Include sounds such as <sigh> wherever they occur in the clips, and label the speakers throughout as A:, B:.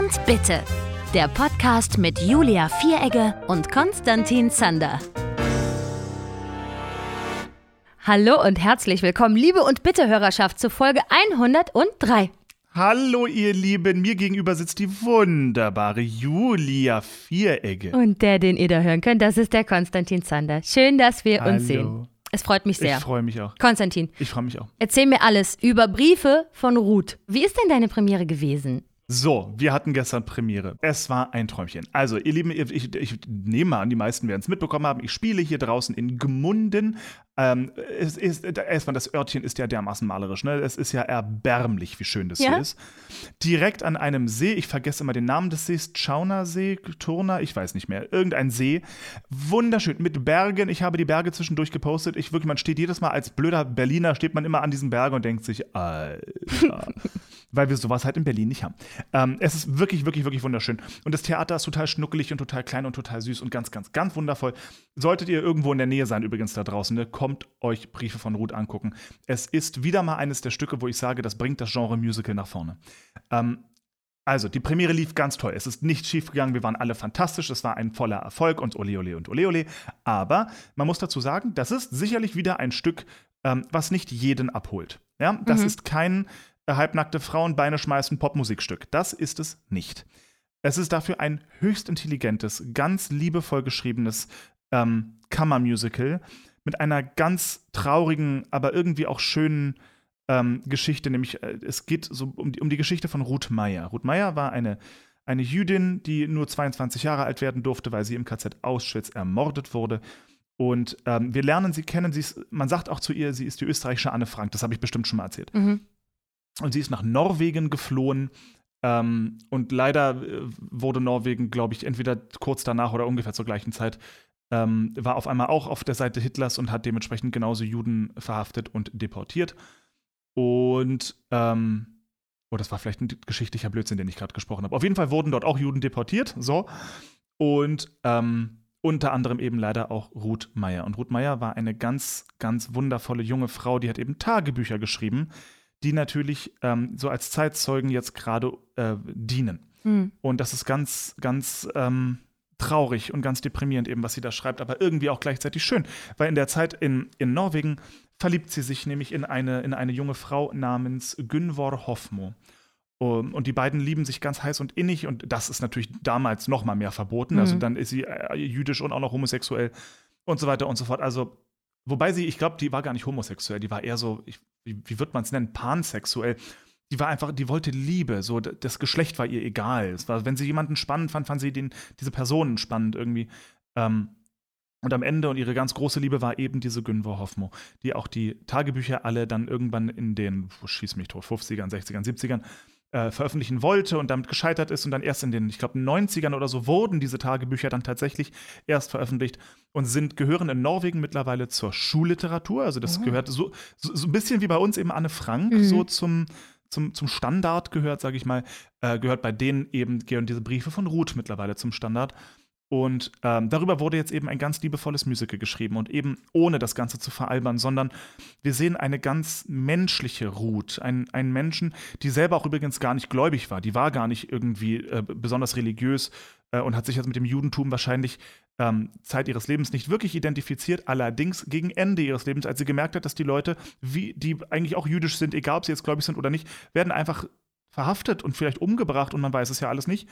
A: und Bitte. Der Podcast mit Julia Vieregge und Konstantin Zander. Hallo und herzlich willkommen, liebe und Bitte-Hörerschaft, zu Folge 103.
B: Hallo, ihr Lieben. Mir gegenüber sitzt die wunderbare Julia Vieregge.
A: Und der, den ihr da hören könnt, das ist der Konstantin Zander. Schön, dass wir
B: Hallo.
A: uns sehen. Es freut mich sehr.
B: Ich freue mich auch.
A: Konstantin,
B: Ich freue mich auch.
A: erzähl mir alles über Briefe von Ruth. Wie ist denn deine Premiere gewesen?
B: So, wir hatten gestern Premiere. Es war ein Träumchen. Also, ihr Lieben, ich, ich, nehme an, die meisten werden es mitbekommen haben. Ich spiele hier draußen in Gmunden. Ähm, es ist, erstmal, das Örtchen ist ja dermaßen malerisch. Ne? Es ist ja erbärmlich, wie schön das
A: Ja.
B: hier ist. Direkt an einem See, ich vergesse immer den Namen des Sees, Tschauner See, Turner, ich weiß nicht mehr. Irgendein See. Wunderschön, mit Bergen. Ich habe die Berge zwischendurch gepostet. Ich wirklich, man steht jedes Mal als blöder Berliner, steht man immer an diesen Bergen und denkt sich, Alter. <laughs> weil wir sowas halt in Berlin nicht haben. Ähm, es ist wirklich, wirklich, wirklich wunderschön. Und das Theater ist total schnuckelig und total klein und total süß und ganz, ganz, ganz wundervoll. Solltet ihr irgendwo in der Nähe sein, übrigens da draußen, ne, kommt euch Briefe von Ruth angucken. Es ist wieder mal eines der Stücke, wo ich sage, das bringt das Genre Musical nach vorne. Ähm, also, die Premiere lief ganz toll. Es ist nicht schief gegangen. Wir waren alle fantastisch. Es war ein voller Erfolg und ole, ole und ole, ole. Aber man muss dazu sagen, das ist sicherlich wieder ein Stück, ähm, was nicht jeden abholt. Ja, das
A: Mhm.
B: ist kein äh, halbnackte Frauenbeine schmeißen Popmusikstück. Das ist es nicht. Es ist dafür ein höchst intelligentes, ganz liebevoll geschriebenes ähm, Kammermusical mit einer ganz traurigen, aber irgendwie auch schönen ähm, Geschichte, nämlich äh, es geht so um die, um die Geschichte von Ruth Meyer. Ruth Meyer war eine, eine Jüdin, die nur 22 Jahre alt werden durfte, weil sie im KZ Auschwitz ermordet wurde. Und ähm, wir lernen sie kennen. Sie ist, man sagt auch zu ihr, sie ist die österreichische Anne Frank. Das habe ich bestimmt schon mal erzählt.
A: Mhm.
B: Und sie ist nach Norwegen geflohen. Ähm, und leider äh, wurde Norwegen, glaube ich, entweder kurz danach oder ungefähr zur gleichen Zeit, ähm, war auf einmal auch auf der Seite Hitlers und hat dementsprechend genauso Juden verhaftet und deportiert. Und, ähm, oh, das war vielleicht ein geschichtlicher Blödsinn, den ich gerade gesprochen habe. Auf jeden Fall wurden dort auch Juden deportiert, so. Und ähm, unter anderem eben leider auch Ruth Meyer. Und Ruth Meyer war eine ganz, ganz wundervolle junge Frau, die hat eben Tagebücher geschrieben, die natürlich ähm, so als Zeitzeugen jetzt gerade äh, dienen.
A: Hm.
B: Und das ist ganz, ganz ähm, traurig und ganz deprimierend eben, was sie da schreibt, aber irgendwie auch gleichzeitig schön. Weil in der Zeit in, in Norwegen verliebt sie sich nämlich in eine, in eine junge Frau namens Günvor Hofmo. Und die beiden lieben sich ganz heiß und innig und das ist natürlich damals noch mal mehr verboten. Also
A: Mhm.
B: dann ist sie äh, jüdisch und auch noch homosexuell und so weiter und so fort. Also, wobei sie, ich glaube, die war gar nicht homosexuell, die war eher so, ich, wie, wie wird man es nennen, pansexuell. Die war einfach, die wollte Liebe, so das Geschlecht war ihr egal. Es war, wenn sie jemanden spannend fand, fand sie den, diese Personen spannend irgendwie. Ähm, und am Ende und ihre ganz große Liebe war eben diese Günvor Hoffmo, die auch die Tagebücher alle dann irgendwann in den, oh, schieß mich tot, 50ern, 60ern, 70ern äh, veröffentlichen wollte und damit gescheitert ist und dann erst in den, ich glaube, 90ern oder so wurden diese Tagebücher dann tatsächlich erst veröffentlicht und sind, gehören in Norwegen mittlerweile zur Schulliteratur. Also das
A: Oh.
B: gehört so, so, so ein bisschen wie bei uns eben Anne Frank,
A: Mhm.
B: so zum, zum, zum Standard gehört, sage ich mal, äh, gehört bei denen eben, gehören diese Briefe von Ruth mittlerweile zum Standard. Und ähm, darüber wurde jetzt eben ein ganz liebevolles Musical geschrieben und eben ohne das Ganze zu veralbern, sondern wir sehen eine ganz menschliche Ruth, einen, einen Menschen, die selber auch übrigens gar nicht gläubig war. Die war gar nicht irgendwie äh, besonders religiös äh, und hat sich jetzt mit dem Judentum wahrscheinlich ähm, Zeit ihres Lebens nicht wirklich identifiziert. Allerdings gegen Ende ihres Lebens, als sie gemerkt hat, dass die Leute, wie, die eigentlich auch jüdisch sind, egal ob sie jetzt gläubig sind oder nicht, werden einfach verhaftet und vielleicht umgebracht und man weiß es ja alles nicht.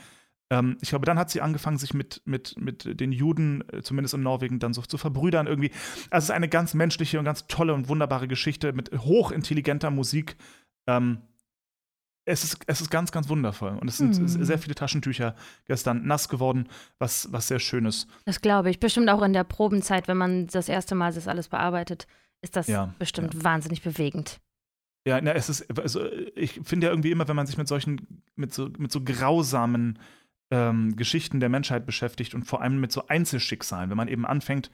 B: Ähm, ich glaube, dann hat sie angefangen, sich mit, mit, mit den Juden, äh, zumindest in Norwegen, dann so zu verbrüdern irgendwie. Also es ist eine ganz menschliche und ganz tolle und wunderbare Geschichte mit hochintelligenter Musik. Ähm, es ist, es ist ganz, ganz wundervoll. Und es sind
A: Hm.
B: sehr viele Taschentücher gestern nass geworden, was, was sehr schön ist.
A: Das glaube ich. Bestimmt auch in der Probenzeit, wenn man das erste Mal das alles bearbeitet, ist das
B: Ja,
A: bestimmt wahnsinnig bewegend.
B: Ja, na, es ist, also ich finde ja irgendwie immer, wenn man sich mit solchen, mit so, mit so grausamen ähm, Geschichten der Menschheit beschäftigt und vor allem mit so Einzelschicksalen, wenn man eben anfängt,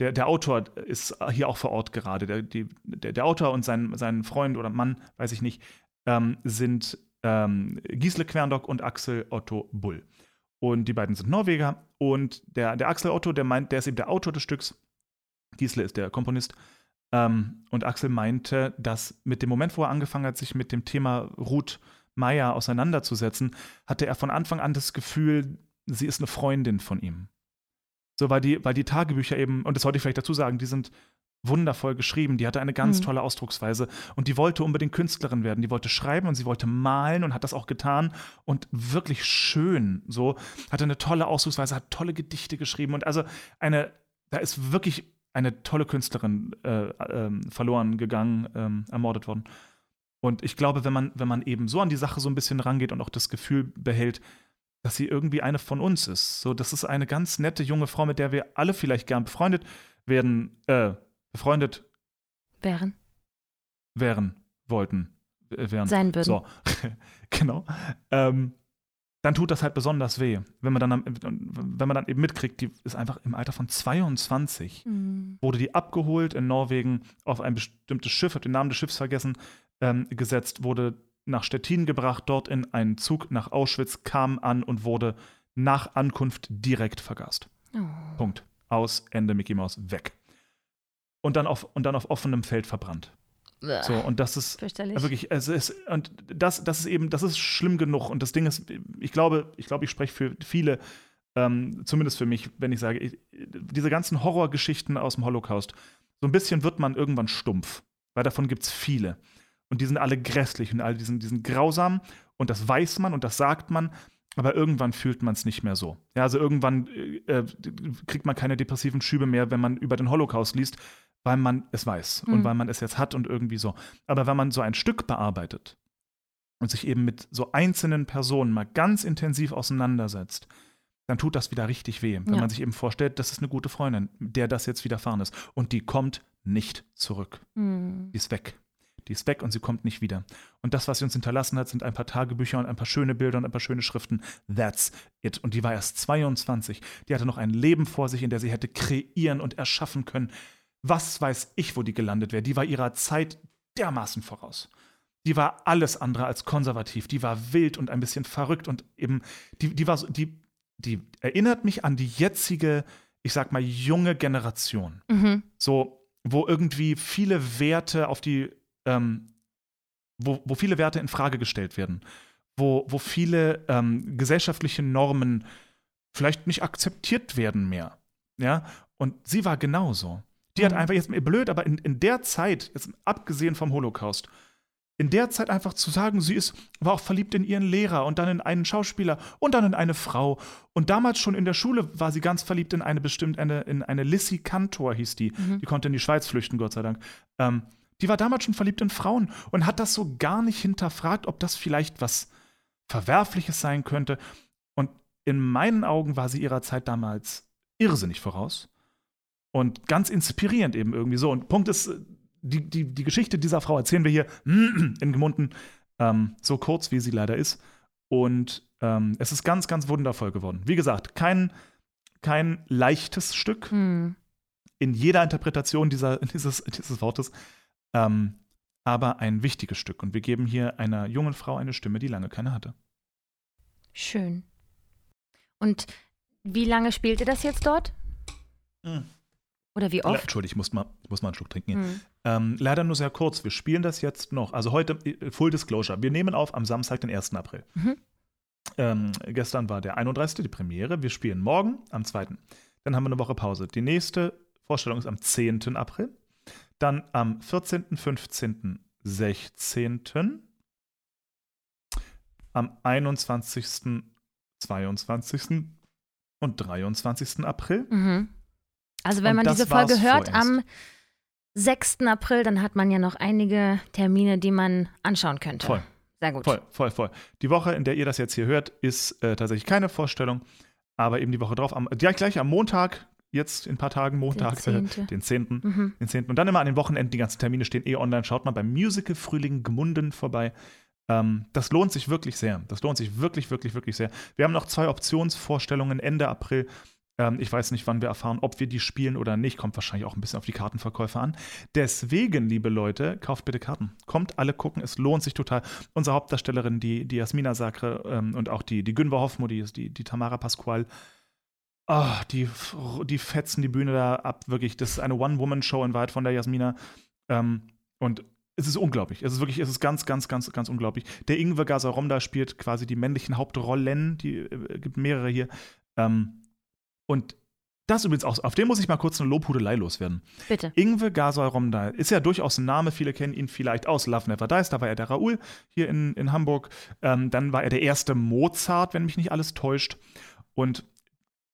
B: der, der Autor ist hier auch vor Ort gerade, der, die, der, der Autor und sein, sein Freund oder Mann, weiß ich nicht, ähm, sind ähm, Gisle Querndock und Axel Otto Bull. Und die beiden sind Norweger und der, der Axel Otto, der meint, der ist eben der Autor des Stücks, Gisle ist der Komponist ähm, und Axel meinte, dass mit dem Moment, wo er angefangen hat, sich mit dem Thema Ruth Maya auseinanderzusetzen, hatte er von Anfang an das Gefühl, sie ist eine Freundin von ihm. So, weil die, weil die Tagebücher eben, und das sollte ich vielleicht dazu sagen, die sind wundervoll geschrieben. Die hatte eine ganz mhm. tolle Ausdrucksweise und die wollte unbedingt Künstlerin werden. Die wollte schreiben und sie wollte malen und hat das auch getan und wirklich schön. So hatte eine tolle Ausdrucksweise, hat tolle Gedichte geschrieben und also eine, da ist wirklich eine tolle Künstlerin äh, äh, verloren gegangen, äh, ermordet worden. Und ich glaube, wenn man, wenn man eben so an die Sache so ein bisschen rangeht und auch das Gefühl behält, dass sie irgendwie eine von uns ist. So, das ist eine ganz nette junge Frau, mit der wir alle vielleicht gern befreundet werden, äh, befreundet
A: wären.
B: Wären, wollten, wären.
A: Sein würden.
B: So, <laughs> genau. Ähm, dann tut das halt besonders weh, wenn man dann, wenn man dann eben mitkriegt, die ist einfach im Alter von 22, mhm. wurde die abgeholt in Norwegen auf ein bestimmtes Schiff, hat den Namen des Schiffs vergessen, ähm, gesetzt, wurde nach Stettin gebracht, dort in einen Zug nach Auschwitz, kam an und wurde nach Ankunft direkt vergast. Oh. Punkt. Aus, Ende, Mickey Mouse, weg und dann auf, und dann auf offenem Feld verbrannt. So, und das ist wirklich, es ist, und das, das ist eben, das ist schlimm genug. Und das Ding ist, ich glaube, ich glaube, ich spreche für viele, ähm, zumindest für mich, wenn ich sage, ich, diese ganzen Horrorgeschichten aus dem Holocaust, so ein bisschen wird man irgendwann stumpf, weil davon gibt es viele. Und die sind alle grässlich und alle die sind, die sind grausam und das weiß man und das sagt man, aber irgendwann fühlt man es nicht mehr so. Ja, also irgendwann äh, kriegt man keine depressiven Schübe mehr, wenn man über den Holocaust liest, weil man es weiß mhm. und weil man es jetzt hat und irgendwie so. Aber wenn man so ein Stück bearbeitet und sich eben mit so einzelnen Personen mal ganz intensiv auseinandersetzt, dann tut das wieder richtig weh, wenn ja. man sich eben vorstellt, das ist eine gute Freundin, der das jetzt widerfahren ist. Und die kommt nicht zurück. Mhm. Die ist weg. Die ist weg und sie kommt nicht wieder. Und das, was sie uns hinterlassen hat, sind ein paar Tagebücher und ein paar schöne Bilder und ein paar schöne Schriften. That's it. Und die war erst 22. Die hatte noch ein Leben vor sich, in der sie hätte kreieren und erschaffen können was weiß ich, wo die gelandet wäre. Die war ihrer Zeit dermaßen voraus. Die war alles andere als konservativ. Die war wild und ein bisschen verrückt und eben, die, die war so, die, die erinnert mich an die jetzige, ich sag mal, junge Generation. Mhm. So, wo irgendwie viele Werte auf die, ähm, wo, wo viele Werte in Frage gestellt werden. Wo, wo viele ähm, gesellschaftliche Normen vielleicht nicht akzeptiert werden mehr. Ja, und sie war genauso. Die hat mhm. einfach jetzt blöd, aber in, in der Zeit, jetzt abgesehen vom Holocaust, in der Zeit einfach zu sagen, sie ist, war auch verliebt in ihren Lehrer und dann in einen Schauspieler und dann in eine Frau. Und damals schon in der Schule war sie ganz verliebt in eine bestimmt, eine, in eine Lissy Cantor hieß die. Mhm. Die konnte in die Schweiz flüchten, Gott sei Dank. Ähm, die war damals schon verliebt in Frauen und hat das so gar nicht hinterfragt, ob das vielleicht was Verwerfliches sein könnte. Und in meinen Augen war sie ihrer Zeit damals irrsinnig voraus. Und ganz inspirierend eben irgendwie so. Und Punkt ist, die, die, die Geschichte dieser Frau erzählen wir hier <clears throat> in Gemunden, ähm, so kurz wie sie leider ist. Und ähm, es ist ganz, ganz wundervoll geworden. Wie gesagt, kein, kein leichtes Stück hm. in jeder Interpretation dieser, <laughs> dieses, dieses Wortes, ähm, aber ein wichtiges Stück. Und wir geben hier einer jungen Frau eine Stimme, die lange keine hatte.
A: Schön. Und wie lange spielte das jetzt dort? Hm. Oder wie oft?
B: Entschuldigung, ich muss mal, ich muss mal einen Schluck trinken. Mhm. Ähm, leider nur sehr kurz. Wir spielen das jetzt noch. Also heute, äh, Full Disclosure, wir nehmen auf am Samstag, den 1. April. Mhm. Ähm, gestern war der 31. die Premiere. Wir spielen morgen am 2. Dann haben wir eine Woche Pause. Die nächste Vorstellung ist am 10. April. Dann am 14., 15., 16. Am 21., 22. und 23. April. Mhm.
A: Also wenn man diese Folge hört vorerst. am 6. April, dann hat man ja noch einige Termine, die man anschauen könnte.
B: Voll.
A: Sehr gut.
B: Voll, voll, voll. Die Woche, in der ihr das jetzt hier hört, ist äh, tatsächlich keine Vorstellung, aber eben die Woche drauf, am, gleich, gleich am Montag, jetzt in ein paar Tagen, Montag, den 10. Äh, den 10. Mhm. Den 10. Und dann immer an den Wochenenden, die ganzen Termine stehen eh online. Schaut mal beim Musical Frühling Gmunden vorbei. Ähm, das lohnt sich wirklich sehr. Das lohnt sich wirklich, wirklich, wirklich sehr. Wir haben noch zwei Optionsvorstellungen Ende April. Ähm, ich weiß nicht, wann wir erfahren, ob wir die spielen oder nicht. Kommt wahrscheinlich auch ein bisschen auf die Kartenverkäufer an. Deswegen, liebe Leute, kauft bitte Karten. Kommt alle gucken, es lohnt sich total. Unsere Hauptdarstellerin, die, die Jasmina Sakre ähm, und auch die, die Günver Hoffmo, die, die, die Tamara Pasqual, oh, die, die fetzen die Bühne da ab. Wirklich, das ist eine One-Woman-Show in Wahrheit von der Jasmina. Ähm, und es ist unglaublich. Es ist wirklich, es ist ganz, ganz, ganz, ganz unglaublich. Der Ingwer Gazarom spielt quasi die männlichen Hauptrollen, die äh, gibt mehrere hier. Ähm, und das übrigens auch, auf den muss ich mal kurz eine Lobhudelei loswerden.
A: Bitte.
B: Ingwe Gasoy Romda ist ja durchaus ein Name, viele kennen ihn vielleicht aus Love Never Dies, da war er der Raoul hier in, in Hamburg. Ähm, dann war er der erste Mozart, wenn mich nicht alles täuscht. Und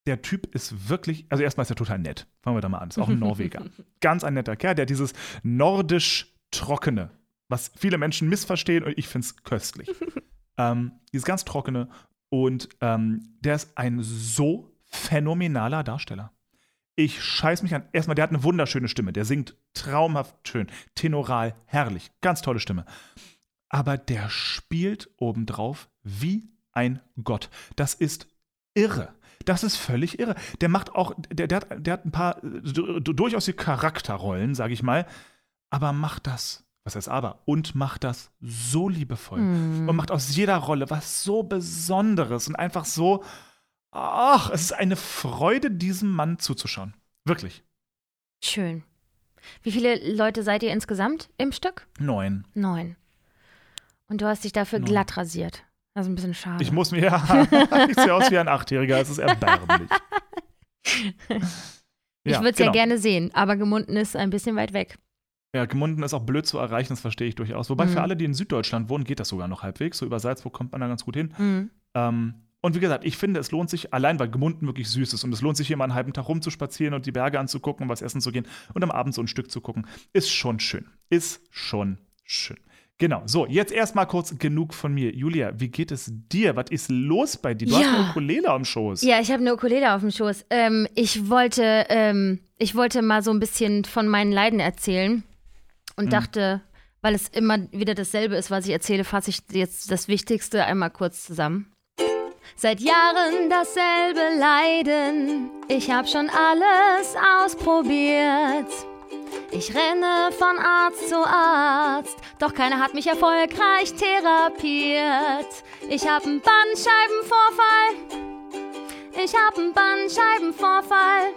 B: der Typ ist wirklich, also erstmal ist er total nett. Fangen wir da mal an. Ist auch ein <laughs> Norweger. Ganz ein netter Kerl, der dieses nordisch trockene, was viele Menschen missverstehen und ich finde es köstlich. <laughs> ähm, dieses ganz trockene und ähm, der ist ein so phänomenaler Darsteller. Ich scheiß mich an. Erstmal, der hat eine wunderschöne Stimme. Der singt traumhaft schön. Tenoral, herrlich. Ganz tolle Stimme. Aber der spielt obendrauf wie ein Gott. Das ist irre. Das ist völlig irre. Der macht auch, der, der, hat, der hat ein paar durchaus die Charakterrollen, sage ich mal, aber macht das, was heißt aber, und macht das so liebevoll. Mm. Und macht aus jeder Rolle was so Besonderes und einfach so, Ach, es ist eine Freude, diesem Mann zuzuschauen. Wirklich.
A: Schön. Wie viele Leute seid ihr insgesamt im Stück?
B: Neun.
A: Neun. Und du hast dich dafür Neun. glatt rasiert. Das ist ein bisschen schade.
B: Ich muss mir, ja, <laughs> ich sehe aus wie ein Achtjähriger, es ist erbärmlich. <laughs>
A: ich würde es genau. ja gerne sehen, aber Gemunden ist ein bisschen weit weg.
B: Ja, Gemunden ist auch blöd zu erreichen, das verstehe ich durchaus. Wobei mhm. für alle, die in Süddeutschland wohnen, geht das sogar noch halbwegs. So über Salzburg kommt man da ganz gut hin. Mhm. Ähm, und wie gesagt, ich finde, es lohnt sich, allein weil Gemunden wirklich süß ist und es lohnt sich hier mal einen halben Tag rumzuspazieren und die Berge anzugucken und was essen zu gehen und am Abend so ein Stück zu gucken. Ist schon schön. Ist schon schön. Genau, so, jetzt erstmal kurz genug von mir. Julia, wie geht es dir? Was ist los bei dir? Du ja. hast eine Ukulele am Schoß.
A: Ja, ich habe eine Ukulele auf dem Schoß. Ähm, ich, wollte, ähm, ich wollte mal so ein bisschen von meinen Leiden erzählen und mhm. dachte, weil es immer wieder dasselbe ist, was ich erzähle, fasse ich jetzt das Wichtigste einmal kurz zusammen. Seit Jahren dasselbe Leiden. Ich hab schon alles ausprobiert. Ich renne von Arzt zu Arzt, doch keiner hat mich erfolgreich therapiert. Ich hab einen Bandscheibenvorfall. Ich hab einen Bandscheibenvorfall.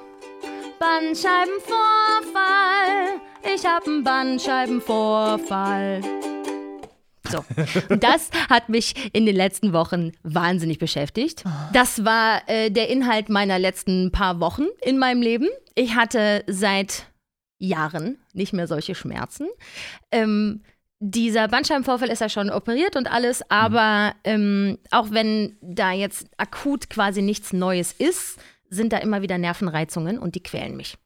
A: Bandscheibenvorfall. Ich hab einen Bandscheibenvorfall. So. Und das hat mich in den letzten Wochen wahnsinnig beschäftigt. Das war äh, der Inhalt meiner letzten paar Wochen in meinem Leben. Ich hatte seit Jahren nicht mehr solche Schmerzen. Ähm, dieser Bandscheibenvorfall ist ja schon operiert und alles, aber ähm, auch wenn da jetzt akut quasi nichts Neues ist, sind da immer wieder Nervenreizungen und die quälen mich.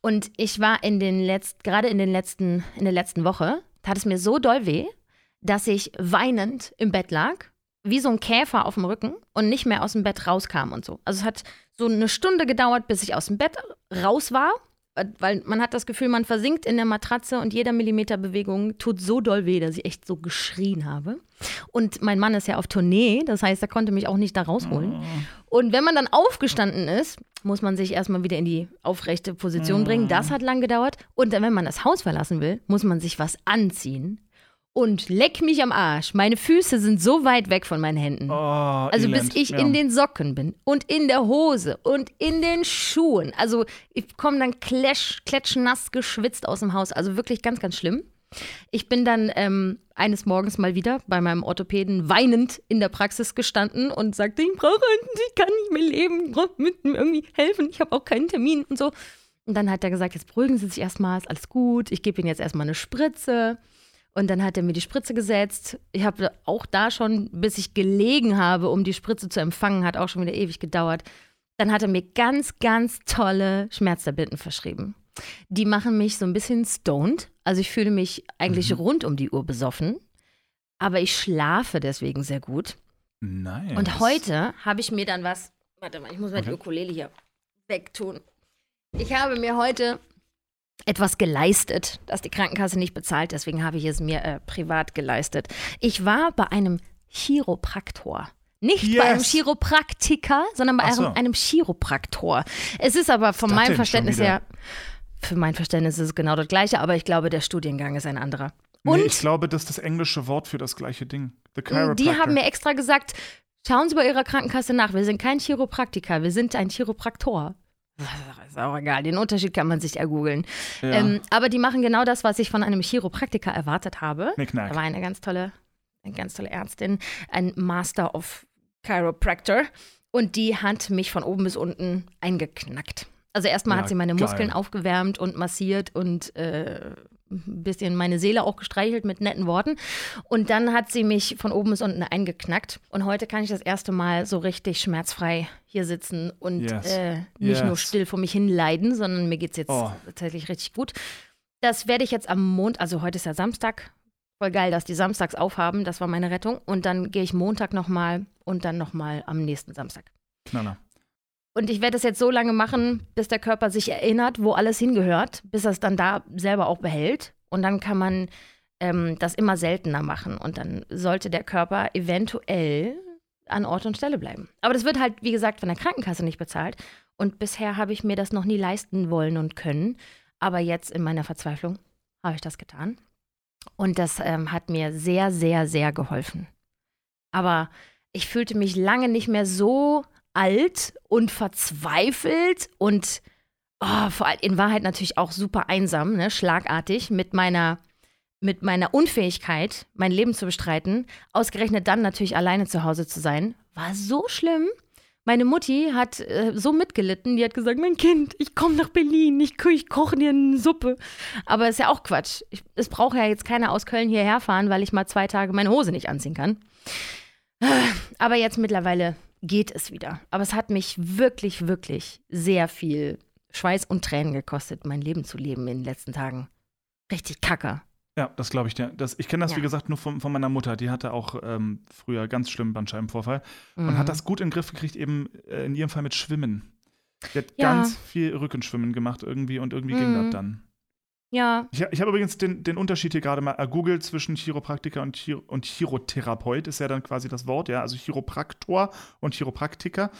A: Und ich war in den letzten, gerade in den letzten, in der letzten Woche, tat es mir so doll weh, dass ich weinend im Bett lag, wie so ein Käfer auf dem Rücken und nicht mehr aus dem Bett rauskam und so. Also es hat so eine Stunde gedauert, bis ich aus dem Bett raus war, weil man hat das Gefühl, man versinkt in der Matratze und jeder Millimeter Bewegung tut so doll weh, dass ich echt so geschrien habe. Und mein Mann ist ja auf Tournee, das heißt, er konnte mich auch nicht da rausholen. Oh. Und wenn man dann aufgestanden ist, muss man sich erstmal wieder in die aufrechte Position bringen. Das hat lang gedauert. Und dann, wenn man das Haus verlassen will, muss man sich was anziehen. Und leck mich am Arsch. Meine Füße sind so weit weg von meinen Händen.
B: Oh,
A: also
B: elend.
A: bis ich
B: ja.
A: in den Socken bin und in der Hose und in den Schuhen. Also ich komme dann klatsch, klatschnass geschwitzt aus dem Haus. Also wirklich ganz, ganz schlimm. Ich bin dann ähm, eines Morgens mal wieder bei meinem Orthopäden weinend in der Praxis gestanden und sagte, ich brauche, ich kann nicht mehr leben, brauche mir irgendwie helfen, ich habe auch keinen Termin und so. Und dann hat er gesagt, jetzt beruhigen Sie sich erstmal, ist alles gut, ich gebe Ihnen jetzt erstmal eine Spritze. Und dann hat er mir die Spritze gesetzt. Ich habe auch da schon, bis ich gelegen habe, um die Spritze zu empfangen, hat auch schon wieder ewig gedauert. Dann hat er mir ganz, ganz tolle Schmerztabletten verschrieben. Die machen mich so ein bisschen stoned. Also ich fühle mich eigentlich mhm. rund um die Uhr besoffen. Aber ich schlafe deswegen sehr gut.
B: Nice.
A: Und heute habe ich mir dann was. Warte mal, ich muss mal okay. die Ukulele hier wegtun. Ich habe mir heute etwas geleistet, das die Krankenkasse nicht bezahlt. Deswegen habe ich es mir äh, privat geleistet. Ich war bei einem Chiropraktor. Nicht yes. bei einem Chiropraktiker, sondern bei so. einem, einem, Chiropraktor. Es ist aber von meinem Verständnis her, für mein Verständnis ist es genau das Gleiche, aber ich glaube, der Studiengang ist ein anderer.
B: Und nee, ich glaube, das ist das englische Wort für das gleiche Ding.
A: Die haben mir extra gesagt, schauen Sie bei Ihrer Krankenkasse nach. Wir sind kein Chiropraktiker, wir sind ein Chiropraktor. <laughs> Ist auch egal, den Unterschied kann man sich ergoogeln.
B: Ja.
A: Ähm, aber die machen genau das, was ich von einem Chiropraktiker erwartet habe.
B: Knickknack.
A: Da war eine ganz tolle, eine ganz tolle Ärztin, ein Master of Chiropractor. Und die hat mich von oben bis unten eingeknackt. Also erstmal
B: Ja,
A: hat sie meine
B: geil.
A: Muskeln aufgewärmt und massiert und äh, ein bisschen meine Seele auch gestreichelt mit netten Worten. Und dann hat sie mich von oben bis unten eingeknackt. Und heute kann ich das erste Mal so richtig schmerzfrei hier sitzen und
B: Yes.
A: äh, nicht nur
B: Yes.
A: still vor mich hin leiden, sondern mir geht es jetzt
B: Oh.
A: tatsächlich richtig gut. Das werde ich jetzt am Mond, also heute ist ja Samstag. Voll geil, dass die samstags aufhaben. Das war meine Rettung. Und dann gehe ich Montag nochmal und dann nochmal am nächsten Samstag.
B: Knaller.
A: Und ich werde es jetzt so lange machen, bis der Körper sich erinnert, wo alles hingehört, bis er es dann da selber auch behält. Und dann kann man ähm, das immer seltener machen. Und dann sollte der Körper eventuell an Ort und Stelle bleiben. Aber das wird halt, wie gesagt, von der Krankenkasse nicht bezahlt. Und bisher habe ich mir das noch nie leisten wollen und können. Aber jetzt in meiner Verzweiflung habe ich das getan. Und das ähm, hat mir sehr, sehr, sehr geholfen. Aber ich fühlte mich lange nicht mehr so alt und verzweifelt und oh, vor allem in Wahrheit natürlich auch super einsam, ne, schlagartig mit meiner mit meiner Unfähigkeit, mein Leben zu bestreiten, ausgerechnet dann natürlich alleine zu Hause zu sein, war so schlimm. Meine Mutti hat äh, so mitgelitten, die hat gesagt, mein Kind, ich komme nach Berlin, ich, ich koche dir eine Suppe. Aber ist ja auch Quatsch. Ich, es braucht ja jetzt keiner aus Köln hierher fahren, weil ich mal zwei Tage meine Hose nicht anziehen kann. Aber jetzt mittlerweile geht es wieder. Aber es hat mich wirklich, wirklich sehr viel Schweiß und Tränen gekostet, mein Leben zu leben in den letzten Tagen. Richtig kacke.
B: Ja, das glaube ich dir. Das, ich kenne das,
A: Ja.
B: wie gesagt, nur von, von meiner Mutter. Die hatte auch ähm, früher ganz schlimmen Bandscheibenvorfall und
A: Mhm.
B: hat das gut in den Griff gekriegt, eben äh, in ihrem Fall mit Schwimmen. Die hat
A: Ja.
B: ganz viel Rückenschwimmen gemacht irgendwie und irgendwie ging
A: Mhm.
B: das dann.
A: Ja,
B: Ich, ich habe übrigens den, den Unterschied hier gerade mal ergoogelt zwischen Chiropraktiker und, Chiro, und Chirotherapeut, ist ja dann quasi das Wort, ja, also Chiropraktor und Chiropraktiker.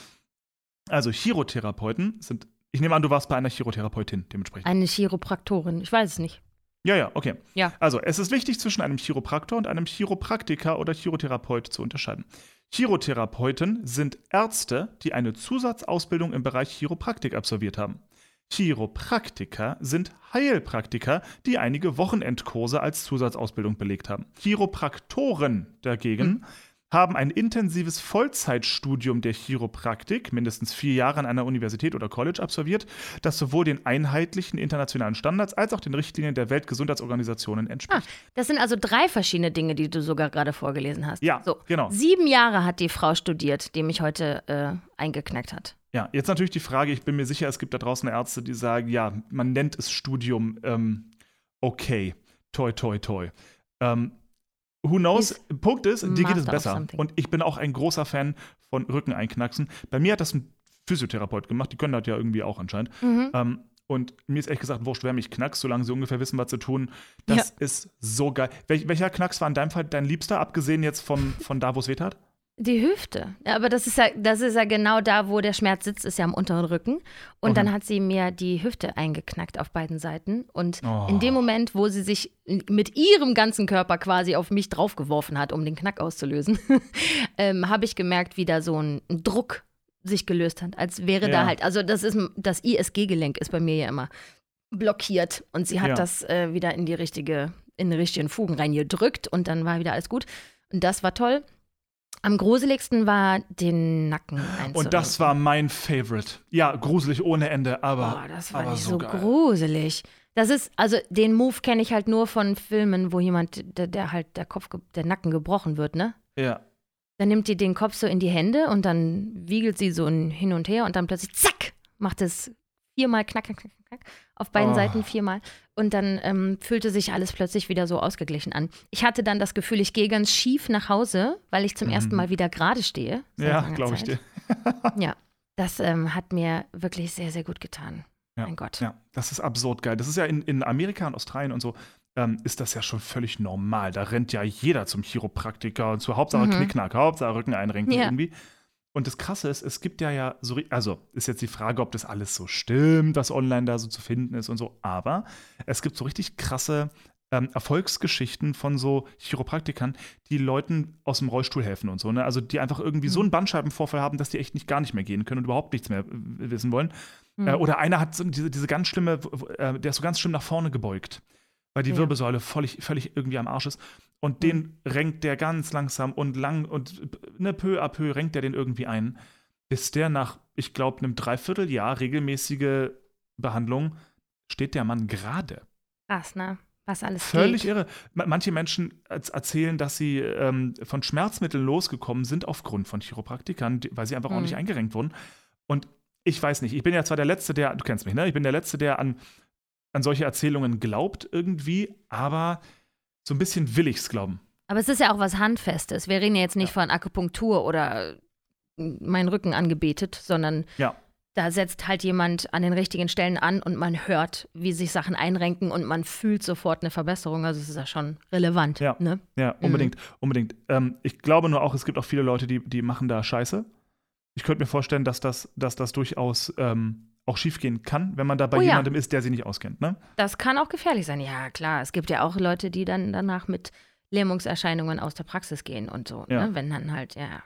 B: Also Chirotherapeuten sind, ich nehme an, du warst bei einer Chirotherapeutin dementsprechend.
A: eine Chiropraktorin. Ich weiß es nicht.
B: Ja, ja, okay.
A: Ja.
B: Also, es ist wichtig, zwischen einem Chiropraktor und einem Chiropraktiker oder Chirotherapeut zu unterscheiden. Chirotherapeuten sind Ärzte, die eine Zusatzausbildung im Bereich Chiropraktik absolviert haben. Chiropraktiker sind Heilpraktiker, die einige Wochenendkurse als Zusatzausbildung belegt haben. Chiropraktoren dagegen haben ein intensives Vollzeitstudium der Chiropraktik, mindestens vier Jahre an einer Universität oder College absolviert, das sowohl den einheitlichen internationalen Standards als auch den Richtlinien der Weltgesundheitsorganisationen entspricht.
A: Das sind also drei verschiedene Dinge, die du sogar gerade vorgelesen hast.
B: Ja,
A: so.
B: genau.
A: Sieben Jahre hat die Frau studiert, die mich heute äh, eingeknackt hat.
B: Ja, jetzt natürlich die Frage, ich bin mir sicher, es gibt da draußen Ärzte, die sagen, ja, man nennt es Studium, ähm, okay, toi, toi, toi. Ähm, who knows?
A: Ist
B: Punkt ist, dir geht es besser. Und ich bin auch ein großer Fan von Rückeneinknacksen. Bei mir hat das ein Physiotherapeut gemacht, die können das ja irgendwie auch anscheinend.
A: Mhm.
B: Ähm, und mir ist ehrlich gesagt wurscht, wer mich knackst, solange sie ungefähr wissen, was zu tun. Das ist so geil. Welch, welcher Knacks war in deinem Fall dein Liebster, abgesehen jetzt vom, von da, wo es weh tat?
A: Die Hüfte. Ja, aber das ist ja, das ist ja genau da, wo der Schmerz sitzt, ist ja am unteren Rücken. Und
B: Okay.
A: dann hat sie mir die Hüfte eingeknackt auf beiden Seiten. Und
B: Oh.
A: in dem Moment, wo sie sich mit ihrem ganzen Körper quasi auf mich draufgeworfen hat, um den Knack auszulösen, <laughs> ähm, habe ich gemerkt, wie da so ein, Druck sich gelöst hat. Als wäre da
B: Ja.
A: halt, also das ist das ISG-Gelenk ist bei mir ja immer blockiert. Und sie hat
B: Ja.
A: das äh, wieder in die richtige, in die richtigen Fugen reingedrückt und dann war wieder alles gut. Und das war toll. Am gruseligsten war den Nacken einzurenken.
B: Und das war mein Favorite. Ja, gruselig ohne Ende, aber,
A: Boah, das war
B: aber
A: nicht
B: so
A: so gruselig. Das ist, also den Move kenne ich halt nur von Filmen, wo jemand, der, der halt der Kopf, der Nacken gebrochen wird, ne?
B: Ja.
A: Dann nimmt die den Kopf so in die Hände und dann wiegelt sie so hin und her und dann plötzlich zack, macht es viermal knack, knack, knack, knack, auf beiden
B: Oh.
A: Seiten viermal. Und dann ähm, fühlte sich alles plötzlich wieder so ausgeglichen an. Ich hatte dann das Gefühl, ich gehe ganz schief nach Hause, weil ich zum ersten
B: Mhm.
A: Mal wieder gerade stehe.
B: Ja, glaube ich dir. <laughs>
A: Ja, das ähm, hat mir wirklich sehr, sehr gut getan.
B: Ja,
A: Mein Gott.
B: Ja, das ist absurd geil. Das ist ja in, in Amerika und Australien und so, ähm, ist das ja schon völlig normal. Da rennt ja jeder zum Chiropraktiker und zur Hauptsache
A: Mhm.
B: Knickknack, Hauptsache Rücken einrenken
A: Ja.
B: irgendwie. Und das Krasse ist, es gibt ja ja so, also ist jetzt die Frage, ob das alles so stimmt, was online da so zu finden ist und so, aber es gibt so richtig krasse ähm, Erfolgsgeschichten von so Chiropraktikern, die Leuten aus dem Rollstuhl helfen und so, ne? Also die einfach irgendwie so einen Bandscheibenvorfall haben, dass die echt nicht gar nicht mehr gehen können und überhaupt nichts mehr äh, wissen wollen.
A: Hm.
B: Äh, oder einer hat so diese, diese ganz schlimme, äh, der ist so ganz schlimm nach vorne gebeugt, weil die
A: Ja.
B: Wirbelsäule völlig, völlig irgendwie am Arsch ist. Und den renkt der ganz langsam und lang und ne, peu à peu renkt der den irgendwie ein, bis der nach, ich glaube, einem Dreivierteljahr regelmäßige Behandlung steht der Mann gerade.
A: Krass, ne? Was alles
B: Völlig
A: geht.
B: irre. Ma- Manche Menschen erz- erzählen, dass sie ähm, von Schmerzmitteln losgekommen sind aufgrund von Chiropraktikern, weil sie einfach
A: Hm.
B: ordentlich eingerenkt wurden. Und ich weiß nicht, ich bin ja zwar der Letzte, der, du kennst mich, ne? Ich bin der Letzte, der an, an solche Erzählungen glaubt irgendwie, aber so ein bisschen will ich's glauben.
A: Aber es ist ja auch was Handfestes. Wir reden ja jetzt nicht von Akupunktur oder äh, meinen Rücken angebetet, sondern
B: Ja.
A: da setzt halt jemand an den richtigen Stellen an und man hört, wie sich Sachen einrenken und man fühlt sofort eine Verbesserung. Also es ist ja schon relevant.
B: Ja.
A: Ne?
B: Ja, unbedingt, unbedingt. Ähm, ich glaube nur auch, es gibt auch viele Leute, die, die machen da Scheiße. Ich könnte mir vorstellen, dass das, dass das durchaus ähm, auch schiefgehen kann, wenn man da bei
A: Oh ja.
B: jemandem ist, der sie nicht auskennt. Ne?
A: Das kann auch gefährlich sein. Ja, klar. Es gibt ja auch Leute, die dann danach mit Lähmungserscheinungen aus der Praxis gehen und so.
B: Ja.
A: Ne? Wenn dann halt, ja,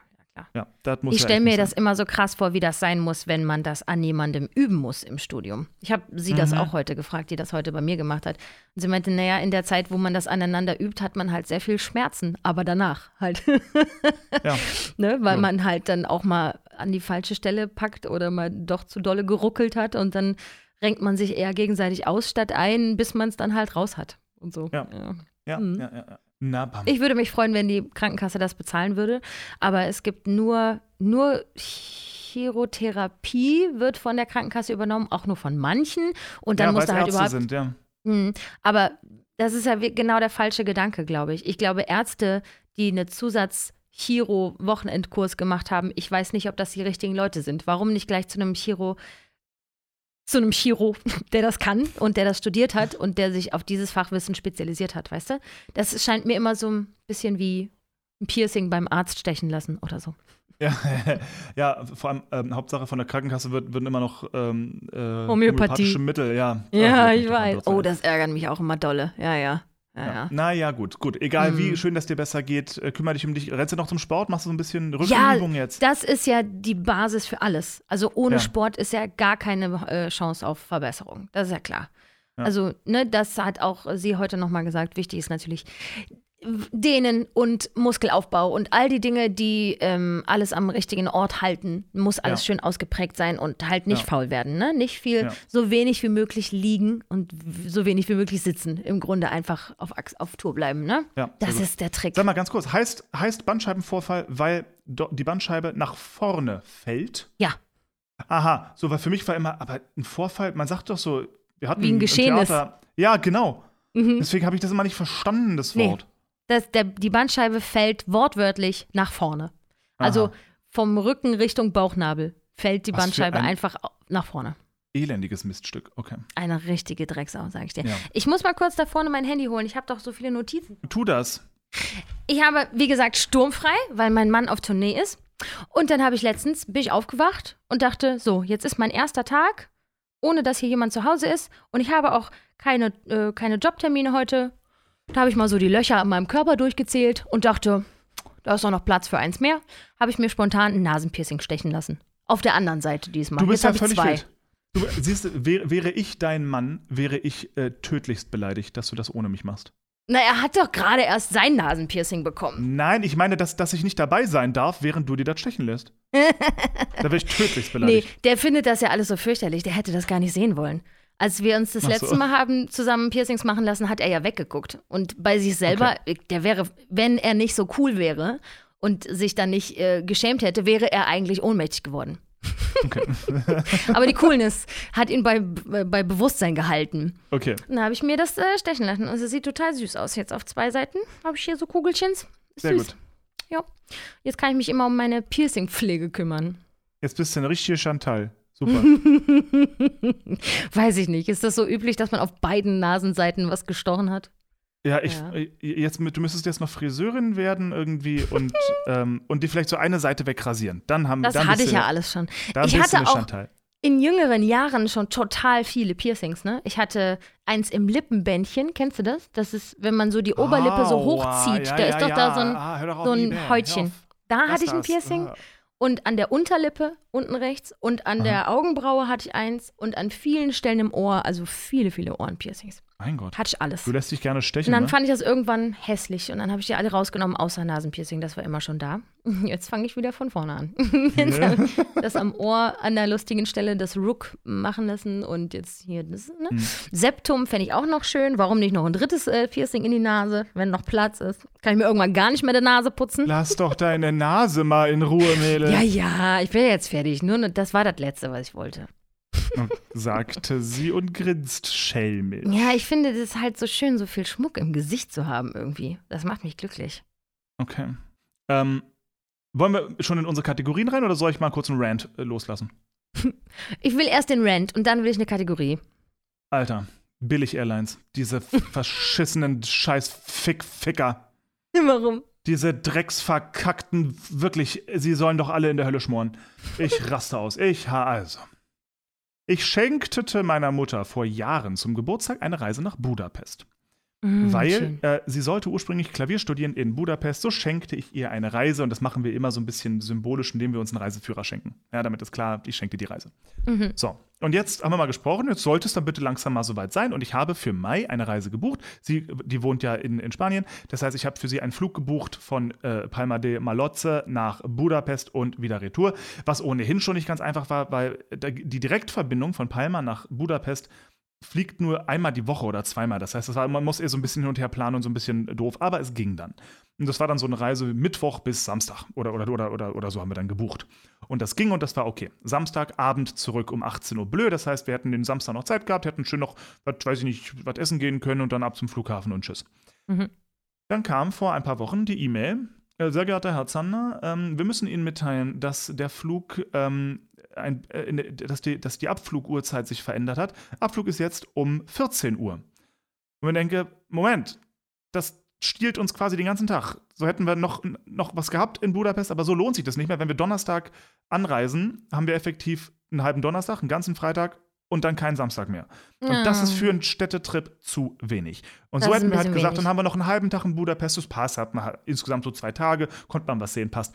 A: ja
B: das muss
A: Ich stelle mir das immer so krass vor, wie das sein muss, wenn man das an jemandem üben muss im Studium. Ich habe sie das
B: Mhm.
A: auch heute gefragt, die das heute bei mir gemacht hat. Und sie meinte, naja, in der Zeit, wo man das aneinander übt, hat man halt sehr viel Schmerzen, aber danach halt. <laughs>
B: Ja. <laughs>
A: ne? Weil
B: Ja.
A: man halt dann auch mal an die falsche Stelle packt oder mal doch zu dolle geruckelt hat und dann renkt man sich eher gegenseitig aus statt ein, bis man es dann halt raus hat und so.
B: Ja. Ja,
A: Mhm.
B: ja, ja, ja. Na.
A: Ich würde mich freuen, wenn die Krankenkasse das bezahlen würde. Aber es gibt nur, nur Chirotherapie wird von der Krankenkasse übernommen, auch nur von manchen. Und dann
B: ja,
A: muss da halt
B: Ärzte
A: überhaupt.
B: sind, ja.
A: Hm, aber das ist ja genau der falsche Gedanke, glaube ich. Ich glaube, Ärzte, die eine Zusatz- Chiro-Wochenendkurs gemacht haben. Ich weiß nicht, ob das die richtigen Leute sind. Warum nicht gleich zu einem Chiro, zu einem Chiro, <laughs> der das kann und der das studiert hat und der sich auf dieses Fachwissen spezialisiert hat, weißt du? Das scheint mir immer so ein bisschen wie ein Piercing beim Arzt stechen lassen oder so.
B: Ja, <laughs> ja, vor allem ähm, Hauptsache von der Krankenkasse wird, würden immer noch ähm, äh,
A: Homöopathie.
B: homöopathische Mittel, ja.
A: Ja,
B: Ach,
A: ich weiß. Oh, das ärgert mich auch immer dolle. Ja, ja. Ja,
B: Ja.
A: ja.
B: Naja, gut, gut. Egal
A: Mhm.
B: wie schön das dir besser geht, äh, kümmere dich um dich. Rennst du noch zum Sport? Machst du so ein bisschen
A: Ja,
B: Rückenübung jetzt?
A: Das ist ja die Basis für alles. Also ohne
B: Ja.
A: Sport ist ja gar keine äh, Chance auf Verbesserung. Das ist ja klar.
B: Ja.
A: Also, ne, das hat auch sie heute nochmal gesagt. Wichtig ist natürlich Dehnen und Muskelaufbau und all die Dinge, die ähm, alles am richtigen Ort halten, muss alles
B: Ja.
A: schön ausgeprägt sein und halt nicht
B: Ja.
A: faul werden. Ne? Nicht viel,
B: Ja.
A: so wenig wie möglich liegen und so wenig wie möglich sitzen. Im Grunde einfach auf, auf Tour bleiben. Ne? Das
B: gut.
A: ist der Trick.
B: Sag mal ganz kurz, heißt, heißt Bandscheibenvorfall, weil die Bandscheibe nach vorne fällt?
A: Ja.
B: Aha, so, weil für mich war immer, aber ein Vorfall, man sagt doch so, wir hatten
A: Wie ein.
B: Theater, ja, genau.
A: Mhm.
B: Deswegen habe ich das immer nicht verstanden, das
A: Nee. Das, der, die Bandscheibe fällt wortwörtlich nach vorne. Also
B: Aha.
A: vom Rücken Richtung Bauchnabel fällt die
B: Was
A: Bandscheibe
B: ein-
A: einfach nach vorne.
B: Elendiges Miststück, okay.
A: Eine richtige Drecksau, sage ich dir.
B: Ja.
A: Ich muss mal kurz da vorne mein Handy holen. Ich habe doch so viele Notizen.
B: Tu das.
A: Ich habe, wie gesagt, sturmfrei, weil mein Mann auf Tournee ist. Und dann habe ich letztens, bin ich aufgewacht und dachte, so, jetzt ist mein erster Tag, ohne dass hier jemand zu Hause ist. Und ich habe auch keine, äh, keine Jobtermine heute. Da habe ich mal so die Löcher an meinem Körper durchgezählt und dachte, da ist doch noch Platz für eins mehr. Habe ich mir spontan ein Nasenpiercing stechen lassen. Auf der anderen Seite diesmal.
B: Du bist
A: Jetzt
B: ja völlig
A: zwei.
B: wild. Du, siehst du, wäre, ich dein Mann, wäre ich äh, tödlichst beleidigt, dass du das ohne mich machst.
A: Na, er hat doch gerade erst sein Nasenpiercing bekommen.
B: Nein, ich meine, dass, dass ich nicht dabei sein darf, während du dir das stechen lässt. <laughs> da wäre ich tödlichst
A: Nee,
B: beleidigt.
A: der findet das ja alles so fürchterlich. Der hätte das gar nicht sehen wollen. Als wir uns das
B: so.
A: letzte Mal haben zusammen Piercings machen lassen, hat er ja weggeguckt. Und bei sich selber, der wäre, wenn er nicht so cool wäre und sich dann nicht äh, geschämt hätte, wäre er eigentlich ohnmächtig geworden.
B: Okay. <laughs>
A: Aber die Coolness hat ihn bei, bei Bewusstsein gehalten.
B: okay.
A: Dann habe ich mir das äh, stechen lassen. Also es sieht total süß aus. Jetzt auf zwei Seiten habe ich hier so Kugelchens. Ist
B: Sehr
A: süß.
B: gut.
A: Ja. Jetzt kann ich mich immer um meine Piercing-Pflege kümmern.
B: Jetzt bist du eine richtige Chantal. Super. <laughs>
A: Weiß ich nicht. Ist das so üblich, dass man auf beiden Nasenseiten was gestochen hat?
B: Ja, ich,
A: Ja.
B: äh, jetzt, du müsstest jetzt noch Friseurin werden irgendwie und, <laughs> ähm, und dir vielleicht so eine Seite wegrasieren. Dann haben
A: Das
B: dann
A: hatte ich ja alles schon. Ich hatte auch
B: Chantal.
A: in jüngeren Jahren schon total viele Piercings, ne? Ich hatte eins im Lippenbändchen, kennst du das? Das ist, wenn man so die Oberlippe so
B: Aua,
A: hochzieht,
B: ja,
A: da
B: ja,
A: ist doch da so ein,
B: ah,
A: so ein Häutchen. Da
B: Lass
A: hatte ich ein
B: das.
A: Piercing
B: Ah.
A: Und an der Unterlippe unten rechts und an
B: Aha.
A: der Augenbraue hatte ich eins und an vielen Stellen im Ohr, also viele, viele Ohrenpiercings.
B: Mein Gott.
A: Hatte ich alles.
B: Du lässt dich gerne
A: Und
B: stechen,
A: dann
B: ne?
A: fand ich das irgendwann hässlich und dann habe ich die alle rausgenommen, außer Nasenpiercing, das war immer schon da. <laughs> Jetzt fange ich wieder von vorne an. <laughs>
B: Ja. <laughs>
A: das am Ohr an der lustigen Stelle das Rook machen lassen und jetzt hier das, ne?
B: Hm.
A: Septum fände ich auch noch schön. Warum nicht noch ein drittes äh, Piercing in die Nase, wenn noch Platz ist? Kann ich mir irgendwann gar nicht mehr die Nase putzen?
B: Lass doch deine Nase mal in Ruhe, Mädel.
A: Ja, ja, ich bin jetzt fertig. Nur das war das Letzte, was ich wollte.
B: Sagte sie und grinst schelmisch.
A: Ja, ich finde das halt so schön, so viel Schmuck im Gesicht zu haben irgendwie. Das macht mich glücklich.
B: Okay. Ähm, wollen wir schon in unsere Kategorien rein oder soll ich mal kurz einen Rant äh, loslassen? <laughs>
A: Ich will erst den Rant und dann will ich eine Kategorie.
B: Alter, Billig Airlines. Diese <laughs> verschissenen Scheiß-Fick-Ficker.
A: Warum?
B: Diese drecksverkackten, wirklich, sie sollen doch alle in der Hölle schmoren. Ich raste aus. Ich, ha, also. Ich schenkte meiner Mutter vor Jahren zum Geburtstag eine Reise nach Budapest.
A: Mm,
B: Weil äh, sie sollte ursprünglich Klavier studieren in Budapest, so schenkte ich ihr eine Reise und das machen wir immer so ein bisschen symbolisch, indem wir uns einen Reiseführer schenken. Ja, damit ist klar, ich schenke dir die Reise.
A: Mhm.
B: So, und jetzt haben wir mal gesprochen, jetzt sollte es dann bitte langsam mal soweit sein und ich habe für Mai eine Reise gebucht. Sie, die wohnt ja in, in Spanien, das heißt, ich habe für sie einen Flug gebucht von äh, Palma de Malotze nach Budapest und wieder retour, was ohnehin schon nicht ganz einfach war, weil die Direktverbindung von Palma nach Budapest fliegt nur einmal die Woche oder zweimal. Das heißt, das war, man muss eher so ein bisschen hin und her planen und so ein bisschen doof, aber es ging dann. Und das war dann so eine Reise Mittwoch bis Samstag oder, oder, oder, oder, oder so haben wir dann gebucht. Und das ging und das war okay. Samstagabend zurück um 18 Uhr blöd. Das heißt, wir hätten den Samstag noch Zeit gehabt, hätten schön noch, was weiß ich nicht, was essen gehen können und dann ab zum Flughafen und tschüss.
A: Mhm.
B: Dann kam vor ein paar Wochen die E-Mail. äh, Sehr geehrter Herr Zander, ähm, wir müssen Ihnen mitteilen, dass der Flug, ähm, ein, äh, dass, die, dass die Abfluguhrzeit sich verändert hat. Abflug ist jetzt um 14 Uhr. Und ich denke, Moment, das stiehlt uns quasi den ganzen Tag. So hätten wir noch, noch was gehabt in Budapest, aber so lohnt sich das nicht mehr. Wenn wir Donnerstag anreisen, haben wir effektiv einen halben Donnerstag, einen ganzen Freitag und dann keinen Samstag mehr. Und das ist für einen Städtetrip zu wenig. Und
A: Das
B: so hätten wir halt gesagt,
A: wenig.
B: dann haben wir noch einen halben Tag in Budapest, das passt, hat man halt insgesamt so zwei Tage, konnte man was sehen, passt.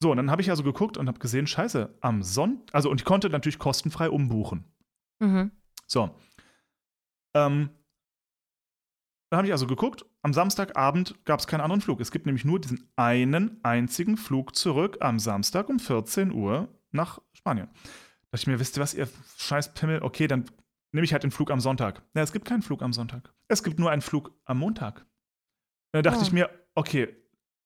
B: So, und dann habe ich also geguckt und habe gesehen, scheiße, am Sonntag, also und ich konnte natürlich kostenfrei umbuchen.
A: Mhm.
B: So. Ähm, dann habe ich also geguckt, am Samstagabend gab es keinen anderen Flug. Es gibt nämlich nur diesen einen einzigen Flug zurück am Samstag um 14 Uhr nach Spanien. Da dachte ich mir, wisst ihr was, ihr scheiß Pimmel, okay, dann nehme ich halt den Flug am Sonntag. Ja, es gibt keinen Flug am Sonntag. Es gibt nur einen Flug am Montag. Da dachte
A: Oh.
B: ich mir, okay,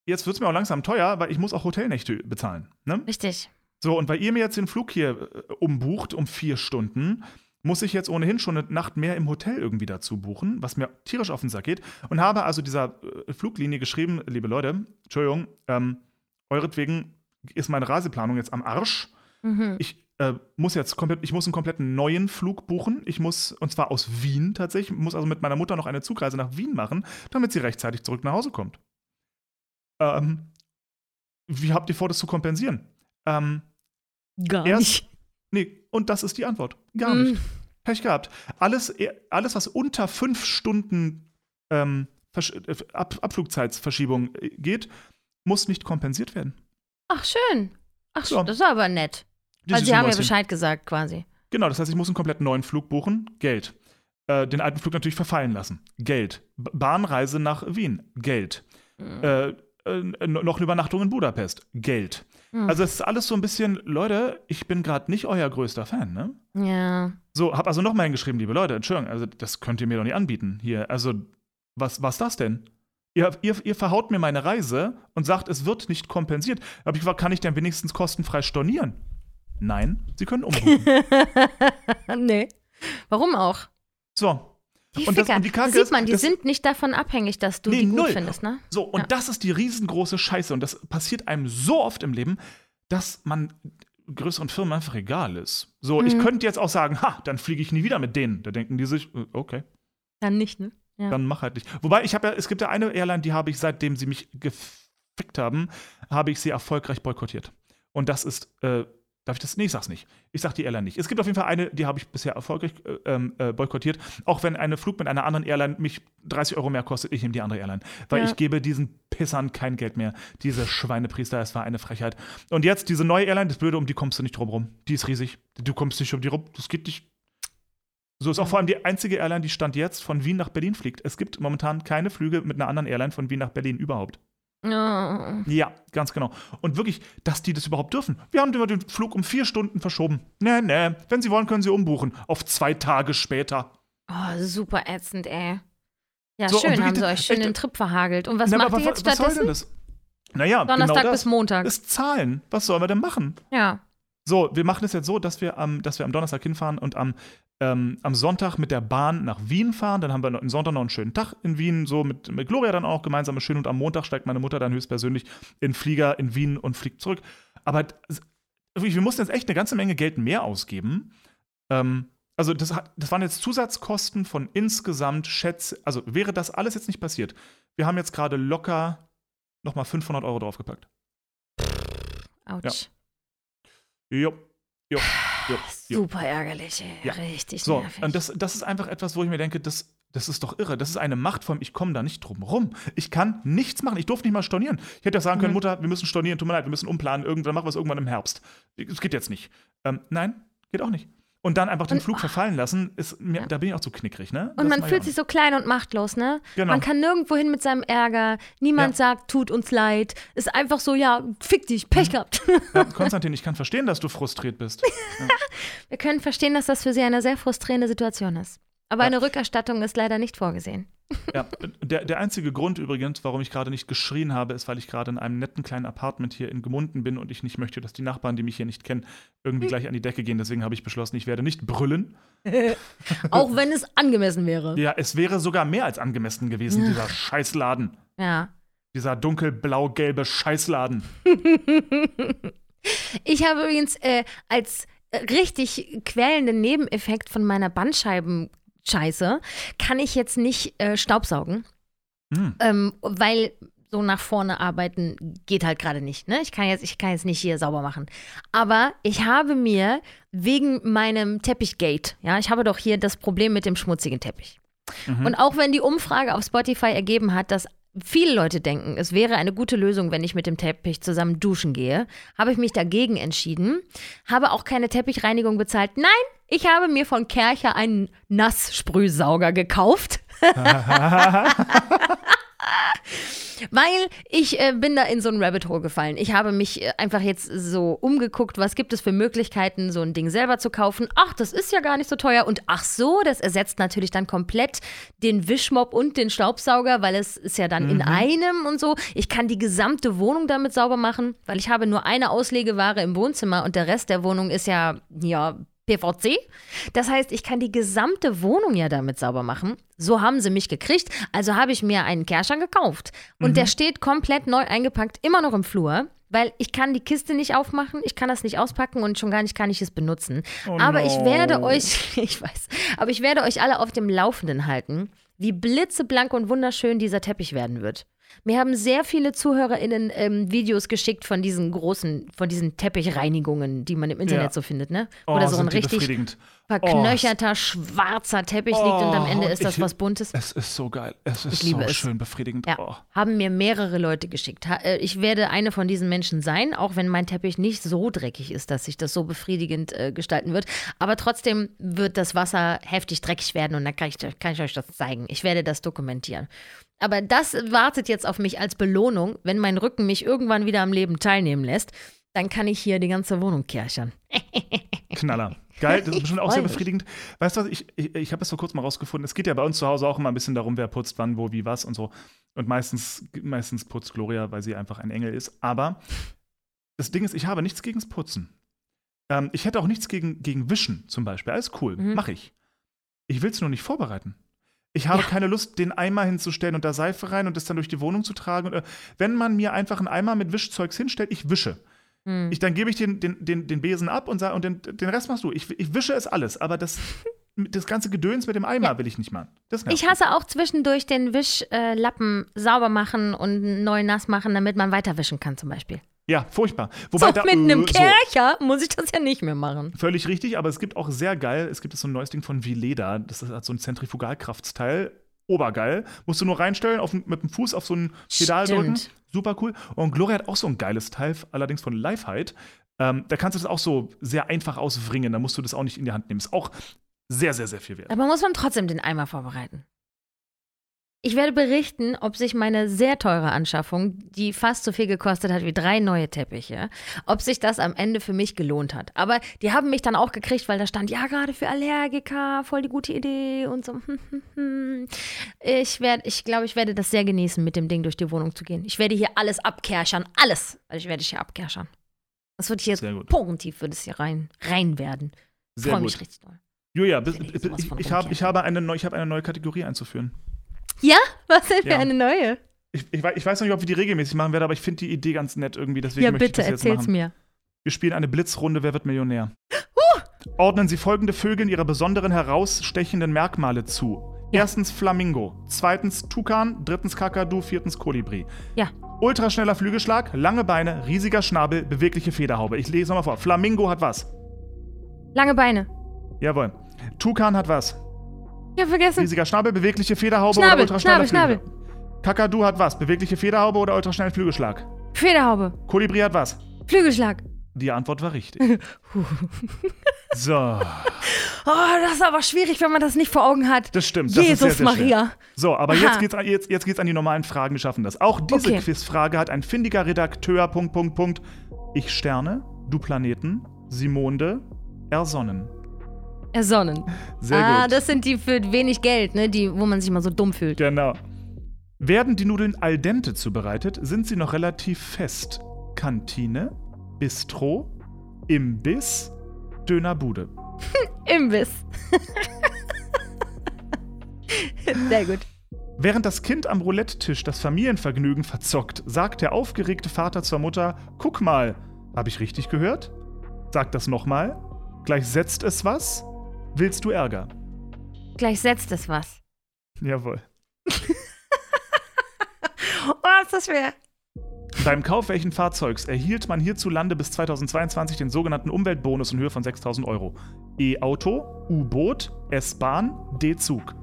B: jetzt wird es mir auch langsam teuer, weil ich muss auch Hotelnächte bezahlen. Ne?
A: Richtig.
B: So, und weil ihr mir jetzt den Flug hier äh, umbucht um vier Stunden, muss ich jetzt ohnehin schon eine Nacht mehr im Hotel irgendwie dazu buchen, was mir tierisch auf den Sack geht. Und habe also dieser äh, Fluglinie geschrieben, liebe Leute, Entschuldigung, ähm, euretwegen ist meine Reiseplanung jetzt am Arsch.
A: Mhm.
B: Ich äh, muss jetzt komplett, ich muss einen kompletten neuen Flug buchen. Ich muss, und zwar aus Wien tatsächlich, muss also mit meiner Mutter noch eine Zugreise nach Wien machen, damit sie rechtzeitig zurück nach Hause kommt. Ähm, wie habt ihr vor, das zu kompensieren? Ähm,
A: Gar
B: Erst-
A: nicht.
B: Nee, und das ist die Antwort. Gar
A: Mm.
B: nicht. Pech gehabt. Alles, eh, alles was unter fünf Stunden ähm, äh, Ab Abflugzeitsverschiebung äh, geht, muss nicht kompensiert werden.
A: Ach, schön. Ach,
B: So.
A: das ist aber nett. Weil
B: süßen
A: sie haben ja. Bescheid gesagt quasi.
B: Genau, das heißt, ich muss einen komplett neuen Flug buchen. Geld. Äh, den alten Flug natürlich verfallen lassen. Geld. B Bahnreise nach Wien. Geld.
A: Mhm.
B: Äh, noch eine Übernachtung in Budapest. Geld.
A: Mhm.
B: Also es ist alles so ein bisschen, Leute, ich bin gerade nicht euer größter Fan, ne?
A: Ja.
B: So, hab also nochmal hingeschrieben, liebe Leute, Entschuldigung, also das könnt ihr mir doch nicht anbieten hier. Also, was was das denn? Ihr, ihr, ihr verhaut mir meine Reise und sagt, es wird nicht kompensiert. Aber ich kann ich denn wenigstens kostenfrei stornieren? Nein, sie können umbuchen. <laughs>
A: nee. Warum auch?
B: so.
A: Die
B: Und das- und die Kacke
A: Sieht man, die sind nicht davon abhängig, dass du
B: Nee,
A: die gut
B: null.
A: findest, ne?
B: So, und
A: Ja.
B: das ist die riesengroße Scheiße. Und das passiert einem so oft im Leben, dass man größeren Firmen einfach egal ist. So, ich
A: Mhm.
B: könnte jetzt auch sagen, ha, dann fliege ich nie wieder mit denen. Da denken die sich, äh, okay.
A: Dann nicht, ne? Ja.
B: Dann mach halt nicht. Wobei, ich habe ja, es gibt ja eine Airline, die habe ich, seitdem sie mich gefickt haben, habe ich sie erfolgreich boykottiert. Und das ist äh, Darf ich das? Nee, ich sag's nicht. Ich sag die Airline nicht. Es gibt auf jeden Fall eine, die habe ich bisher erfolgreich äh, ähm, äh, boykottiert. Auch wenn ein Flug mit einer anderen Airline mich 30 Euro mehr kostet, ich nehme die andere Airline. Weil
A: Ja.
B: ich gebe diesen Pissern kein Geld mehr. Diese Schweinepriester, es war eine Frechheit. Und jetzt diese neue Airline, das Blöde, um die kommst du nicht drum rum. Die ist riesig. Du kommst nicht um die rum. Das geht nicht. So ist auch vor allem die einzige Airline, die Stand jetzt von Wien nach Berlin fliegt. Es gibt momentan keine Flüge mit einer anderen Airline von Wien nach Berlin überhaupt.
A: Oh.
B: Ja, ganz genau. Und wirklich, dass die das überhaupt dürfen. Wir haben den Flug um vier Stunden verschoben. Nee, nee. Wenn Sie wollen, können Sie umbuchen. Auf zwei Tage später.
A: Oh, super ätzend, ey. Ja,
B: So,
A: schön, haben sie euch schön
B: echt-
A: den Trip verhagelt. Und was
B: Na,
A: macht
B: aber
A: ihr jetzt
B: was soll denn
A: stattdessen?
B: das? Naja,
A: Donnerstag
B: genau das
A: bis Montag.
B: ist Zahlen. Was sollen wir denn machen?
A: Ja.
B: So, wir machen es jetzt so, dass wir am, dass wir am Donnerstag hinfahren und am, ähm, am Sonntag mit der Bahn nach Wien fahren. Dann haben wir am Sonntag noch einen schönen Tag in Wien, so mit, mit Gloria dann auch gemeinsam schön. Und am Montag steigt meine Mutter dann höchstpersönlich in Flieger in Wien und fliegt zurück. Aber wir mussten jetzt echt eine ganze Menge Geld mehr ausgeben. Ähm, also, das, das waren jetzt Zusatzkosten von insgesamt Schätze. Also, wäre das alles jetzt nicht passiert, wir haben jetzt gerade locker nochmal 500 Euro draufgepackt.
A: Autsch.
B: Jo, jo, jo, jo.
A: Super ärgerlich, ey.
B: Ja.
A: Richtig
B: So,
A: nervig.
B: und das, das ist einfach etwas, wo ich mir denke, das, das ist doch irre. Das ist eine Machtform, ich komme da nicht drum rum. Ich kann nichts machen. Ich durfte nicht mal stornieren. Ich hätte ja sagen können,
A: Mhm.
B: Mutter, wir müssen stornieren, tut mir leid, wir müssen umplanen, irgendwann machen wir es irgendwann im Herbst. Es geht jetzt nicht. Ähm, nein, geht auch nicht. Und dann einfach den
A: Und-
B: Flug verfallen lassen, ist mir,
A: Ja.
B: da bin ich auch zu knickrig, ne?
A: Und
B: Das
A: man fühlt sich so klein und machtlos, ne?
B: Genau.
A: Man kann nirgendwo hin mit seinem Ärger. Niemand
B: Ja.
A: sagt, tut uns leid. Ist einfach so, ja, fick dich, Pech
B: Mhm.
A: gehabt.
B: Ja, <laughs> Konstantin, ich kann verstehen, dass du frustriert bist.
A: Wir können verstehen, dass das für Sie eine sehr frustrierende Situation ist. Aber eine Rückerstattung ist leider nicht vorgesehen.
B: Ja, der, der einzige Grund übrigens, warum ich gerade nicht geschrien habe, ist, weil ich gerade in einem netten kleinen Apartment hier in Gemunden bin und ich nicht möchte, dass die Nachbarn, die mich hier nicht kennen, irgendwie gleich an die Decke gehen. Deswegen habe ich beschlossen, ich werde nicht brüllen. <laughs>
A: Auch wenn es angemessen wäre.
B: Ja, es wäre sogar mehr als angemessen gewesen, dieser Scheißladen.
A: Ja.
B: Dieser dunkelblau-gelbe Scheißladen. <laughs>
A: Ich habe übrigens äh, als äh, richtig quälenden Nebeneffekt von meiner Bandscheibenscheiße kann ich jetzt nicht äh, Staubsaugen,
B: Hm.
A: ähm, weil so nach vorne arbeiten geht halt gerade nicht. Ne? Ich, kann jetzt, ich kann jetzt nicht hier sauber machen. Aber ich habe mir wegen meinem Teppichgate, ja, ich habe doch hier das Problem mit dem schmutzigen Teppich.
B: Mhm.
A: Und auch wenn die Umfrage auf Spotify ergeben hat, dass viele Leute denken, es wäre eine gute Lösung, wenn ich mit dem Teppich zusammen duschen gehe, habe ich mich dagegen entschieden, habe auch keine Teppichreinigung bezahlt. Nein, ich habe mir von Kercher einen Nasssprühsauger gekauft. <laughs> <laughs> Weil ich äh, bin da in so ein Rabbit Hole gefallen. Ich habe mich äh, einfach jetzt so umgeguckt, was gibt es für Möglichkeiten, so ein Ding selber zu kaufen. Ach, das ist ja gar nicht so teuer. Und ach so, das ersetzt natürlich dann komplett den Wischmopp und den Staubsauger, weil es ist ja dann in einem und so. Ich kann die gesamte Wohnung damit sauber machen, weil ich habe nur eine Auslegeware im Wohnzimmer und der Rest der Wohnung ist ja, ja, PVC. Das heißt, ich kann die gesamte Wohnung ja damit sauber machen. So haben sie mich gekriegt. Also habe ich mir einen Kerschern gekauft. Und der steht komplett neu eingepackt, immer noch im Flur. Weil ich kann die Kiste nicht aufmachen, ich kann das nicht auspacken und schon gar nicht kann ich es benutzen.
B: Oh
A: aber ich
B: no.
A: werde euch, <laughs> ich weiß, aber ich werde euch alle auf dem Laufenden halten, wie blitzeblank und wunderschön dieser Teppich werden wird. Mir haben sehr viele ZuhörerInnen ähm, Videos geschickt von diesen großen, von diesen Teppichreinigungen, die man im Internet
B: Ja.
A: so findet, ne?
B: Oh,
A: da so ein richtig verknöcherter, schwarzer Teppich liegt und am
B: Oh,
A: Ende ist das
B: ich-
A: was Buntes.
B: Es ist so geil. Es ist so
A: es.
B: schön befriedigend.
A: Ja,
B: Oh.
A: haben mir mehrere Leute geschickt. Äh, Ich werde eine von diesen Menschen sein, auch wenn mein Teppich nicht so dreckig ist, dass sich das so befriedigend äh, gestalten wird. Aber trotzdem wird das Wasser heftig dreckig werden und dann kann ich, kann ich euch das zeigen. Ich werde das dokumentieren. Aber das wartet jetzt auf mich als Belohnung, wenn mein Rücken mich irgendwann wieder am Leben teilnehmen lässt. Dann kann ich hier die ganze Wohnung kerchern. <laughs>
B: Knaller. Geil, das ist bestimmt auch sehr befriedigend. Weißt du was, ich, ich, ich habe es vor kurzem mal rausgefunden. Es geht ja bei uns zu Hause auch immer ein bisschen darum, wer putzt wann, wo, wie, was und so. Und meistens, meistens putzt Gloria, weil sie einfach ein Engel ist. Aber das Ding ist, ich habe nichts gegens Putzen. Ähm, ich hätte auch nichts gegen, gegen Wischen zum Beispiel. Alles cool,
A: Mhm.
B: mache ich. Ich will es nur nicht vorbereiten. Ich habe
A: Ja.
B: keine Lust, den Eimer hinzustellen und da Seife rein und das dann durch die Wohnung zu tragen. Und, äh, wenn man mir einfach einen Eimer mit Wischzeugs hinstellt, ich wische.
A: Hm.
B: Ich, dann gebe ich den, den, den, den Besen ab und, sag, und den, den Rest machst du. Ich, ich wische es alles, aber das, <laughs> das ganze Gedöns mit dem Eimer
A: Ja.
B: will ich nicht machen.
A: Ich hasse auch zwischendurch den Wischlappen sauber machen und neu nass machen, damit man weiter wischen kann zum Beispiel.
B: Ja, furchtbar. Wobei
A: so,
B: da,
A: mit einem
B: so,
A: Kercher muss ich das ja nicht mehr machen.
B: Völlig richtig, aber es gibt auch sehr geil, es gibt so ein neues Ding von Vileda, das ist halt so ein Zentrifugalkraftsteil. Obergeil. Musst du nur reinstellen, auf, mit dem Fuß auf so ein Pedal
A: Stimmt.
B: drücken. Super cool. Und Gloria hat auch so ein geiles Teil, allerdings von Lifehide. Ähm, da kannst du das auch so sehr einfach auswringen. Da musst du das auch nicht in die Hand nehmen. Ist auch sehr, sehr, sehr viel wert.
A: Aber muss man trotzdem den Eimer vorbereiten. Ich werde berichten, ob sich meine sehr teure Anschaffung, die fast so viel gekostet hat wie drei neue Teppiche, ob sich das am Ende für mich gelohnt hat. Aber die haben mich dann auch gekriegt, weil da stand, ja, gerade für Allergiker, voll die gute Idee und so. <laughs> Ich werde, ich glaube, ich werde das sehr genießen, mit dem Ding durch die Wohnung zu gehen. Ich werde hier alles abkerchern, alles. Also ich werde hier abkerchern. Das wird hier porentief, wird es hier rein, rein werden.
B: Sehr
A: Freue mich richtig doll.
B: Julia, bis,
A: ich
B: ich, ich, hab, ich, habe eine neu, ich habe eine neue Kategorie einzuführen.
A: Ja? Was denn für
B: Ja.
A: eine neue?
B: Ich, ich, wei- ich weiß noch nicht, ob wir die regelmäßig machen werden, aber ich finde die Idee ganz nett irgendwie. Deswegen
A: Ja,
B: möchte
A: bitte,
B: ich das jetzt
A: erzähl's
B: machen.
A: mir.
B: Wir spielen eine Blitzrunde, wer wird Millionär? Ordnen Sie folgende Vögeln ihre besonderen herausstechenden Merkmale zu.
A: Ja.
B: Erstens Flamingo, zweitens Tukan, drittens Kakadu, viertens Kolibri.
A: Ja.
B: Ultraschneller Flügelschlag, lange Beine, riesiger Schnabel, bewegliche Federhaube. Ich lese nochmal vor. Flamingo hat was?
A: Lange Beine.
B: Jawohl. Tukan hat was?
A: Ja, vergessen.
B: Riesiger Schnabel, bewegliche Federhaube
A: Schnabel,
B: oder ultraschneller
A: Schnabel,
B: Flügel? Kakadu hat was? Bewegliche Federhaube oder ultraschnellen Flügelschlag?
A: Federhaube.
B: Kolibri hat was?
A: Flügelschlag.
B: Die Antwort war richtig. <laughs> so,
A: Oh, das ist aber schwierig, wenn man das nicht vor Augen hat.
B: das stimmt. Das ist sehr,
A: Jesus
B: sehr schwer.
A: Maria.
B: So, aber
A: Aha.
B: jetzt geht's, an, jetzt, jetzt geht's an die normalen Fragen. Wir schaffen das. Auch diese
A: Okay.
B: Quizfrage hat ein findiger Redakteur. Punkt, Punkt, Punkt. Ich Sterne, du Planeten, Simonde, ersonnen.
A: Ersonnen.
B: Sehr
A: ah,
B: gut.
A: das sind die für wenig Geld, ne? Die, wo man sich mal so dumm fühlt.
B: Genau. Werden die Nudeln al dente zubereitet, sind sie noch relativ fest. Kantine, Bistro, Imbiss, Dönerbude. <laughs>
A: Imbiss. <laughs> Sehr gut.
B: Während das Kind am Roulette-Tisch das Familienvergnügen verzockt, sagt der aufgeregte Vater zur Mutter: Guck mal, habe ich richtig gehört? Sagt das nochmal. Gleich setzt es was. Willst du Ärger?
A: Gleich setzt es was.
B: Jawohl. <laughs>
A: Oh, ist das schwer.
B: Beim Kauf welchen Fahrzeugs erhielt man hierzulande bis 2022 den sogenannten Umweltbonus in Höhe von 6000 Euro? E-Auto, U-Boot, S-Bahn, D-Zug.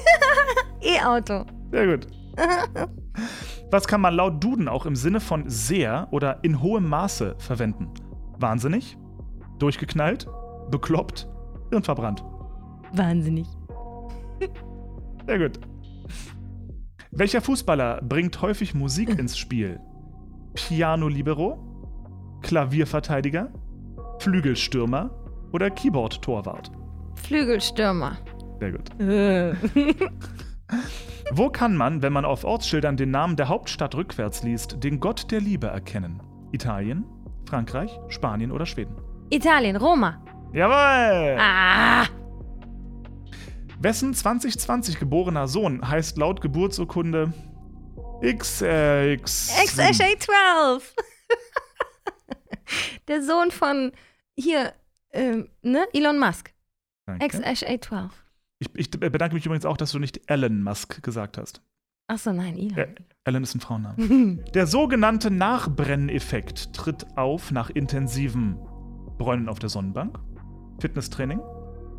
B: <laughs>
A: E-Auto.
B: Sehr gut. <laughs> Was kann man laut Duden auch im Sinne von sehr oder in hohem Maße verwenden? Wahnsinnig? Durchgeknallt? Bekloppt? Hirnverbrannt?
A: Wahnsinnig.
B: Sehr gut. Welcher Fußballer bringt häufig Musik <laughs> ins Spiel? Piano Libero? Klavierverteidiger? Flügelstürmer? Oder Keyboard-Torwart?
A: Flügelstürmer.
B: Sehr gut.
A: Äh. <laughs>
B: Wo kann man, wenn man auf Ortsschildern den Namen der Hauptstadt rückwärts liest, den Gott der Liebe erkennen? Italien, Frankreich, Spanien oder Schweden?
A: Italien, Roma.
B: Jawohl!
A: Ah!
B: Wessen 2020 geborener Sohn heißt laut Geburtsurkunde XX?
A: XSA12. <laughs> Der Sohn von hier, ähm, ne? Elon Musk.
B: Danke.
A: XSA12.
B: Ich, ich bedanke mich übrigens auch, dass du nicht Elon Musk gesagt hast.
A: Achso, nein, Elon.
B: Ja. Elon ist ein Frauenname. <laughs> Der sogenannte Nachbrenneffekt tritt auf nach intensivem Bräunen auf der Sonnenbank, Fitnesstraining,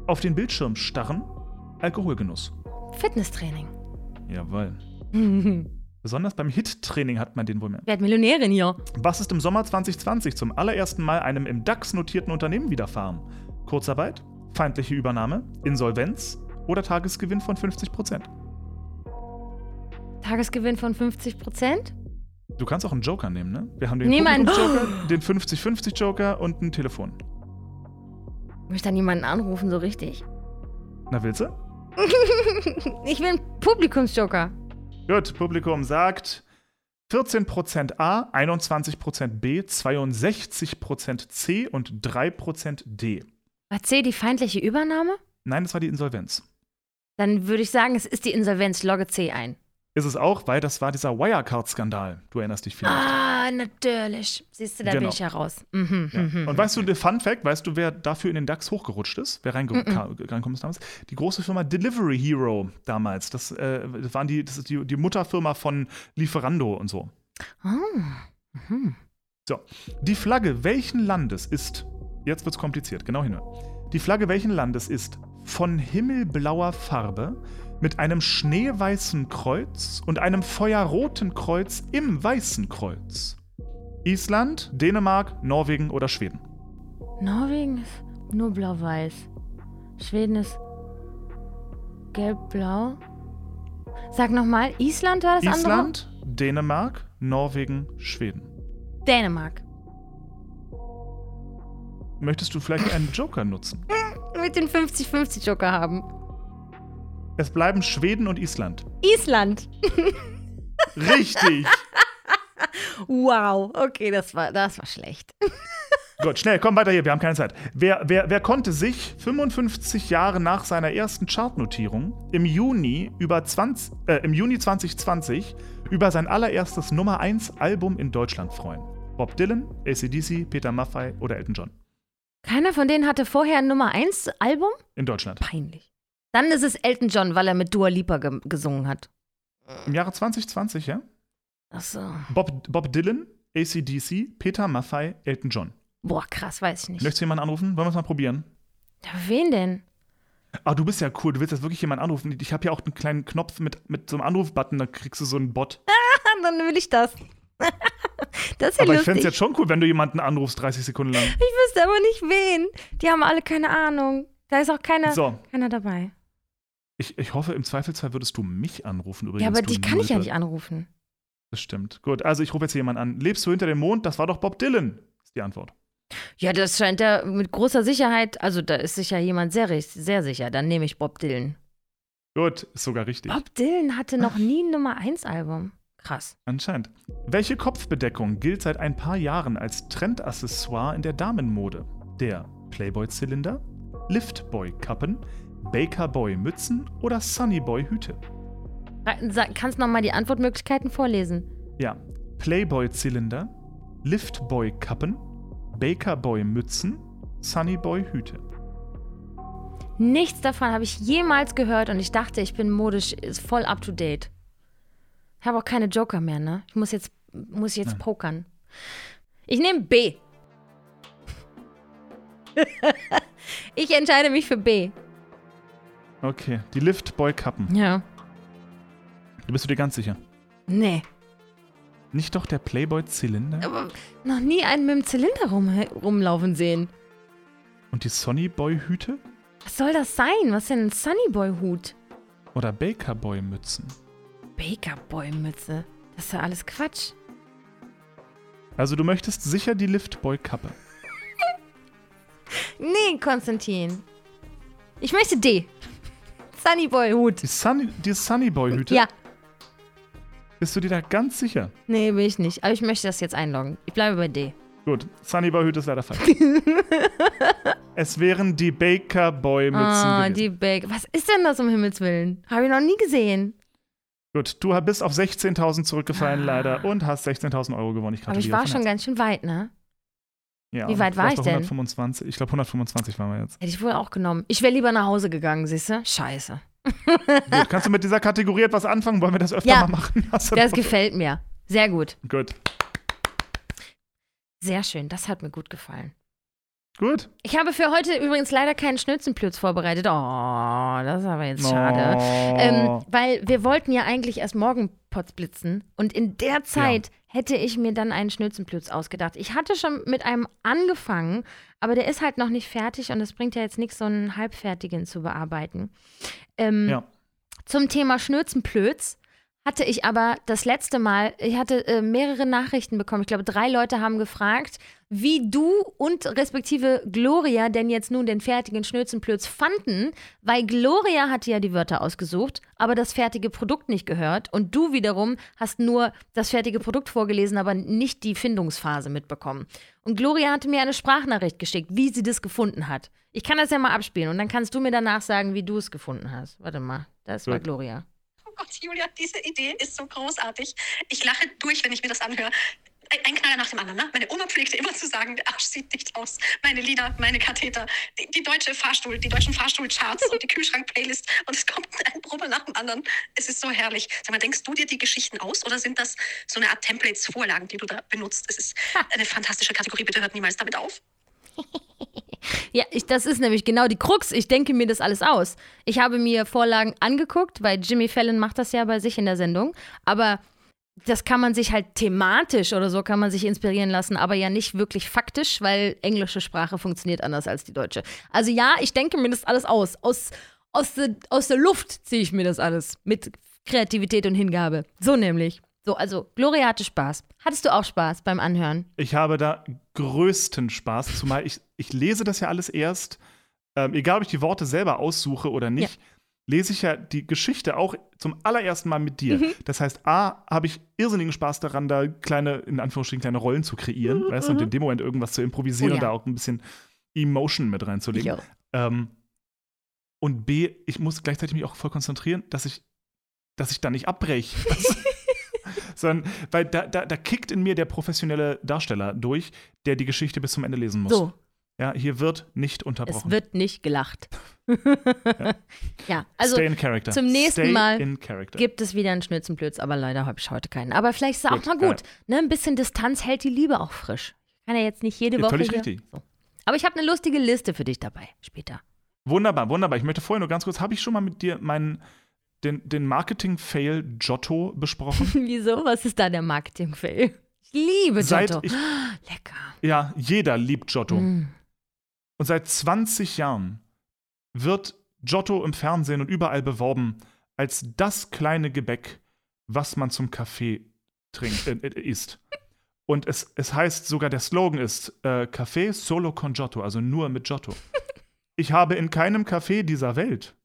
B: auf den Bildschirm starren, Alkoholgenuss.
A: Fitnesstraining.
B: Jawohl. <laughs> Besonders beim Hit-Training hat man den wohl mehr.
A: Millionärin hier.
B: Was ist im Sommer 2020 zum allerersten Mal einem im DAX notierten Unternehmen widerfahren? Kurzarbeit, feindliche Übernahme, Insolvenz oder Tagesgewinn von 50 Prozent?
A: Tagesgewinn von 50 Prozent?
B: Du kannst auch einen Joker nehmen, ne? Wir haben den Joker, den 50-50-Joker und ein Telefon.
A: Möchte dann jemanden anrufen, so richtig?
B: Na, willst du? <laughs>
A: Ich will einen Publikumsjoker.
B: Gut, Publikum sagt 14% A, 21% B, 62% C und 3% D.
A: War C die feindliche Übernahme?
B: Nein, das war die Insolvenz.
A: Dann würde ich sagen, es ist die Insolvenz. Logge C ein.
B: Ist es auch, weil das war dieser Wirecard-Skandal. Du erinnerst dich vielleicht.
A: Ah, natürlich. Siehst du, da bin
B: Genau.
A: ich ja raus. Mhm,
B: Ja.
A: mhm.
B: Und weißt du, der Fun Fact, weißt du, wer dafür in den DAX hochgerutscht ist? Wer reinge reingekommen ist damals? Die große Firma Delivery Hero damals. Das, äh, das waren die, das ist die, die Mutterfirma von Lieferando und so.
A: Ah, mhm.
B: So, die Flagge welchen Landes ist, jetzt wird's kompliziert, genau hin. Die Flagge welchen Landes ist von himmelblauer Farbe mit einem schneeweißen Kreuz und einem feuerroten Kreuz im weißen Kreuz? Island, Dänemark, Norwegen oder Schweden?
A: Norwegen ist nur blau-weiß. Schweden ist gelb-blau. Sag nochmal, Island war das
B: Island, Dänemark, Norwegen, Schweden.
A: andere? Dänemark.
B: Möchtest du vielleicht einen Joker nutzen?
A: Mit den 50-50 Joker haben.
B: Es bleiben Schweden und Island.
A: Island.
B: Richtig! <laughs>
A: Wow. Okay, das war, das war schlecht. <laughs>
B: Gut, schnell, komm weiter hier, wir haben keine Zeit. Wer, wer, wer konnte sich 55 Jahre nach seiner ersten Chartnotierung im Juni, über 20, äh, im Juni 2020 über sein allererstes Nummer 1 Album in Deutschland freuen? Bob Dylan, ACDC, Peter Maffay oder Elton John?
A: Keiner von denen hatte vorher ein Nummer 1 Album?
B: In Deutschland.
A: Peinlich. Dann ist es Elton John, weil er mit Dua Lipa ge gesungen hat.
B: Im Jahre 2020, ja?
A: Achso.
B: Bob, Bob Dylan, ACDC, Peter Maffay, Elton John.
A: Boah, krass, weiß ich nicht.
B: Möchtest du jemanden anrufen? Wollen wir es mal probieren?
A: Ja, wen denn?
B: Ah, du bist ja cool. Du willst jetzt wirklich jemanden anrufen. Ich habe hier auch einen kleinen Knopf mit, mit so einem Anrufbutton, da kriegst du so einen Bot. <laughs>
A: Dann will ich das. Das ist ja
B: aber ich
A: lustig.
B: fände es jetzt schon cool, wenn du jemanden anrufst, 30 Sekunden lang.
A: Ich wüsste aber nicht wen. Die haben alle keine Ahnung. Da ist auch keiner,
B: So,
A: keiner dabei.
B: ich, ich hoffe, im Zweifelsfall würdest du mich anrufen übrigens.
A: ja, aber die kann ich ja nicht anrufen.
B: Das stimmt. Gut, also ich rufe jetzt hier jemanden an. Lebst du hinter dem Mond? Das war doch Bob Dylan, ist die Antwort.
A: Ja, das scheint ja mit großer Sicherheit, also da ist sich ja jemand sehr, sehr sicher. Dann nehme ich Bob Dylan.
B: Gut, ist sogar richtig.
A: Bob Dylan hatte noch nie ein Nummer 1 Album. Krass.
B: Anscheinend. Welche Kopfbedeckung gilt seit ein paar Jahren als Trendaccessoire in der Damenmode? Der Playboy-Zylinder, Liftboy-Kappen, Bakerboy-Mützen oder Sunnyboy-Hüte?
A: Kannst noch mal die Antwortmöglichkeiten vorlesen?
B: Ja, Playboy-Zylinder, Liftboy-Kappen, Bakerboy-Mützen, Sunnyboy-Hüte.
A: Nichts davon habe ich jemals gehört und ich dachte, ich bin modisch ist voll up to date. Ich habe auch keine Joker mehr, ne? Ich muss jetzt, muss jetzt
B: Nein.
A: pokern. Ich nehme B. <laughs> ich entscheide mich für B.
B: Okay, die Liftboy-Kappen.
A: Ja.
B: Du bist du dir ganz sicher?
A: Nee.
B: Nicht doch der Playboy-Zylinder
A: Aber noch nie einen mit dem Zylinder rum, rumlaufen sehen.
B: und die Sonnyboy-Hüte
A: Was soll das sein? Was ist denn ein Sunnyboy-Hut?
B: oder Bakerboy-Mützen?
A: Bakerboy-Mütze. Das ist ja alles Quatsch.
B: Also du möchtest sicher die Liftboy-Kappe. <laughs>
A: Nee, Konstantin. Ich möchte D. Sunnyboy-Hut.
B: Die, Sunny, die Sunnyboy-Hüte?
A: Ja.
B: Bist du dir da ganz sicher?
A: Nee, will ich nicht. Aber ich möchte das jetzt einloggen. Ich bleibe bei D.
B: Gut, Sunnyboy-Hüte ist leider falsch. <laughs> es wären die Bakerboy-Mützen
A: Ah,
B: gewesen.
A: die Baker. Was ist denn das um Himmels Willen? Habe ich noch nie gesehen.
B: Gut, du bist auf 16.000 zurückgefallen leider und hast 16.000 Euro gewonnen. Ich
A: Ah. Aber ich war schon ganz schön weit, ne?
B: Ja,
A: wie weit war ich denn?
B: 125, ich glaube 125 waren wir jetzt.
A: Hätte ich wohl auch genommen. Ich wäre lieber nach Hause gegangen, siehst du? Scheiße.
B: Gut, kannst du mit dieser Kategorie etwas anfangen? Wollen wir das öfter
A: Ja,
B: mal machen? Du <laughs>
A: Das
B: Bock?
A: gefällt mir. Sehr gut.
B: Gut,
A: Sehr schön. Das hat mir gut gefallen.
B: Gut.
A: Ich habe für heute übrigens leider keinen Schnitzenplütz vorbereitet. Oh, das ist aber jetzt schade.
B: Oh.
A: Ähm, weil wir wollten ja eigentlich erst morgen Potzblitzen und in der Zeit hätte ich mir dann einen Schnitzenplütz ausgedacht. Ich hatte schon mit einem angefangen, aber der ist halt noch nicht fertig und es bringt ja jetzt nichts, so einen halbfertigen zu bearbeiten. Ähm,
B: Ja.
A: Zum Thema Schnürzenplötz hatte ich aber das letzte Mal, ich hatte äh, mehrere Nachrichten bekommen. Ich glaube, drei Leute haben gefragt, wie du und respektive Gloria denn jetzt nun den fertigen Schnürzenplötz fanden, weil Gloria hatte ja die Wörter ausgesucht, aber das fertige Produkt nicht gehört und du wiederum hast nur das fertige Produkt vorgelesen, aber nicht die Findungsphase mitbekommen. Und Gloria hatte mir eine Sprachnachricht geschickt, wie sie das gefunden hat. Ich kann das ja mal abspielen und dann kannst du mir danach sagen, wie du es gefunden hast. Warte mal, das war
B: Gut.
A: Gloria.
C: Oh Gott, Julia, diese Idee ist so großartig. Ich lache durch, wenn ich mir das anhöre. Ein, Knaller nach dem anderen. Ne? Meine Oma pflegte immer zu sagen, der Arsch sieht dicht aus. Meine Lieder, meine Katheter, die, die deutsche Fahrstuhl, die deutschen Fahrstuhlcharts und die Kühlschrank-Playlist. Und es kommt ein Probe nach dem anderen. Es ist so herrlich. Sag mal, denkst du dir die Geschichten aus oder sind das so eine Art Templates, Vorlagen, die du da benutzt? Es ist eine fantastische Kategorie. Bitte hört niemals damit auf. <laughs>
A: Ja, ich, das ist nämlich genau die Krux. Ich denke mir das alles aus. Ich habe mir Vorlagen angeguckt, weil Jimmy Fallon macht das ja bei sich in der Sendung. Aber das kann man sich halt thematisch oder so kann man sich inspirieren lassen, aber ja nicht wirklich faktisch, weil englische Sprache funktioniert anders als die deutsche. Also ja, ich denke mir das alles aus. Aus, aus, de, aus der Luft ziehe ich mir das alles mit Kreativität und Hingabe. So nämlich. So, also Gloria hatte Spaß. Hattest du auch Spaß beim Anhören?
B: Ich habe da größten Spaß, zumal ich, ich lese das ja alles erst, ähm, egal ob ich die Worte selber aussuche oder nicht. Ja lese ich ja die Geschichte auch zum allerersten Mal mit dir. Mhm. Das heißt, A, habe ich irrsinnigen Spaß daran, da kleine, in Anführungsstrichen, kleine Rollen zu kreieren, mhm. weißt du, und in dem Moment irgendwas zu improvisieren oh, ja. und da auch ein bisschen Emotion mit reinzulegen. Ähm, und B, ich muss gleichzeitig mich auch voll konzentrieren, dass ich, dass ich da nicht abbreche. <laughs> Sondern, weil da, da, da kickt in mir der professionelle Darsteller durch, der die Geschichte bis zum Ende lesen muss. So. Ja, hier wird nicht unterbrochen.
A: Es wird nicht gelacht ja. <laughs> ja. also
B: Stay in character.
A: zum nächsten Stay Mal gibt es wieder einen Schnitzenblöds, aber leider habe ich heute keinen. Aber vielleicht ist es auch mal gut. Ne? Ein bisschen Distanz hält die Liebe auch frisch. Ich kann ja jetzt nicht jede ja, Woche.
B: Völlig
A: hier,
B: richtig.
A: So. Aber ich habe eine lustige Liste für dich dabei später.
B: Wunderbar, wunderbar. Ich möchte vorher nur ganz kurz, habe ich schon mal mit dir meinen den, den Marketing-Fail Giotto besprochen? <laughs>
A: Wieso? Was ist da der Marketing-Fail? Ich liebe Giotto. Ich, Lecker.
B: Ja, jeder liebt Giotto. Mm. Und seit 20 Jahren wird Giotto im Fernsehen und überall beworben als das kleine Gebäck, was man zum Kaffee trinkt, äh, äh, isst. Und es, es heißt sogar, der Slogan ist äh, Café solo con Giotto, also nur mit Giotto. Ich habe in keinem Café dieser Welt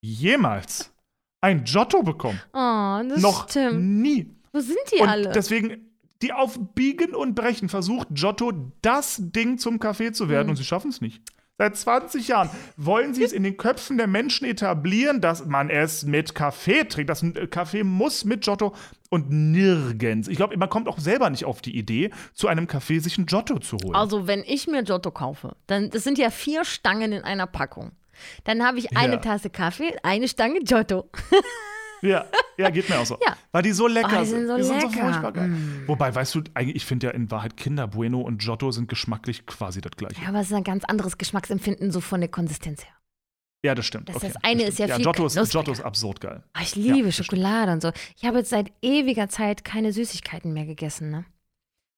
B: jemals ein Giotto bekommen.
A: Oh, das
B: Noch
A: stimmt.
B: nie.
A: Wo sind die
B: und
A: alle?
B: Deswegen, die auf Biegen und Brechen versucht Giotto das Ding zum Kaffee zu werden hm. und sie schaffen es nicht. Seit 20 Jahren wollen sie es in den Köpfen der Menschen etablieren, dass man es mit Kaffee trinkt. Das Kaffee muss mit Giotto und nirgends. Ich glaube, man kommt auch selber nicht auf die Idee, zu einem Kaffee sich ein Giotto zu holen.
A: Also, wenn ich mir Giotto kaufe, dann das sind ja vier Stangen in einer Packung. Dann habe ich eine ja. Tasse Kaffee, eine Stange Giotto. <laughs>
B: Ja, ja, geht mir auch so.
A: Ja.
B: Weil die so lecker
A: oh, die sind. So
B: die
A: lecker.
B: sind so furchtbar geil. Mm. Wobei, weißt du, eigentlich, ich finde ja in Wahrheit Kinder Bueno und Giotto sind geschmacklich quasi das gleiche.
A: Ja, aber es ist ein ganz anderes Geschmacksempfinden, so von der Konsistenz her.
B: Ja, das stimmt.
A: Das,
B: okay,
A: das eine
B: das
A: ist ja,
B: ja
A: viel
B: Giotto ist, Giotto ist absurd geil.
A: Oh, ich liebe ja, Schokolade und so. Ich habe jetzt seit ewiger Zeit keine Süßigkeiten mehr gegessen, ne?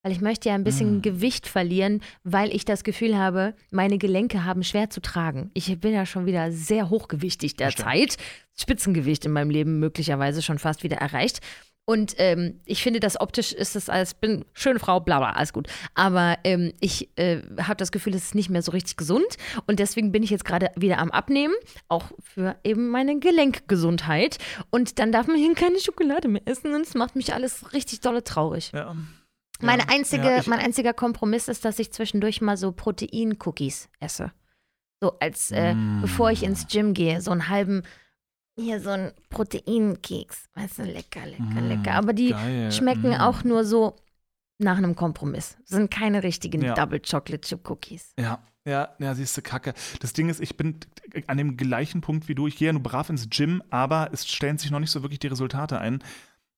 A: Weil ich möchte ja ein bisschen mm. Gewicht verlieren, weil ich das Gefühl habe, meine Gelenke haben schwer zu tragen. Ich bin ja schon wieder sehr hochgewichtig derzeit. Spitzengewicht in meinem Leben möglicherweise schon fast wieder erreicht. Und ähm, ich finde, das optisch ist es als bin schöne Frau, bla bla, alles gut. Aber ähm, ich äh, habe das Gefühl, es ist nicht mehr so richtig gesund. Und deswegen bin ich jetzt gerade wieder am Abnehmen, auch für eben meine Gelenkgesundheit. Und dann darf man hier keine Schokolade mehr essen und es macht mich alles richtig dolle traurig.
B: Ja.
A: Meine einzige, ja, mein einziger Kompromiss ist, dass ich zwischendurch mal so Protein-Cookies esse. So als äh, mm. bevor ich ins Gym gehe, so einen halben, hier so ein Proteinkeks. Weißt du, lecker, lecker, mm, lecker. Aber die geil. schmecken mm. auch nur so nach einem Kompromiss. Sind keine richtigen ja. Double Chocolate Chip Cookies.
B: Ja, ja, ja, siehst du, Kacke. Das Ding ist, ich bin an dem gleichen Punkt wie du. Ich gehe ja nur brav ins Gym, aber es stellen sich noch nicht so wirklich die Resultate ein.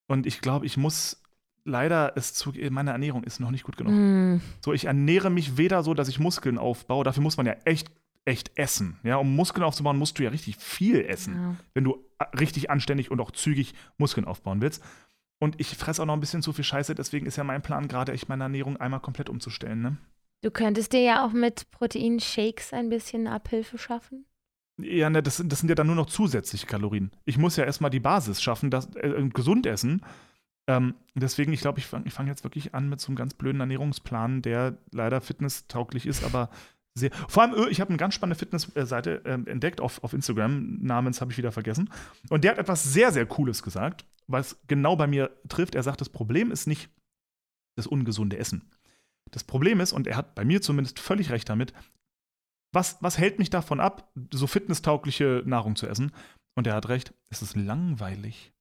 B: Und ich glaube, ich muss leider ist zu, meine Ernährung ist noch nicht gut genug. Mm. So, ich ernähre mich weder so, dass ich Muskeln aufbaue. Dafür muss man ja echt, echt essen. Ja, um Muskeln aufzubauen, musst du ja richtig viel essen, ja. wenn du äh, richtig anständig und auch zügig Muskeln aufbauen willst. Und ich fresse auch noch ein bisschen zu viel Scheiße, deswegen ist ja mein Plan gerade, echt meine Ernährung einmal komplett umzustellen. Ne?
A: Du könntest dir ja auch mit Proteinshakes ein bisschen Abhilfe schaffen.
B: Ja, ne, das, das sind ja dann nur noch zusätzliche Kalorien. Ich muss ja erstmal die Basis schaffen, das, äh, gesund essen ähm, deswegen, ich glaube, ich fange fang jetzt wirklich an mit so einem ganz blöden Ernährungsplan, der leider fitnesstauglich ist, aber sehr. Vor allem, ich habe eine ganz spannende Fitnessseite äh, entdeckt auf, auf Instagram, namens habe ich wieder vergessen. Und der hat etwas sehr, sehr Cooles gesagt, was genau bei mir trifft. Er sagt, das Problem ist nicht das ungesunde Essen. Das Problem ist, und er hat bei mir zumindest völlig recht damit, was, was hält mich davon ab, so fitnesstaugliche Nahrung zu essen? Und er hat recht, es ist langweilig.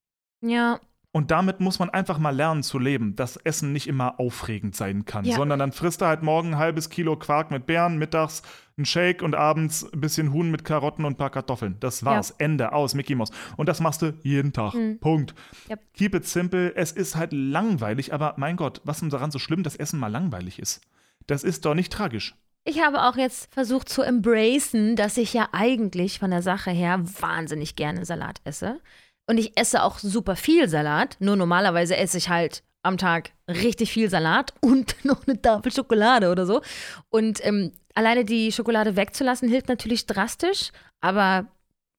A: Ja,
B: Und damit muss man einfach mal lernen zu leben, dass Essen nicht immer aufregend sein kann,
A: Ja.
B: sondern dann frisst er halt morgen ein halbes Kilo Quark mit Beeren, mittags ein Shake und abends ein bisschen Huhn mit Karotten und ein paar Kartoffeln. Das war's. Ende, aus, Mickey Mouse. Und das machst du jeden Tag. Punkt.
A: Mhm. Yep.
B: Keep it simple. Es ist halt langweilig, aber mein Gott, was ist denn daran so schlimm, dass Essen mal langweilig ist? Das ist doch nicht tragisch.
A: Ich habe auch jetzt versucht zu embracen, dass ich ja eigentlich von der Sache her wahnsinnig gerne Salat esse. Und ich esse auch super viel Salat. Nur normalerweise esse ich halt am Tag richtig viel Salat <laughs> und noch eine Tafel Schokolade oder so. Und ähm, alleine die Schokolade wegzulassen hilft natürlich drastisch. Aber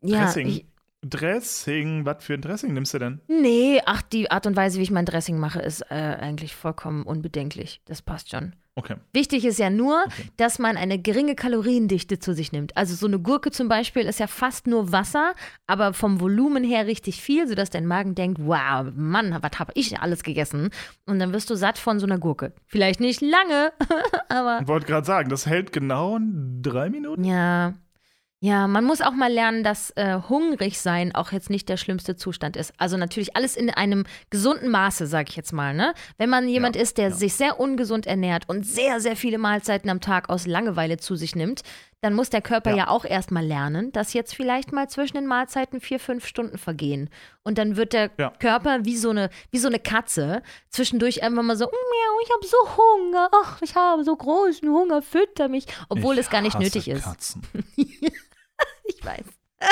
A: ja,
B: Dressing.
A: ich,
B: Dressing, was für ein Dressing nimmst du denn?
A: nee, ach, die Art und Weise, wie ich mein Dressing mache, ist äh, eigentlich vollkommen unbedenklich. Das passt schon.
B: Okay.
A: Wichtig ist ja nur, dass man eine geringe Kaloriendichte zu sich nimmt. Also so eine Gurke zum Beispiel ist ja fast nur Wasser, aber vom Volumen her richtig viel, sodass dein Magen denkt, wow, Mann, was habe ich alles gegessen? Und dann wirst du satt von so einer Gurke. Vielleicht nicht lange, <laughs> aber
B: Ich wollte gerade sagen, das hält genau drei Minuten.
A: ja. Ja, man muss auch mal lernen, dass äh, hungrig sein auch jetzt nicht der schlimmste Zustand ist. Also natürlich alles in einem gesunden Maße, sag ich jetzt mal. Ne? Wenn man jemand
B: Ja,
A: ist, der
B: ja.
A: sich sehr ungesund ernährt und sehr, sehr viele Mahlzeiten am Tag aus Langeweile zu sich nimmt, dann muss der Körper ja,
B: Ja.
A: auch erstmal lernen, dass jetzt vielleicht mal zwischen den Mahlzeiten vier, fünf Stunden vergehen. Und dann wird der. Körper wie so, eine, wie so eine Katze zwischendurch einfach mal so, miau, ich habe so Hunger, ach, ich habe so großen Hunger, fütter mich, obwohl
B: Ich
A: es gar nicht nötig ist.
B: Katzen.
A: Ich <laughs> weiß. <laughs>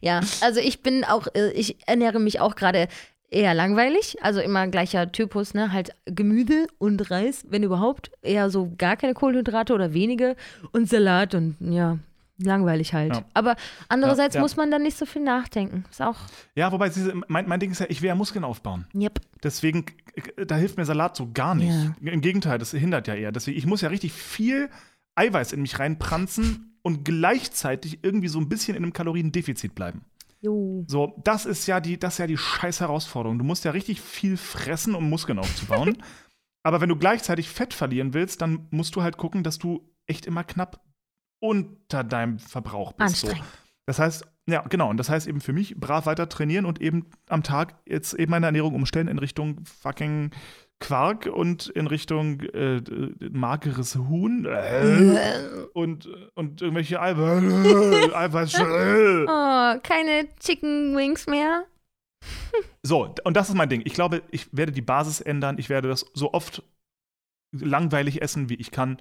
A: ja, also ich bin auch, äh, ich ernähre mich auch gerade eher langweilig, also immer gleicher Typus, ne? Halt Gemüse und Reis, wenn überhaupt. Eher so gar keine Kohlenhydrate oder wenige und Salat und ja, langweilig halt.
B: Ja.
A: Aber andererseits
B: Ja, ja.
A: muss man dann nicht so viel nachdenken. Ist auch,
B: Ja, wobei mein, mein Ding ist ja, ich will ja Muskeln aufbauen.
A: yep.
B: Deswegen, da hilft mir Salat so gar nicht. Im Gegenteil, das hindert ja eher. Deswegen, ich muss ja richtig viel Eiweiß in mich reinpranzen und gleichzeitig irgendwie so ein bisschen in einem Kaloriendefizit bleiben.
A: Jo.
B: So, das ist ja die, das ist ja die scheiß Herausforderung. Du musst ja richtig viel fressen, um Muskeln aufzubauen. <laughs> Aber wenn du gleichzeitig Fett verlieren willst, dann musst du halt gucken, dass du echt immer knapp unter deinem Verbrauch bist. So.
A: Anstrengend.
B: Das heißt, ja, genau. Und das heißt eben für mich, brav weiter trainieren und eben am Tag jetzt eben meine Ernährung umstellen in Richtung fucking Quark und in Richtung äh, mageres Huhn äh, <laughs> und, und irgendwelche Eiweiß. <laughs> Eiweiß
A: Oh, keine Chicken Wings mehr. <laughs>
B: so, und das ist mein Ding. Ich glaube, ich werde die Basis ändern. Ich werde das so oft langweilig essen, wie ich kann.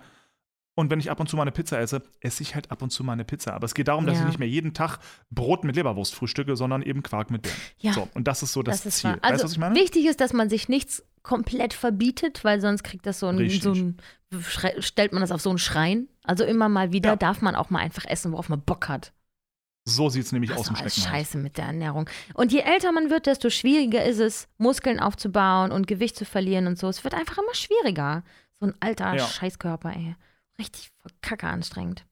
B: Und wenn ich ab und zu mal eine Pizza esse, esse ich halt ab und zu mal eine Pizza. Aber es geht darum, dass
A: Ja.
B: ich nicht mehr jeden Tag Brot mit Leberwurst frühstücke, sondern eben Quark mit Beeren.
A: Ja.
B: So, und das ist so das,
A: Das ist
B: Ziel.
A: wahr. Also
B: weißt du, was ich meine?
A: wichtig ist, dass man sich nichts komplett verbietet, weil sonst kriegt das so ein,
B: Richtig.
A: so ein stellt man das auf so einen Schrein. Also immer mal wieder
B: Ja.
A: darf man auch mal einfach essen, worauf man Bock hat.
B: So sieht es nämlich
A: Das
B: aus im Schneckenhaus.
A: scheiße mit der Ernährung. Und je älter man wird, desto schwieriger ist es, Muskeln aufzubauen und Gewicht zu verlieren und so. Es wird einfach immer schwieriger. So ein alter
B: Ja.
A: Scheißkörper, ey. Richtig kacke anstrengend.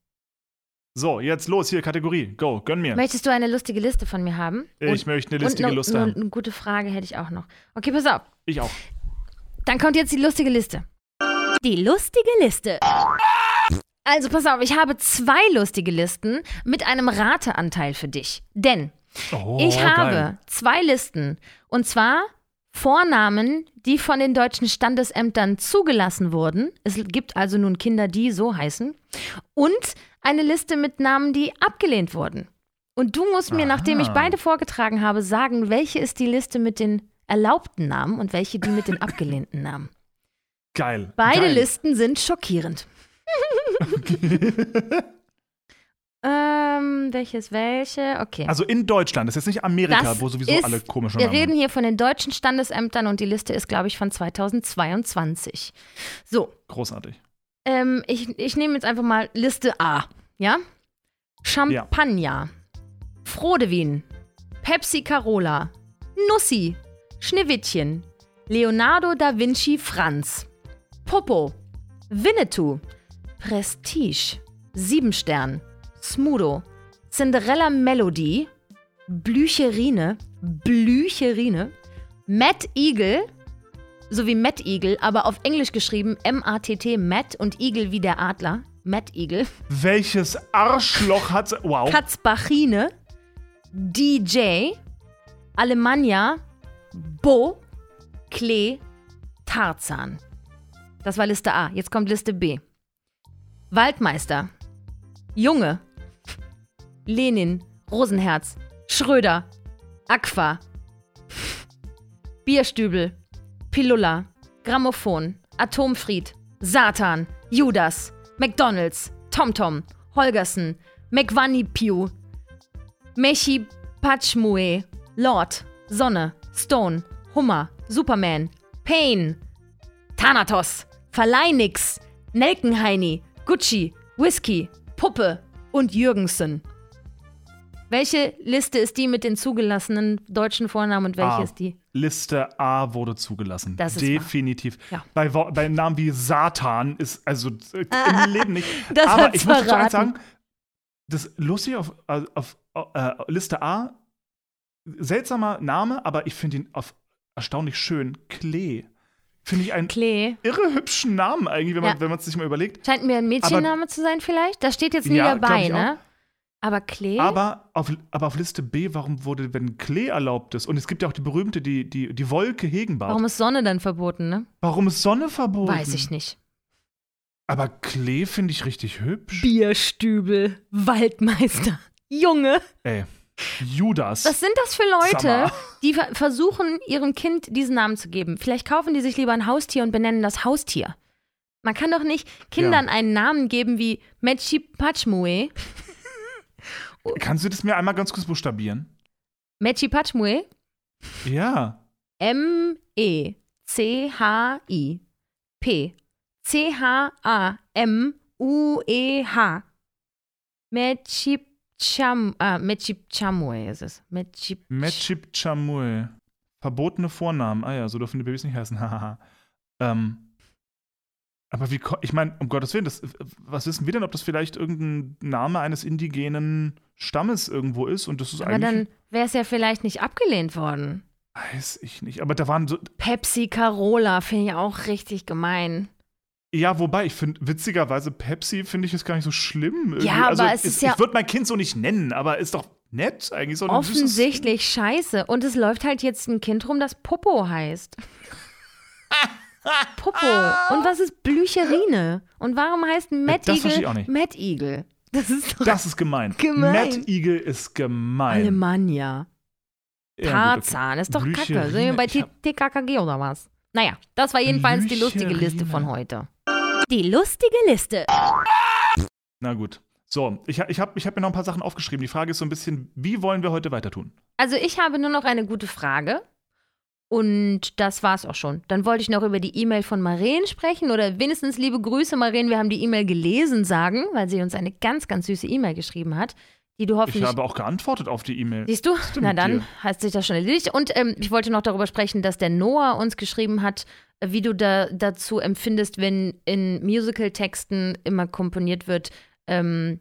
B: So, jetzt los, hier, Kategorie. Go, gönn mir.
A: Möchtest du eine lustige Liste von mir haben?
B: Ich möchte eine listige
A: und
B: Liste haben.
A: Eine gute Frage hätte ich auch noch. Okay, pass auf.
B: Ich auch.
A: Dann kommt jetzt die lustige Liste. Die lustige Liste. Also pass auf, ich habe zwei lustige Listen mit einem Rateanteil für dich. Denn
B: Oh,
A: ich habe
B: geil.
A: zwei Listen. Und zwar Vornamen, die von den deutschen Standesämtern zugelassen wurden. Es gibt also nun Kinder, die so heißen. Und eine Liste mit Namen, die abgelehnt wurden. Und du musst mir, nachdem ich
B: Aha.
A: beide vorgetragen habe, sagen, welche ist die Liste mit den erlaubten Namen und welche die mit den abgelehnten Namen.
B: Geil.
A: Beide
B: geil.
A: Listen sind schockierend. <laughs> ähm, welches welche? Okay.
B: Also in Deutschland, das ist jetzt nicht Amerika,
A: Das
B: wo sowieso
A: ist-
B: alle komischen
A: Wir
B: Namen
A: reden hier von den deutschen Standesämtern und die Liste ist, glaube ich, von 2022. So,
B: Großartig.
A: ähm, ich, ich nehme jetzt einfach mal Liste A, ja? Champagner, Frodewin, Pepsi Carola, Nussi, Schneewittchen, Leonardo da Vinci Franz, Popo, Winnetou, Prestige, Siebenstern, Smudo, Cinderella Melody, Blücherine, Blücherine, Matt Eagle, sowie Matt Eagle, aber auf Englisch geschrieben M-A-T-T, Matt und Eagle wie der Adler. Matt Eagle.
B: Welches Arschloch hat. Wow.
A: Katzbachine, DJ, Alemannia, Bo, Klee, Tarzan. Das war Liste A. Jetzt kommt Liste B. Waldmeister, Junge, Lenin, Rosenherz, Schröder, Aqua, Bierstübel, Pilula, Grammophon, Atomfried, Satan, Judas, McDonalds, TomTom, Holgersen, McWanipiu, Mechi Pachmue, Lord, Sonne, Stone, Hummer, Superman, Pain, Thanatos, Verleinix, Nelkenheini, Gucci, Whisky, Puppe und Jürgensen. Welche Liste ist die mit den zugelassenen deutschen Vornamen und welche
B: A.
A: ist die?
B: Liste A wurde zugelassen.
A: Das ist
B: Definitiv.
A: Ja.
B: Bei, Wo- bei Namen wie Satan ist also äh, im <laughs> Leben nicht.
A: Das
B: Aber ich muss
A: verraten.
B: eins sagen, das lustig auf, äh, auf äh, Liste A, seltsamer Name, aber ich finde ihn auf erstaunlich schön. Klee. Finde ich einen
A: Klee.
B: irre hübschen Namen eigentlich, wenn man
A: Ja.
B: man es sich mal überlegt.
A: Scheint mir ein Mädchenname zu sein vielleicht. Da steht jetzt nie
B: Ja,
A: dabei, ne? Aber Klee?
B: Aber auf, aber auf Liste B, warum wurde, wenn Klee erlaubt ist, und es gibt ja auch die berühmte, die, die, die Wolke Hegenbart.
A: Warum ist Sonne dann verboten, ne?
B: Warum ist Sonne verboten?
A: Weiß ich nicht.
B: Aber Klee finde ich richtig hübsch.
A: Bierstübel, Waldmeister, Junge.
B: Ey, Judas.
A: Was sind das für Leute,
B: Summer.
A: die ver versuchen, ihrem Kind diesen Namen zu geben? Vielleicht kaufen die sich lieber ein Haustier und benennen das Haustier. Man kann doch nicht Kindern einen Namen geben wie Mechi Pachmue. <laughs>
B: Kannst du das mir einmal ganz kurz buchstabieren?
A: Mechi Pachmue.
B: Ja.
A: E M-E-C-H-I-P. C-H-A-M-U-E-H. Mechipcham, ah, Mechipchamue ist es. Mechip
B: Mechip Chamue. Verbotene Vornamen. Ah ja, so dürfen die Babys nicht heißen. <laughs> Ähm. Aber wie, ich meine, um Gottes Willen, das, was wissen wir denn, ob das vielleicht irgendein Name eines indigenen Stammes irgendwo ist und das ist
A: Aber
B: eigentlich.
A: dann wäre es ja vielleicht nicht abgelehnt worden.
B: weiß ich nicht. Aber da waren so.
A: Pepsi Carola finde ich auch richtig gemein.
B: Ja, wobei, ich finde, witzigerweise, Pepsi finde ich jetzt gar nicht so schlimm. irgendwie.
A: Ja,
B: also,
A: aber es ist ja-
B: Ich würde mein Kind so nicht nennen, aber ist doch nett eigentlich. So
A: Offensichtlich scheiße. Und es läuft halt jetzt ein Kind rum, das Popo heißt. <laughs> Popo. Und was ist Blücherine? Und warum heißt Mad
B: das verstehe ich auch
A: Eagle
B: nicht.
A: Mad Eagle? Das ist doch
B: Das ist gemein.
A: Gemein.
B: Mad Eagle ist gemein.
A: Alemannia.
B: Ja,
A: Tarzan. Ist doch
B: Blücherine.
A: kacke. Sind wir bei TKKG oder was? Naja, das war jedenfalls die lustige
B: Blücherine.
A: Liste von heute. Die lustige Liste.
B: Na gut. So, ich, ich habe ich hab mir noch ein paar Sachen aufgeschrieben. Die Frage ist so ein bisschen, wie wollen wir heute weiter tun?
A: Also ich habe nur noch eine gute Frage. Und das war's auch schon. Dann wollte ich noch über die E-Mail von Maren sprechen oder wenigstens liebe Grüße, Maren. Wir haben die E-Mail gelesen, sagen, weil sie uns eine ganz, ganz süße E-Mail geschrieben hat, die du
B: Ich
A: hoffentlich.
B: habe auch geantwortet auf die E-Mail.
A: Siehst du? Na dann
B: dir?
A: hat sich das schon erledigt. Und ähm, ich wollte noch darüber sprechen, dass der Noah uns geschrieben hat, äh, wie du da dazu empfindest, wenn in Musical-Texten immer komponiert wird, ähm,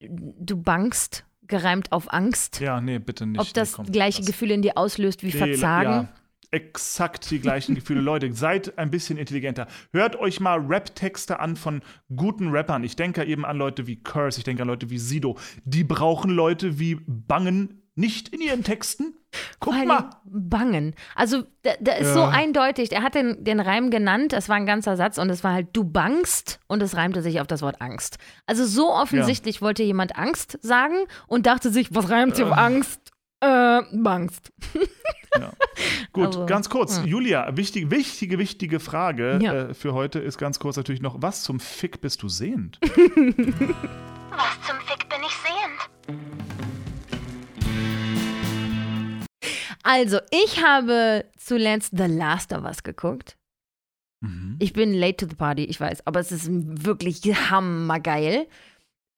A: du bangst, gereimt auf Angst.
B: Ja, nee, bitte nicht.
A: Ob das
B: nee, komm,
A: gleiche
B: lass.
A: Gefühl in dir auslöst wie
B: Nee,
A: Verzagen.
B: Ja, exakt die gleichen Gefühle. Leute, seid ein bisschen intelligenter. Hört euch mal Rap-Texte an von guten Rappern. Ich denke eben an Leute wie Curse, ich denke an Leute wie Sido. Die brauchen Leute wie Bangen nicht in ihren Texten. Guck
A: Vor
B: mal.
A: Bangen. Also, da, da ist so
B: Ja.
A: eindeutig. Er hat den, den Reim genannt, das war ein ganzer Satz und es war halt du bangst und es reimte sich auf das Wort Angst. Also, so offensichtlich wollte jemand Angst sagen und dachte sich, was reimt sich auf Angst? Äh, bangst.
B: Ja. Gut,
A: Also,
B: ganz kurz.
A: hm.
B: Julia, wichtige, wichtige, wichtige Frage
A: Ja.
B: äh, für heute ist ganz kurz natürlich noch: Was zum Fick bist du sehend? <laughs>
D: Was zum Fick bin ich sehend?
A: Also, ich habe zuletzt The Last of Us geguckt.
B: Mhm.
A: Ich bin late to the party, ich weiß, aber es ist wirklich hammergeil.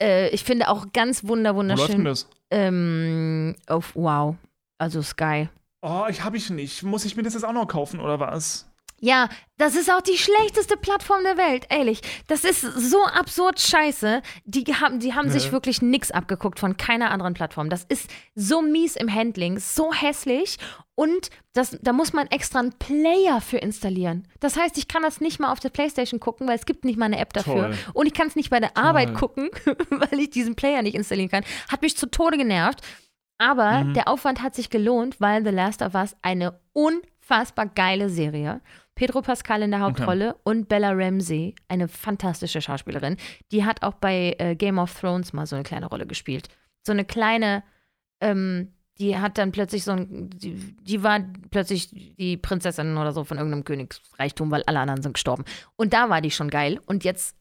A: Äh, ich finde auch ganz wunder,
B: Wo läuft denn
A: wunderschön.
B: das?
A: Ähm, auf Wow. Also Sky.
B: Oh, ich habe ich nicht. Muss ich mir das jetzt auch noch kaufen oder was?
A: Ja, das ist auch die schlechteste Plattform der Welt, ehrlich. Das ist so absurd scheiße. Die haben, die haben sich
B: Ja.
A: wirklich nix abgeguckt von keiner anderen Plattform. Das ist so mies im Handling, so hässlich. Und das, da muss man extra einen Player für installieren. Das heißt, ich kann das nicht mal auf der Playstation gucken, weil es gibt nicht mal eine App dafür.
B: Toll.
A: Und ich kann es nicht bei der Arbeit
B: Toll.
A: gucken, <laughs> weil ich diesen Player nicht installieren kann. Hat mich zu Tode genervt. Aber
B: Mhm.
A: der Aufwand hat sich gelohnt, weil The Last of Us eine unfassbar geile Serie. Pedro Pascal in der Hauptrolle und Bella Ramsey, eine fantastische Schauspielerin. Die hat auch bei äh, Game of Thrones mal so eine kleine Rolle gespielt. So eine kleine, ähm, die hat dann plötzlich so ein, die, die war plötzlich die Prinzessin oder so von irgendeinem Königsreichtum, weil alle anderen sind gestorben. Und da war die schon geil. Und jetzt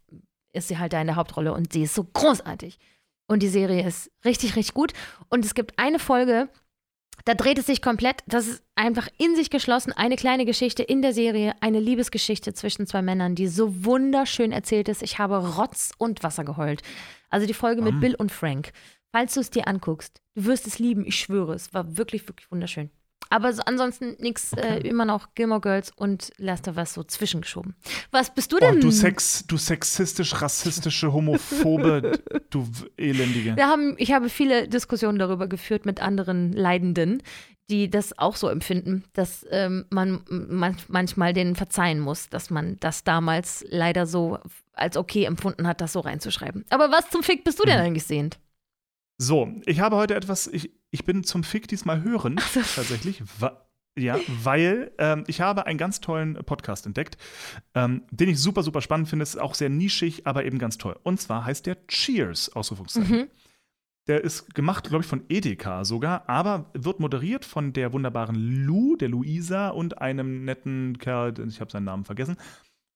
A: ist sie halt da in der Hauptrolle und sie ist so großartig. Und die Serie ist richtig, richtig gut. Und es gibt eine Folge, da dreht es sich komplett, das ist einfach in sich geschlossen, eine kleine Geschichte in der Serie, eine Liebesgeschichte zwischen zwei Männern, die so wunderschön erzählt ist. Ich habe Rotz und Wasser geheult. Also die Folge mit
B: Mm.
A: Bill und Frank. Falls du es dir anguckst, du wirst es lieben, ich schwöre, es war wirklich, wirklich wunderschön. Aber so ansonsten nichts, äh, immer noch Gilmore Girls und Last of Us so zwischengeschoben. Was bist du
B: Oh,
A: denn?
B: du, sex, du sexistisch, rassistische, homophobe, <laughs> du elendige.
A: Wir haben, ich habe viele Diskussionen darüber geführt mit anderen Leidenden, die das auch so empfinden, dass ähm, man man manchmal denen verzeihen muss, dass man das damals leider so als okay empfunden hat, das so reinzuschreiben. Aber was zum Fick bist du denn
B: Mhm.
A: eigentlich sehend?
B: So, ich habe heute etwas, ich, ich bin zum Fick diesmal hören, tatsächlich. Wa ja, weil ähm, ich habe einen ganz tollen Podcast entdeckt, ähm, den ich super, super spannend finde. Ist auch sehr nischig, aber eben ganz toll. Und zwar heißt der Cheers, Ausrufungszeichen.
A: Mhm.
B: Der ist gemacht, glaube ich, von Edeka sogar, aber wird moderiert von der wunderbaren Lou, der Luisa und einem netten Kerl, ich habe seinen Namen vergessen.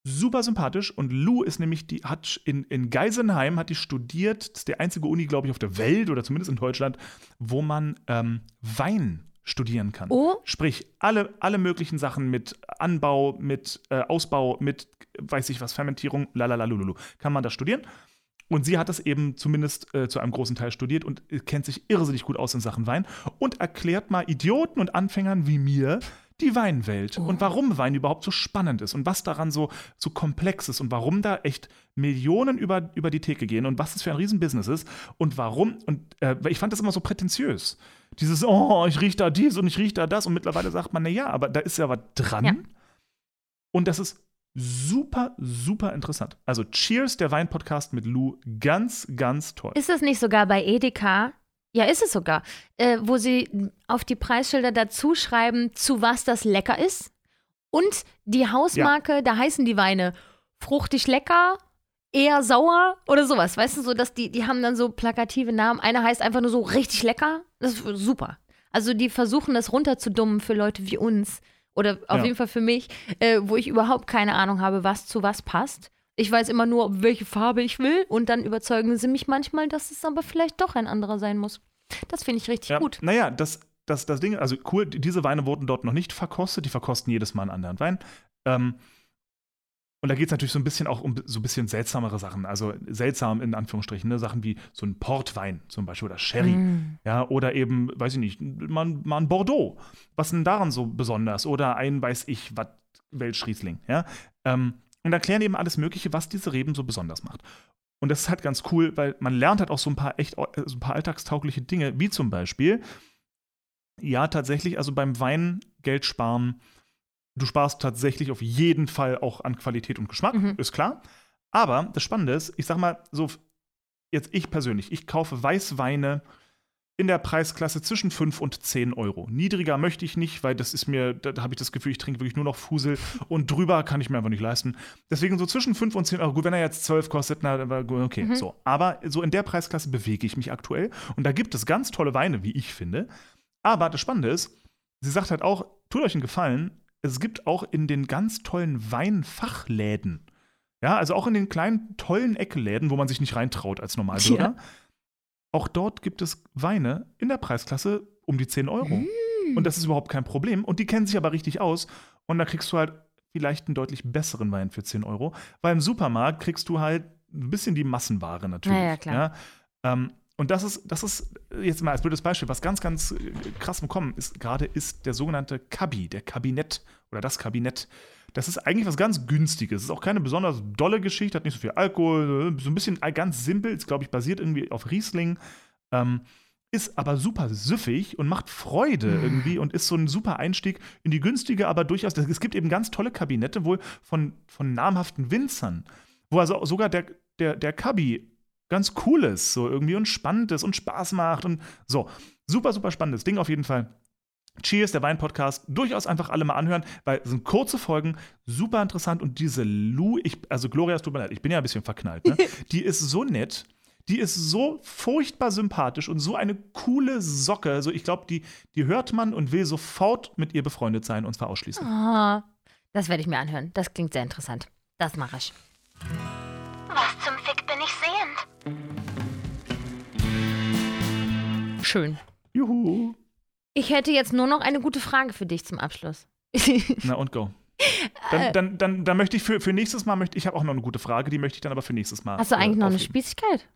B: Super sympathisch und Lou ist nämlich die hat in, in Geisenheim hat die studiert, das ist der einzige Uni, glaube ich, auf der Welt oder zumindest in Deutschland, wo man ähm, Wein studieren kann.
A: Oh.
B: Sprich, alle, alle möglichen Sachen mit Anbau, mit äh, Ausbau, mit weiß ich was, Fermentierung, lalalululu, kann man da studieren. Und sie hat das eben zumindest äh, zu einem großen Teil studiert und äh, kennt sich irrsinnig gut aus in Sachen Wein und erklärt mal Idioten und Anfängern wie mir die Weinwelt und warum Wein überhaupt so spannend ist und was daran so, so komplex ist und warum da echt Millionen über, über die Theke gehen und was das für ein Riesenbusiness ist und warum. Und äh, ich fand das immer so prätentiös. Dieses, oh, ich rieche da dies und ich rieche da das und mittlerweile sagt man, na ja, aber da ist ja was dran.
A: Ja.
B: Und das ist super, super interessant. Also Cheers, der Wein-Podcast mit Lou, ganz, ganz toll.
A: Ist es nicht sogar bei Edeka? Ja, ist es sogar. Äh, wo sie auf die Preisschilder dazu schreiben, zu was das lecker ist. Und die Hausmarke, da heißen die Weine fruchtig lecker, eher sauer oder sowas. Weißt du, so dass die, die haben dann so plakative Namen. Einer heißt einfach nur so richtig lecker. Das ist super. Also die versuchen das runterzudummen für Leute wie uns. Oder auf
B: Ja.
A: jeden Fall für mich, äh, wo ich überhaupt keine Ahnung habe, was zu was passt. Ich weiß immer nur, welche Farbe ich will und dann überzeugen sie mich manchmal, dass es aber vielleicht doch ein anderer sein muss. Das finde ich richtig
B: Ja,
A: gut.
B: Naja, das, das, das Ding, also cool, die- diese Weine wurden dort noch nicht verkostet, die verkosten jedes Mal einen anderen Wein. Ähm, und da geht es natürlich so ein bisschen auch um so ein bisschen seltsamere Sachen, also seltsam in Anführungsstrichen, ne? Sachen wie so ein Portwein zum Beispiel oder Sherry.
A: Mm.
B: Ja, oder eben, weiß ich nicht, mal, mal ein Bordeaux. Was denn daran so besonders? Oder ein, weiß ich, was, Welschriesling. Ja? Ähm, und erklären eben alles Mögliche, was diese Reben so besonders macht. Und das ist halt ganz cool, weil man lernt halt auch so ein paar echt, äh, so ein paar alltagstaugliche Dinge, wie zum Beispiel, ja, tatsächlich, also beim Wein Geld sparen, du sparst tatsächlich auf jeden Fall auch an Qualität und Geschmack,
A: Mhm.
B: ist klar. Aber das Spannende ist, ich sag mal, so, jetzt ich persönlich, ich kaufe Weißweine in der Preisklasse zwischen 5 und 10 Euro. Niedriger möchte ich nicht, weil das ist mir, da habe ich das Gefühl, ich trinke wirklich nur noch Fusel und drüber kann ich mir einfach nicht leisten. Deswegen so zwischen 5 und 10 Euro. Gut, wenn er jetzt 12 kostet, na, okay,
A: Mhm.
B: so. Aber so in der Preisklasse bewege ich mich aktuell und da gibt es ganz tolle Weine, wie ich finde. Aber das Spannende ist, sie sagt halt auch, tut euch einen Gefallen, es gibt auch in den ganz tollen Weinfachläden, ja, also auch in den kleinen, tollen Eckeläden, wo man sich nicht reintraut als Normalbürger, auch dort gibt es Weine in der Preisklasse um die 10 Euro.
A: Mm.
B: Und das ist überhaupt kein Problem. Und die kennen sich aber richtig aus. Und da kriegst du halt vielleicht einen deutlich besseren Wein für 10 Euro. Weil im Supermarkt kriegst du halt ein bisschen die Massenware natürlich.
A: Ja, ja, klar.
B: Ja? Ähm, und das ist, das ist jetzt mal als blödes Beispiel, was ganz, ganz äh, krass im Kommen ist, gerade ist der sogenannte Kabi, der Kabinett oder das Kabinett. Das ist eigentlich was ganz Günstiges. Es ist auch keine besonders dolle Geschichte, hat nicht so viel Alkohol, so ein bisschen ganz simpel, ist, glaube ich, basiert irgendwie auf Riesling. Ähm, ist aber super süffig und macht Freude irgendwie und ist so ein super Einstieg in die günstige, aber durchaus. Es gibt eben ganz tolle Kabinette wohl von, von namhaften Winzern, wo also sogar der, der, der Kabi ganz Cooles, so irgendwie und Spannendes und Spaß macht und so. Super, super spannendes Ding auf jeden Fall. Cheers, der Wein-Podcast. Durchaus einfach alle mal anhören, weil es sind kurze Folgen, super interessant. Und diese Lou, ich, also Gloria, es tut mir leid, ich bin ja ein bisschen verknallt, ne? <laughs> Die ist so nett. Die ist so furchtbar sympathisch und so eine coole Socke. Also ich glaube, die, die hört man und will sofort mit ihr befreundet sein und zwar ausschließen.
A: Ah, das werde ich mir anhören. Das klingt sehr interessant. Das mache ich.
D: Was zum Fick bin ich sehend?
A: Schön.
B: Juhu.
A: Ich hätte jetzt nur noch eine gute Frage für dich zum Abschluss. <laughs>
B: Na und go. Dann, dann, dann, dann möchte ich für, für nächstes Mal, möchte, ich habe auch noch eine gute Frage, die möchte ich dann aber für nächstes Mal.
A: Hast du eigentlich
B: äh,
A: noch eine. Spießigkeit?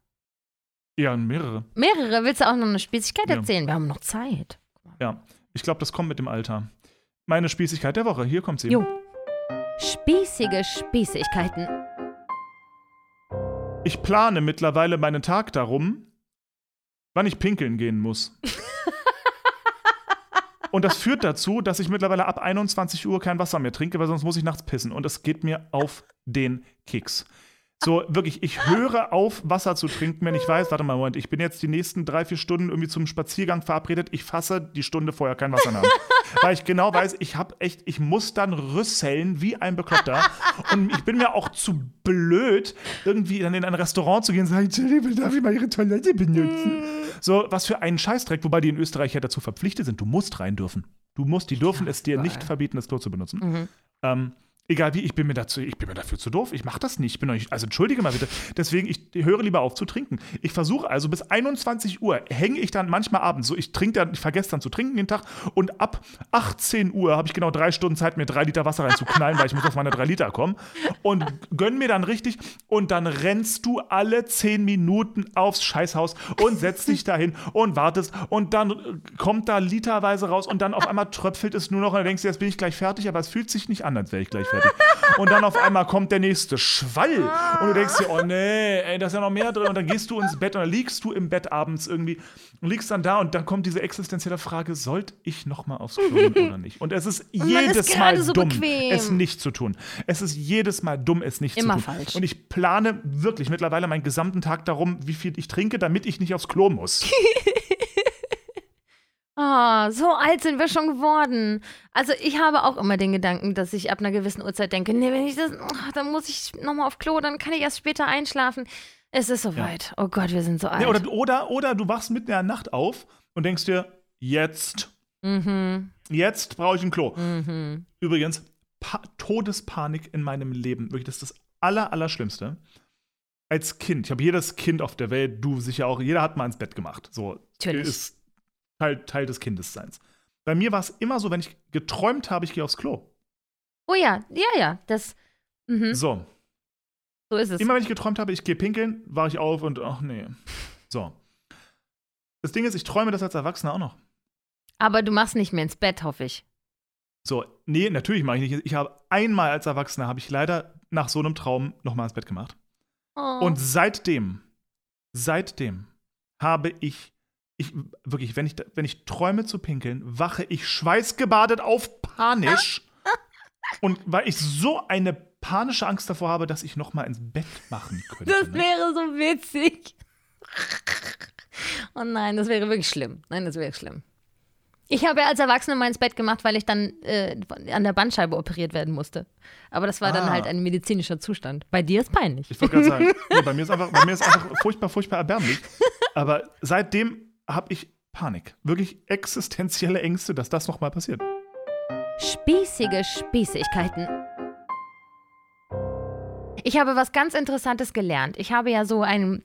B: Ja, mehrere.
A: Mehrere? Willst du auch noch eine Spießigkeit
B: Ja.
A: erzählen? Wir haben noch Zeit.
B: Ja. Ich glaube, das kommt mit dem Alter. Meine Spießigkeit der Woche, hier kommt sie.
A: Jo. Spießige Spießigkeiten.
B: Ich plane mittlerweile meinen Tag darum, wann ich pinkeln gehen muss. <laughs> Und das führt dazu, dass ich mittlerweile ab 21 Uhr kein Wasser mehr trinke, weil sonst muss ich nachts pissen. Und das geht mir auf den Keks. So, wirklich, ich höre auf, Wasser zu trinken, wenn ich weiß, warte mal, Moment, ich bin jetzt die nächsten drei, vier Stunden irgendwie zum Spaziergang verabredet. Ich fasse die Stunde vorher kein Wasser nach. <laughs> Weil ich genau weiß, ich habe echt, ich muss dann rüsseln wie ein Bekloppter. Und ich bin mir auch zu blöd, irgendwie dann in ein Restaurant zu gehen und sagen, Entschuldigung, darf ich mal Ihre Toilette benutzen? So, was für einen Scheißdreck, wobei die in Österreich ja dazu verpflichtet sind. Du musst rein dürfen. Du musst, die dürfen es dir nicht verbieten, das Klo zu benutzen.
A: Mhm.
B: Ähm, egal wie, ich bin mir dazu, ich bin mir dafür zu doof. Ich mache das nicht. Ich bin nicht, also entschuldige mal bitte. Deswegen, ich höre lieber auf zu trinken. Ich versuche also bis 21 Uhr hänge ich dann manchmal abends. So, ich trinke dann, ich vergesse dann zu trinken den Tag und ab 18 Uhr habe ich genau drei Stunden Zeit, mir drei Liter Wasser reinzuknallen, weil ich muss auf meine drei Liter kommen. Und gönn mir dann richtig und dann rennst du alle 10 Minuten aufs Scheißhaus und setzt dich dahin und wartest und dann kommt da literweise raus und dann auf einmal tröpfelt es nur noch und dann denkst du, jetzt bin ich gleich fertig, aber es fühlt sich nicht an, als wäre ich gleich fertig. Und dann auf einmal kommt der nächste Schwall und du denkst dir, oh nee, ey, da ist ja noch mehr drin und dann gehst du ins Bett und dann liegst du im Bett abends irgendwie und liegst dann da und dann kommt diese existenzielle Frage, sollte ich noch mal aufs Klo gehen oder nicht? Und es ist
A: Und ist
B: jedes
A: gerade
B: Mal
A: so
B: dumm,
A: bequem.
B: es nicht zu tun. Es ist jedes Mal dumm, es nicht
A: Immer
B: zu tun.
A: falsch.
B: Und ich plane wirklich mittlerweile meinen gesamten Tag darum, wie viel ich trinke, damit ich nicht aufs Klo muss. <laughs>
A: Ah, so alt sind wir schon geworden. Also ich habe auch immer den Gedanken, dass ich ab einer gewissen Uhrzeit denke, nee, wenn ich das, oh, dann muss ich nochmal auf Klo, dann kann ich erst später einschlafen. Es ist soweit. Oh Gott, wir sind so alt.
B: Ja, oder, oder, oder du wachst mitten in der Nacht auf und denkst dir, jetzt,
A: mhm,
B: jetzt brauche ich ein Klo.
A: mhm.
B: Übrigens, pa Todespanik in meinem Leben. Wirklich, das ist das Aller, Allerschlimmste. Als Kind, ich habe jedes Kind auf der Welt, du sicher auch, jeder hat mal ins Bett gemacht. So
A: Natürlich.
B: ist Teil, Teil des Kindesseins. Bei mir war es immer so, wenn ich geträumt habe, ich gehe aufs Klo.
A: Oh ja, ja, ja, das, mhm,
B: So,
A: so ist es.
B: immer wenn ich geträumt habe, ich gehe pinkeln, wache ich auf und ach nee. <laughs> So. Das Ding ist, ich träume das als Erwachsener auch noch.
A: Aber du machst nicht mehr ins Bett, hoffe ich.
B: So, nee, natürlich mache ich nicht. Ich habe einmal als Erwachsener, habe ich leider nach so einem Traum nochmal ins Bett gemacht.
A: Oh.
B: Und seitdem, seitdem habe ich, ich wirklich, wenn ich, wenn ich träume zu pinkeln, wache ich schweißgebadet auf panisch. <laughs> und weil ich so eine panische Angst davor habe, dass ich noch mal ins Bett machen könnte.
A: das
B: ne?
A: wäre so witzig. Oh nein, das wäre wirklich schlimm. Nein, das wäre schlimm. Ich habe ja als Erwachsene mal ins Bett gemacht, weil ich dann äh, an der Bandscheibe operiert werden musste. Aber das war dann
B: Ah.
A: halt ein medizinischer Zustand. Bei dir ist peinlich.
B: Ich wollte gerade sagen, nee, bei, mir ist <laughs> einfach, bei mir ist einfach furchtbar, furchtbar erbärmlich. Aber seitdem habe ich Panik. Wirklich existenzielle Ängste, dass das noch mal passiert.
A: Spießige Spießigkeiten. Ich habe was ganz Interessantes gelernt. Ich habe ja so ein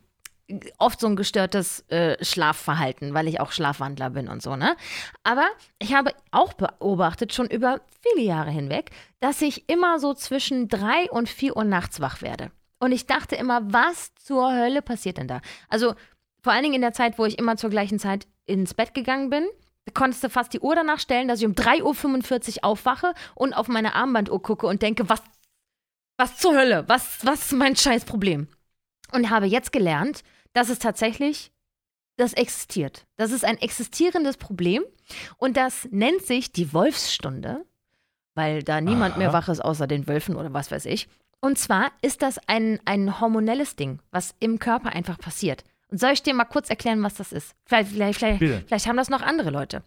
A: oft so ein gestörtes äh, Schlafverhalten, weil ich auch Schlafwandler bin und so, ne? Aber ich habe auch beobachtet, schon über viele Jahre hinweg, dass ich immer so zwischen drei und vier Uhr nachts wach werde. Und ich dachte immer, was zur Hölle passiert denn da? Also vor allen Dingen in der Zeit, wo ich immer zur gleichen Zeit ins Bett gegangen bin, konntest du fast die Uhr danach stellen, dass ich um 3.45 Uhr aufwache und auf meine Armbanduhr gucke und denke, was, was zur Hölle? Was, was ist mein Scheißproblem? Und habe jetzt gelernt, dass es tatsächlich, das existiert. Das ist ein existierendes Problem und das nennt sich die Wolfsstunde, weil da niemand
B: Aha.
A: mehr wach ist außer den Wölfen oder was weiß ich. Und zwar ist das ein, ein hormonelles Ding, was im Körper einfach passiert. Und soll ich dir mal kurz erklären, was das ist? Vielleicht, vielleicht, vielleicht haben das noch andere Leute.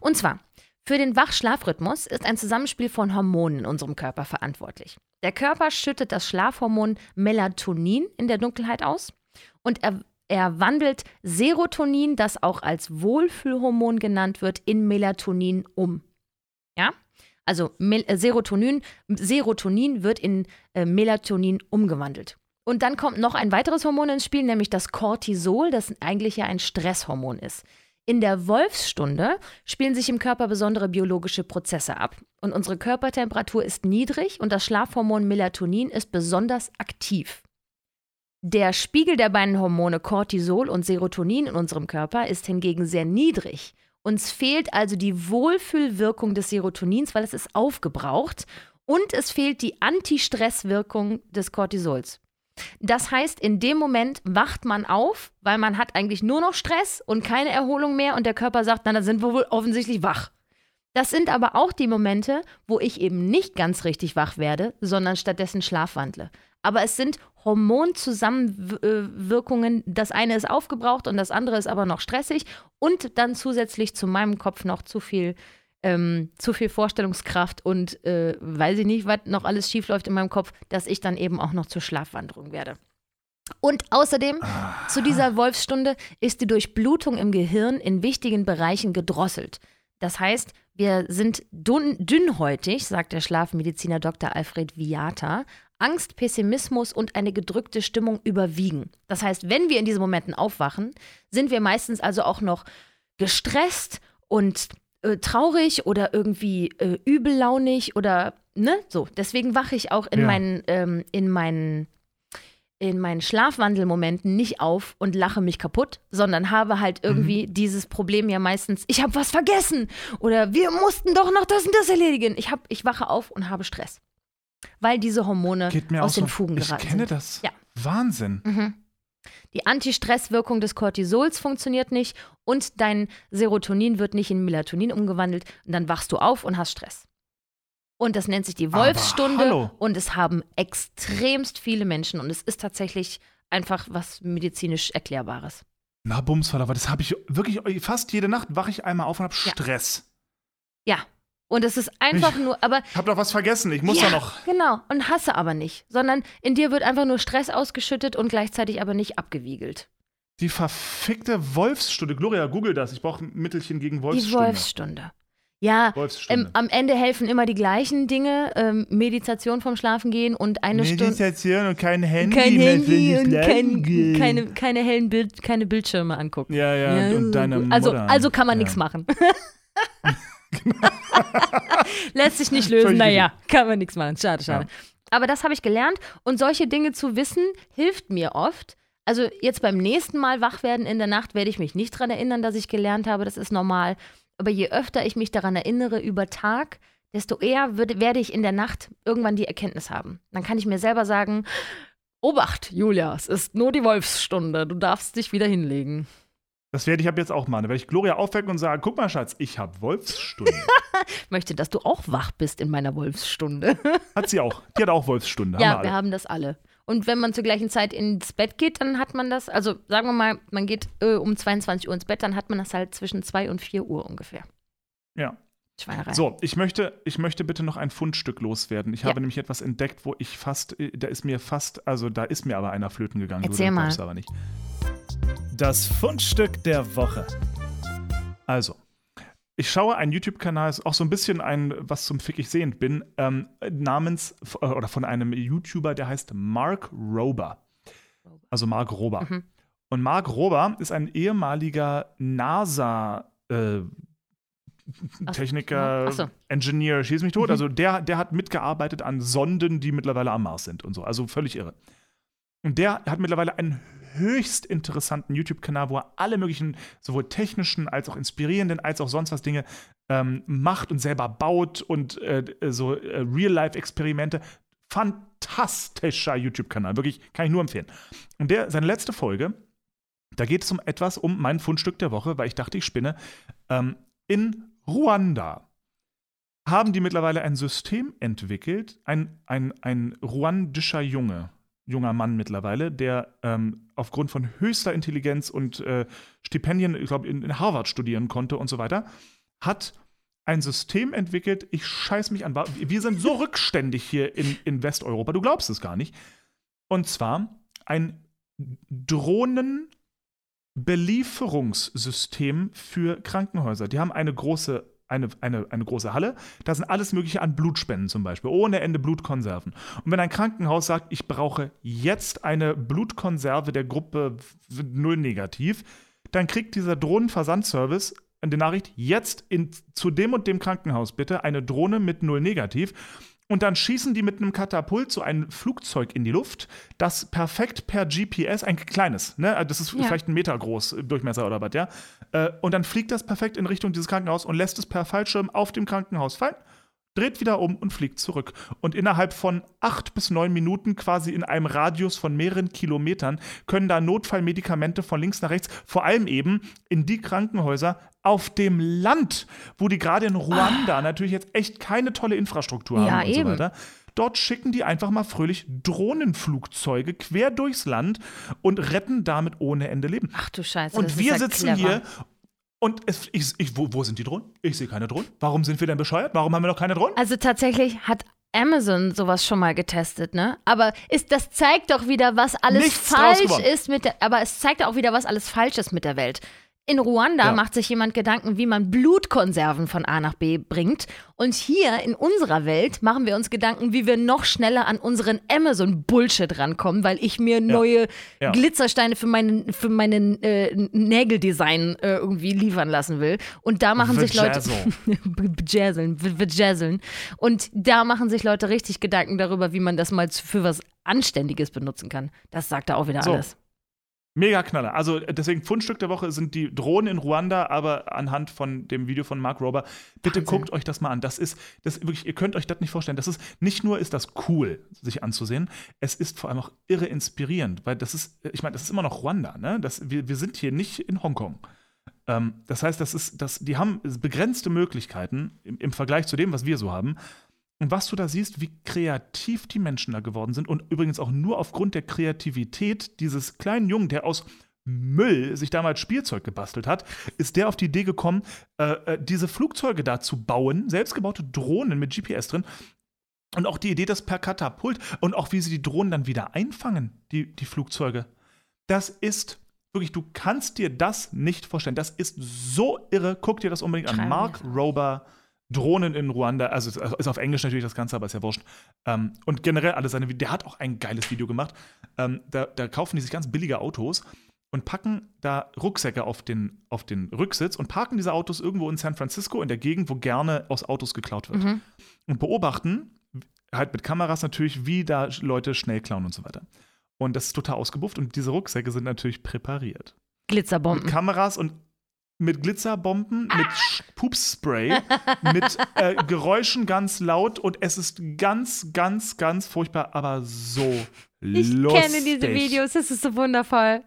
A: Und zwar, für den Wach-Schlafrhythmus ist ein Zusammenspiel von Hormonen in unserem Körper verantwortlich. Der Körper schüttet das Schlafhormon Melatonin in der Dunkelheit aus und er, er wandelt Serotonin, das auch als Wohlfühlhormon genannt wird, in Melatonin um. Ja? Also Mel äh, Serotonin, Serotonin wird in äh, Melatonin umgewandelt. Und dann kommt noch ein weiteres Hormon ins Spiel, nämlich das Cortisol, das eigentlich ja ein Stresshormon ist. In der Wolfsstunde spielen sich im Körper besondere biologische Prozesse ab. Und unsere Körpertemperatur ist niedrig und das Schlafhormon Melatonin ist besonders aktiv. Der Spiegel der beiden Hormone Cortisol und Serotonin in unserem Körper ist hingegen sehr niedrig. Uns fehlt also die Wohlfühlwirkung des Serotonins, weil es ist aufgebraucht. Und es fehlt die Antistresswirkung des Cortisols. Das heißt, in dem Moment wacht man auf, weil man hat eigentlich nur noch Stress und keine Erholung mehr und der Körper sagt, na, dann sind wir wohl offensichtlich wach. Das sind aber auch die Momente, wo ich eben nicht ganz richtig wach werde, sondern stattdessen schlafwandle. Aber es sind Hormonzusammenwirkungen. Das eine ist aufgebraucht und das andere ist aber noch stressig. Und dann zusätzlich zu meinem Kopf noch zu viel, ähm, zu viel Vorstellungskraft und äh, weiß ich nicht, was noch alles schiefläuft in meinem Kopf, dass ich dann eben auch noch zur Schlafwanderung werde. Und außerdem, zu dieser Wolfsstunde ist die Durchblutung im Gehirn in wichtigen Bereichen gedrosselt. Das heißt, wir sind dun dünnhäutig, sagt der Schlafmediziner Dr. Alfred Viata. Angst, Pessimismus und eine gedrückte Stimmung überwiegen. Das heißt, wenn wir in diesen Momenten aufwachen, sind wir meistens also auch noch gestresst und äh, traurig oder irgendwie äh, übellaunig oder ne, so. Deswegen wache ich auch in
B: Ja.
A: meinen ähm, in meinen in meinen Schlafwandelmomenten nicht auf und lache mich kaputt, sondern habe halt irgendwie
B: Mhm.
A: dieses Problem ja meistens, ich habe was vergessen oder wir mussten doch noch das und das erledigen. Ich, hab, ich wache auf und habe Stress, weil diese Hormone
B: Geht mir
A: aus
B: auch
A: den
B: so.
A: Fugen
B: Ich
A: geraten
B: kenne
A: sind.
B: das.
A: Ja.
B: Wahnsinn.
A: Mhm. Die Antistresswirkung des Cortisols funktioniert nicht und dein Serotonin wird nicht in Melatonin umgewandelt und dann wachst du auf und hast Stress. Und das nennt sich die Wolfsstunde und es haben extremst viele Menschen und es ist tatsächlich einfach was medizinisch Erklärbares.
B: Na, aber das habe ich wirklich fast jede Nacht wache ich einmal auf und habe
A: Ja.
B: Stress.
A: Ja. Und es ist einfach
B: Ich-
A: nur, aber
B: Ich habe doch was vergessen. Ich muss
A: ja,
B: da noch.
A: Genau, und hasse aber nicht, sondern in dir wird einfach nur Stress ausgeschüttet und gleichzeitig aber nicht abgewiegelt.
B: Die verfickte Wolfsstunde. Gloria, google das. Ich brauche ein Mittelchen gegen
A: Die
B: Wolfsstunde.
A: Wolfsstunde. Ja,
B: Wolfsstunde.
A: ähm, am Ende helfen immer die gleichen Dinge, ähm, Meditation vom Schlafen gehen und eine Stunde.
B: Meditation und kein Handy.
A: Kein
B: mehr
A: Handy und kein, keine, keine hellen Bild, keine Bildschirme angucken.
B: Ja, ja, und deine Mutter.
A: also, also kann man
B: ja.
A: nichts machen. <laughs> <laughs> Lässt sich nicht lösen, naja, kann man nichts machen. Schade, schade.
B: Ja.
A: Aber das habe ich gelernt und solche Dinge zu wissen, hilft mir oft. Also jetzt beim nächsten Mal wach werden in der Nacht werde ich mich nicht daran erinnern, dass ich gelernt habe, das ist normal. Aber je öfter ich mich daran erinnere über Tag, desto eher würde, werde ich in der Nacht irgendwann die Erkenntnis haben. Dann kann ich mir selber sagen, Obacht, Julia, es ist nur die Wolfsstunde, du darfst dich wieder hinlegen.
B: Das werde ich ab jetzt auch machen. Da werde ich Gloria aufwecken und sagen: Guck mal, Schatz, ich habe Wolfsstunde. <laughs>
A: Ich möchte, dass du auch wach bist in meiner Wolfsstunde. <laughs>
B: hat sie auch. Die hat auch Wolfsstunde.
A: ja,
B: haben wir
A: wir haben das alle. Und wenn man zur gleichen Zeit ins Bett geht, dann hat man das, also sagen wir mal, man geht äh, um 22 Uhr ins Bett, dann hat man das halt zwischen 2 und 4 Uhr ungefähr.
B: Ja.
A: Schweinerei.
B: So, ich möchte, ich möchte bitte noch ein Fundstück loswerden. Ich
A: Ja.
B: habe nämlich etwas entdeckt, wo ich fast, äh, da ist mir fast, also da ist mir aber einer flöten gegangen.
A: Erzähl
B: du
A: mal.
B: aber nicht.
E: Das Fundstück der Woche.
B: Also, ich schaue einen YouTube-Kanal, ist auch so ein bisschen ein, was zum Fick ich sehend bin, ähm, namens, äh, oder von einem YouTuber, der heißt Mark Rober. Also Mark Rober.
A: Mhm.
B: Und Mark Rober ist ein ehemaliger NASA- äh, Techniker,
A: ach so.
B: Engineer, schieß mich tot.
A: Mhm.
B: Also der, der hat mitgearbeitet an Sonden, die mittlerweile am Mars sind und so. Also völlig irre. Und der hat mittlerweile einen höchst interessanten YouTube-Kanal, wo er alle möglichen, sowohl technischen als auch inspirierenden, als auch sonst was Dinge ähm, macht und selber baut und äh, so äh, Real-Life-Experimente. Fantastischer YouTube-Kanal, wirklich, kann ich nur empfehlen. Und der, seine letzte Folge, da geht es um etwas, um mein Fundstück der Woche, weil ich dachte, ich spinne. Ähm, in Ruanda haben die mittlerweile ein System entwickelt, ein, ein, ein ruandischer Junge, junger Mann mittlerweile, der ähm, aufgrund von höchster Intelligenz und äh, Stipendien, ich glaube, in, in Harvard studieren konnte und so weiter, hat ein System entwickelt, ich scheiß mich an. Wir sind so rückständig hier in, in Westeuropa, du glaubst es gar nicht. Und zwar ein Drohnenbelieferungssystem für Krankenhäuser. Die haben eine große, eine, eine, eine große Halle. Da sind alles Mögliche an Blutspenden zum Beispiel, ohne Ende Blutkonserven. Und wenn ein Krankenhaus sagt, ich brauche jetzt eine Blutkonserve der Gruppe null negativ, dann kriegt dieser Drohnenversandservice eine Nachricht, jetzt in, zu dem und dem Krankenhaus bitte eine Drohne mit null negativ. Und dann schießen die mit einem Katapult so ein Flugzeug in die Luft, das perfekt per GPS, ein kleines, ne, also das ist
A: Ja.
B: vielleicht ein Meter groß, äh, Durchmesser oder was, ja. Äh, Und dann fliegt das perfekt in Richtung dieses Krankenhaus und lässt es per Fallschirm auf dem Krankenhaus fallen, dreht wieder um und fliegt zurück. Und innerhalb von acht bis neun Minuten, quasi in einem Radius von mehreren Kilometern, können da Notfallmedikamente von links nach rechts, vor allem eben in die Krankenhäuser auf dem Land, wo die gerade in Ruanda natürlich jetzt echt keine tolle Infrastruktur
A: Ah. Ja,
B: haben und
A: eben.
B: so weiter. Dort schicken die einfach mal fröhlich Drohnenflugzeuge quer durchs Land und retten damit ohne Ende Leben.
A: Ach du Scheiße.
B: Und
A: das
B: wir
A: ist ja
B: sitzen
A: clever.
B: hier und es, ich, ich, wo, wo sind die Drohnen? Ich sehe keine Drohnen. Warum sind wir denn bescheuert? Warum haben wir noch keine Drohnen?
A: Also tatsächlich hat Amazon sowas schon mal getestet, ne? Aber ist, das zeigt doch wieder, was alles
B: Nichts
A: falsch ist mit der, aber es zeigt auch wieder, was alles falsch ist mit der Welt. In Ruanda
B: Ja.
A: macht sich jemand Gedanken, wie man Blutkonserven von A nach B bringt. Und hier in unserer Welt machen wir uns Gedanken, wie wir noch schneller an unseren Amazon-Bullshit rankommen, weil ich mir neue
B: Ja.
A: Glitzersteine für meinen für meinen äh, Nägeldesign äh, irgendwie liefern lassen will. Und da machen sich Leute bejazzeln, bejazzeln. <laughs> Und da machen sich Leute richtig Gedanken darüber, wie man das mal für was Anständiges benutzen kann. Das sagt da auch wieder
B: So.
A: alles.
B: Mega Knaller. Also äh, deswegen Fundstück der Woche sind die Drohnen in Ruanda, aber anhand von dem Video von Mark Rober, bitte
A: Wahnsinn.
B: guckt euch das mal an. Das ist, das wirklich, ihr könnt euch das nicht vorstellen. Das ist nicht nur ist das cool, sich anzusehen, es ist vor allem auch irre inspirierend, weil das ist, ich meine, das ist immer noch Ruanda, ne? Das, wir, wir sind hier nicht in Hongkong. Ähm, das heißt, das ist, das, die haben begrenzte Möglichkeiten im, im Vergleich zu dem, was wir so haben. Und was du da siehst, wie kreativ die Menschen da geworden sind und übrigens auch nur aufgrund der Kreativität dieses kleinen Jungen, der aus Müll sich damals Spielzeug gebastelt hat, ist der auf die Idee gekommen, äh, äh, diese Flugzeuge da zu bauen, selbstgebaute Drohnen mit GPS drin. Und auch die Idee, das per Katapult und auch wie sie die Drohnen dann wieder einfangen, die, die Flugzeuge. Das ist wirklich, du kannst dir das nicht vorstellen. Das ist so irre. Guck dir das unbedingt an. Mark. Drohnen Drohnen in Ruanda, also es ist auf Englisch natürlich das Ganze, aber ist ja wurscht. Ähm, und generell alle seine, der hat auch ein geiles Video gemacht. Ähm, da, da kaufen die sich ganz billige Autos und packen da Rucksäcke auf den, auf den Rücksitz und parken diese Autos irgendwo in San Francisco, in der Gegend, wo gerne aus Autos geklaut wird.
A: Mhm.
B: Und beobachten, halt mit Kameras natürlich, wie da Leute schnell klauen und so weiter. Und das ist total ausgebufft und diese Rucksäcke sind natürlich präpariert. Mit
A: Glitzerbomben.
B: Kameras und mit Glitzerbomben, mit Sch- Pupsspray, mit äh, Geräuschen ganz laut und es ist ganz, ganz, ganz furchtbar, aber so
A: Ich
B: lustig.
A: kenne diese Videos, das ist so wundervoll.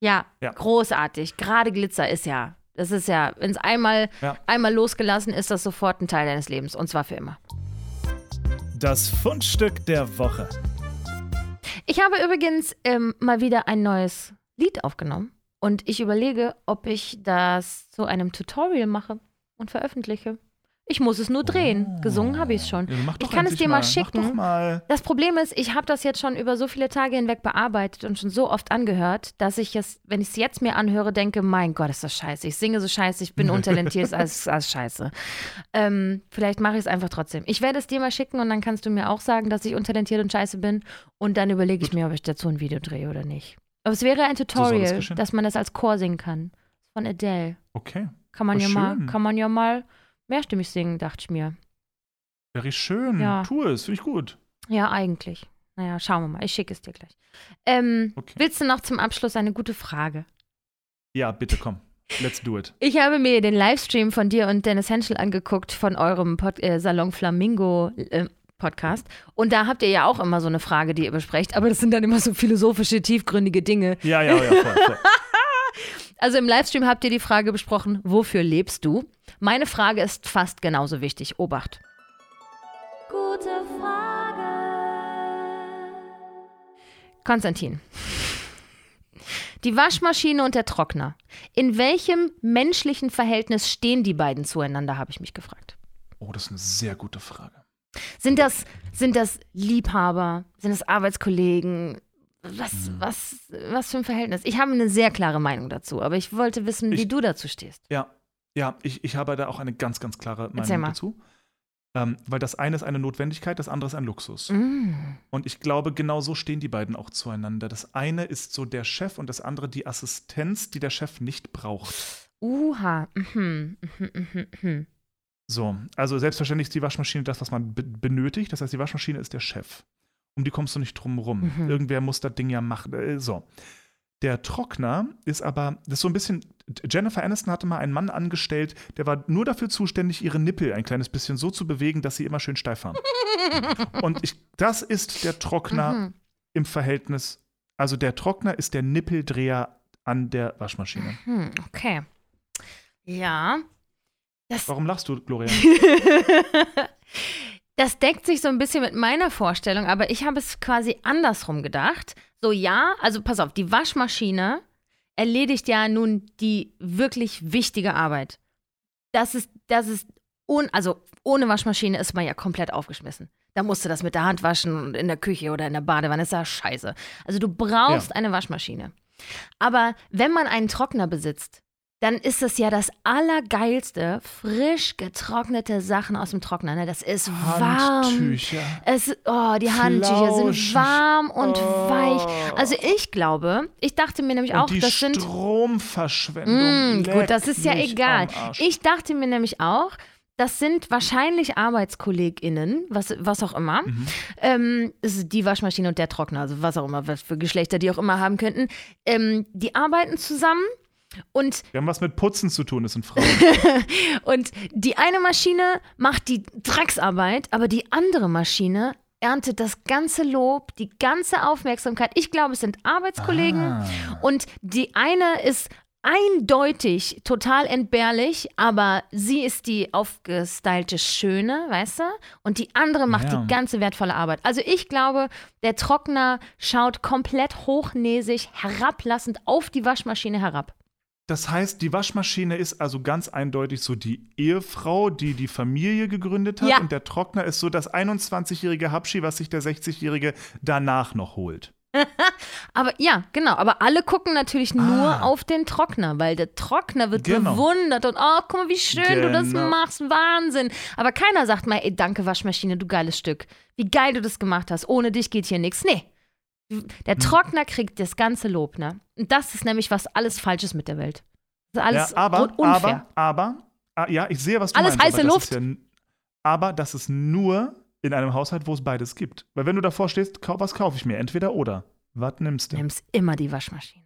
A: Ja,
B: Ja.
A: großartig. Gerade Glitzer ist ja, das ist ja, wenn es einmal,
B: Ja.
A: einmal losgelassen ist, das sofort ein Teil deines Lebens und zwar für immer.
E: Das Fundstück der Woche.
A: Ich habe übrigens ähm, mal wieder ein neues Lied aufgenommen und ich überlege, ob ich das zu einem Tutorial mache und veröffentliche. Ich muss es nur drehen. Gesungen habe ich es schon.
B: Ja,
A: Ich kann es dir mal
B: Mach
A: schicken.
B: mal.
A: Das Problem ist, ich habe das jetzt schon über so viele Tage hinweg bearbeitet und schon so oft angehört, dass ich es, wenn ich es jetzt mir anhöre, denke, mein Gott, ist das scheiße. Ich singe so scheiße, ich bin <laughs> untalentiert, ist alles, alles scheiße. Ähm, vielleicht mache ich es einfach trotzdem. Ich werde es dir mal schicken und dann kannst du mir auch sagen, dass ich untalentiert und scheiße bin und dann überlege ich mir, ob ich dazu ein Video drehe oder nicht. Aber es wäre ein Tutorial,
B: geschehen.
A: dass man das als Chor singen kann. Von Adele.
B: Okay.
A: Kann man ja mal, kann man ja mal mehrstimmig singen, dachte ich mir.
B: Wäre schön.
A: Ja.
B: Tu es, finde ich gut.
A: Ja, eigentlich. Naja, schauen wir mal. Ich schicke es dir gleich. Ähm,
B: Okay.
A: Willst du noch zum Abschluss eine gute Frage?
B: Ja, bitte komm. Let's do it. <laughs>
A: Ich habe mir den Livestream von dir und Dennis Henschel angeguckt von eurem Pod äh, Salon Flamingo äh, Podcast. Und da habt ihr ja auch immer so eine Frage, die ihr besprecht. Aber das sind dann immer so philosophische, tiefgründige Dinge.
B: Ja, ja, ja, voll, voll. <laughs>
A: Also im Livestream habt ihr die Frage besprochen, wofür lebst du? Meine Frage ist fast genauso wichtig. Obacht. gute Frage. Konstantin. Die Waschmaschine und der Trockner. In welchem menschlichen Verhältnis stehen die beiden zueinander, habe ich mich gefragt.
B: Oh, das ist eine sehr gute Frage.
A: Sind das, sind das Liebhaber? Sind das Arbeitskollegen? Was,
B: Hm.
A: was, was für ein Verhältnis? Ich habe eine sehr klare Meinung dazu, aber ich wollte wissen, wie
B: Ich-
A: du dazu stehst.
B: Ja, ja, ich, ich habe da auch eine ganz, ganz klare Meinung dazu. Ähm, weil das eine ist eine Notwendigkeit, das andere ist ein Luxus.
A: Mm.
B: Und ich glaube, genau so stehen die beiden auch zueinander. Das eine ist so der Chef und das andere die Assistenz, die der Chef nicht braucht.
A: Uha. Mhm. Mhm, mhm, mhm.
B: So, also selbstverständlich ist die Waschmaschine das, was man be benötigt. Das heißt, die Waschmaschine ist der Chef. Um die kommst du nicht drum rum.
A: Mhm.
B: Irgendwer muss das Ding ja machen. Äh, so. Der Trockner ist aber, das ist so ein bisschen, Jennifer Aniston hatte mal einen Mann angestellt, der war nur dafür zuständig, ihre Nippel ein kleines bisschen so zu bewegen, dass sie immer schön steif waren. <laughs> Und ich, das ist der Trockner
A: Mhm.
B: im Verhältnis, also der Trockner ist der Nippeldreher an der Waschmaschine.
A: Hm, okay. Ja. Das,
B: Warum lachst du, Gloria? <laughs>
A: das deckt sich so ein bisschen mit meiner Vorstellung, aber ich habe es quasi andersrum gedacht. So, ja, also pass auf, die Waschmaschine erledigt ja nun die wirklich wichtige Arbeit. Das ist, das ist, un, also ohne Waschmaschine ist man ja komplett aufgeschmissen. Da musst du das mit der Hand waschen und in der Küche oder in der Badewanne, ist ja scheiße. Also du brauchst
B: Ja.
A: eine Waschmaschine. Aber wenn man einen Trockner besitzt, dann ist es ja das Allergeilste, frisch getrocknete Sachen aus dem Trockner. Ne? Das ist warm.
B: Handtücher.
A: Es, oh, die Handtücher sind
B: Flauschig.
A: warm und
B: Oh.
A: weich. Also ich glaube, ich dachte mir nämlich
B: Und
A: auch,
B: die
A: das sind
B: Stromverschwendung.
A: Mm, gut, das ist ja egal. Ich dachte mir nämlich auch, das sind wahrscheinlich ArbeitskollegInnen, was, was auch immer.
B: Mhm.
A: Ähm, die Waschmaschine und der Trockner, also was auch immer, was für Geschlechter die auch immer haben könnten. Ähm, die arbeiten zusammen und,
B: Wir haben was mit Putzen zu tun, das sind Frauen. <laughs>
A: und die eine Maschine macht die Drecksarbeit, aber die andere Maschine erntet das ganze Lob, die ganze Aufmerksamkeit. Ich glaube, es sind Arbeitskollegen.
B: Ah.
A: Und die eine ist eindeutig total entbehrlich, aber sie ist die aufgestylte Schöne, weißt du? Und die andere macht
B: Ja.
A: die ganze wertvolle Arbeit. Also ich glaube, der Trockner schaut komplett hochnäsig, herablassend auf die Waschmaschine herab.
B: Das heißt, die Waschmaschine ist also ganz eindeutig so die Ehefrau, die die Familie gegründet hat.
A: Ja.
B: Und der Trockner ist so das 21-jährige Hapschi, was sich der 60-jährige danach noch holt. <laughs>
A: Aber ja, genau. Aber alle gucken natürlich nur
B: Ah.
A: auf den Trockner, weil der Trockner wird
B: Genau.
A: bewundert und oh, guck mal, wie schön du das
B: Genau.
A: machst, Wahnsinn. Aber keiner sagt mal, ey, danke Waschmaschine, du geiles Stück. Wie geil du das gemacht hast. Ohne dich geht hier nichts. Nee.
B: Hm.
A: Der Trockner kriegt das ganze Lob, ne? Und das ist nämlich was alles Falsches mit der Welt. Das ist alles
B: ja, aber,
A: un- unfair.
B: aber, aber, ah, ja, ich sehe, was du
A: Alles
B: meinst.
A: heiße
B: aber das
A: Luft.
B: Ja, aber das ist nur in einem Haushalt, wo es beides gibt. Weil wenn du davor stehst, was kaufe ich mir? Entweder oder. Was nimmst du?
A: Nimmst immer die Waschmaschine.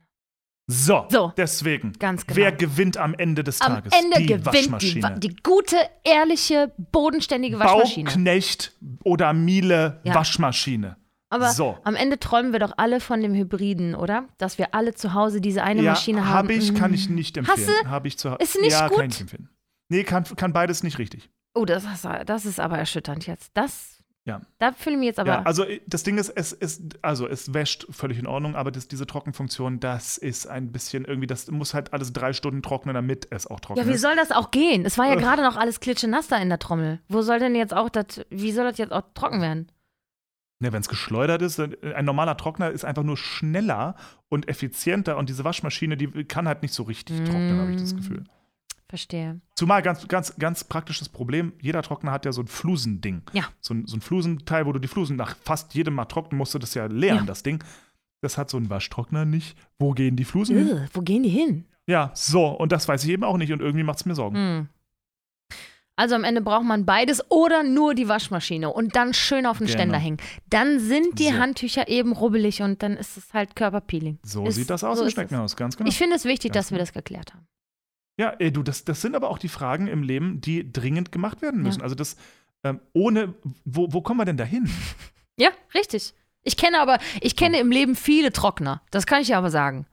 B: So,
A: So.
B: deswegen.
A: Ganz genau.
B: Wer gewinnt am Ende des
A: Am
B: Tages?
A: Ende
B: die
A: gewinnt die,
B: Waschmaschine.
A: Wa- die gute, ehrliche, bodenständige Waschmaschine.
B: Bauknecht oder Miele
A: Ja.
B: Waschmaschine.
A: Aber
B: So.
A: am Ende träumen wir doch alle von dem Hybriden, oder? Dass wir alle zu Hause diese eine
B: ja,
A: Maschine haben.
B: habe ich, kann
A: Mm.
B: ich nicht empfehlen. Habe ich zu
A: Ist nicht
B: ja,
A: gut?
B: kann ich empfehlen. Nee, kann, kann beides nicht richtig.
A: Oh, das ist, das ist aber erschütternd jetzt. Das,
B: Ja.
A: da fühle ich mich jetzt aber.
B: ja, also das Ding ist, es ist, also es wäscht völlig in Ordnung, aber das, diese Trockenfunktion, das ist ein bisschen irgendwie, das muss halt alles drei Stunden trocknen, damit es auch trocken
A: ja, wie soll das auch gehen? Es war ja gerade noch alles klitschenass da in der Trommel. Wo soll denn jetzt auch das, wie soll das jetzt auch trocken werden?
B: Ja, wenn es geschleudert ist, dann- ein normaler Trockner ist einfach nur schneller und effizienter und diese Waschmaschine, die kann halt nicht so richtig trocknen, habe ich das
A: Mm.
B: Gefühl.
A: Verstehe.
B: Zumal ganz, ganz, ganz praktisches Problem, jeder Trockner hat ja so ein Flusending.
A: Ja.
B: So ein, so ein Flusenteil, wo du die Flusen nach fast jedem Mal trocknen musst, das ja leeren,
A: Ja.
B: das Ding. Das hat so ein Waschtrockner nicht. Wo gehen die Flusen hin?
A: Ugh, wo gehen die hin?
B: Ja, so, und das weiß ich eben auch nicht und irgendwie macht es mir Sorgen.
A: Hm. Also am Ende braucht man beides oder nur die Waschmaschine und dann schön auf den
B: Genau.
A: Ständer hängen. Dann sind die
B: So.
A: Handtücher eben rubbelig und dann ist es halt Körperpeeling.
B: So
A: Ist-
B: sieht das aus
A: so
B: im. Schneckenhaus, ganz genau.
A: Ich finde es wichtig,
B: Ganz
A: dass wir
B: genau.
A: das geklärt haben.
B: Ja, ey, du, das, das sind aber auch die Fragen im Leben, die dringend gemacht werden müssen.
A: Ja.
B: Also das, ähm, ohne, wo, wo kommen wir denn da hin?
A: Ja, richtig. Ich kenne aber, ich kenne im Leben viele Trockner. Das kann ich ja aber sagen.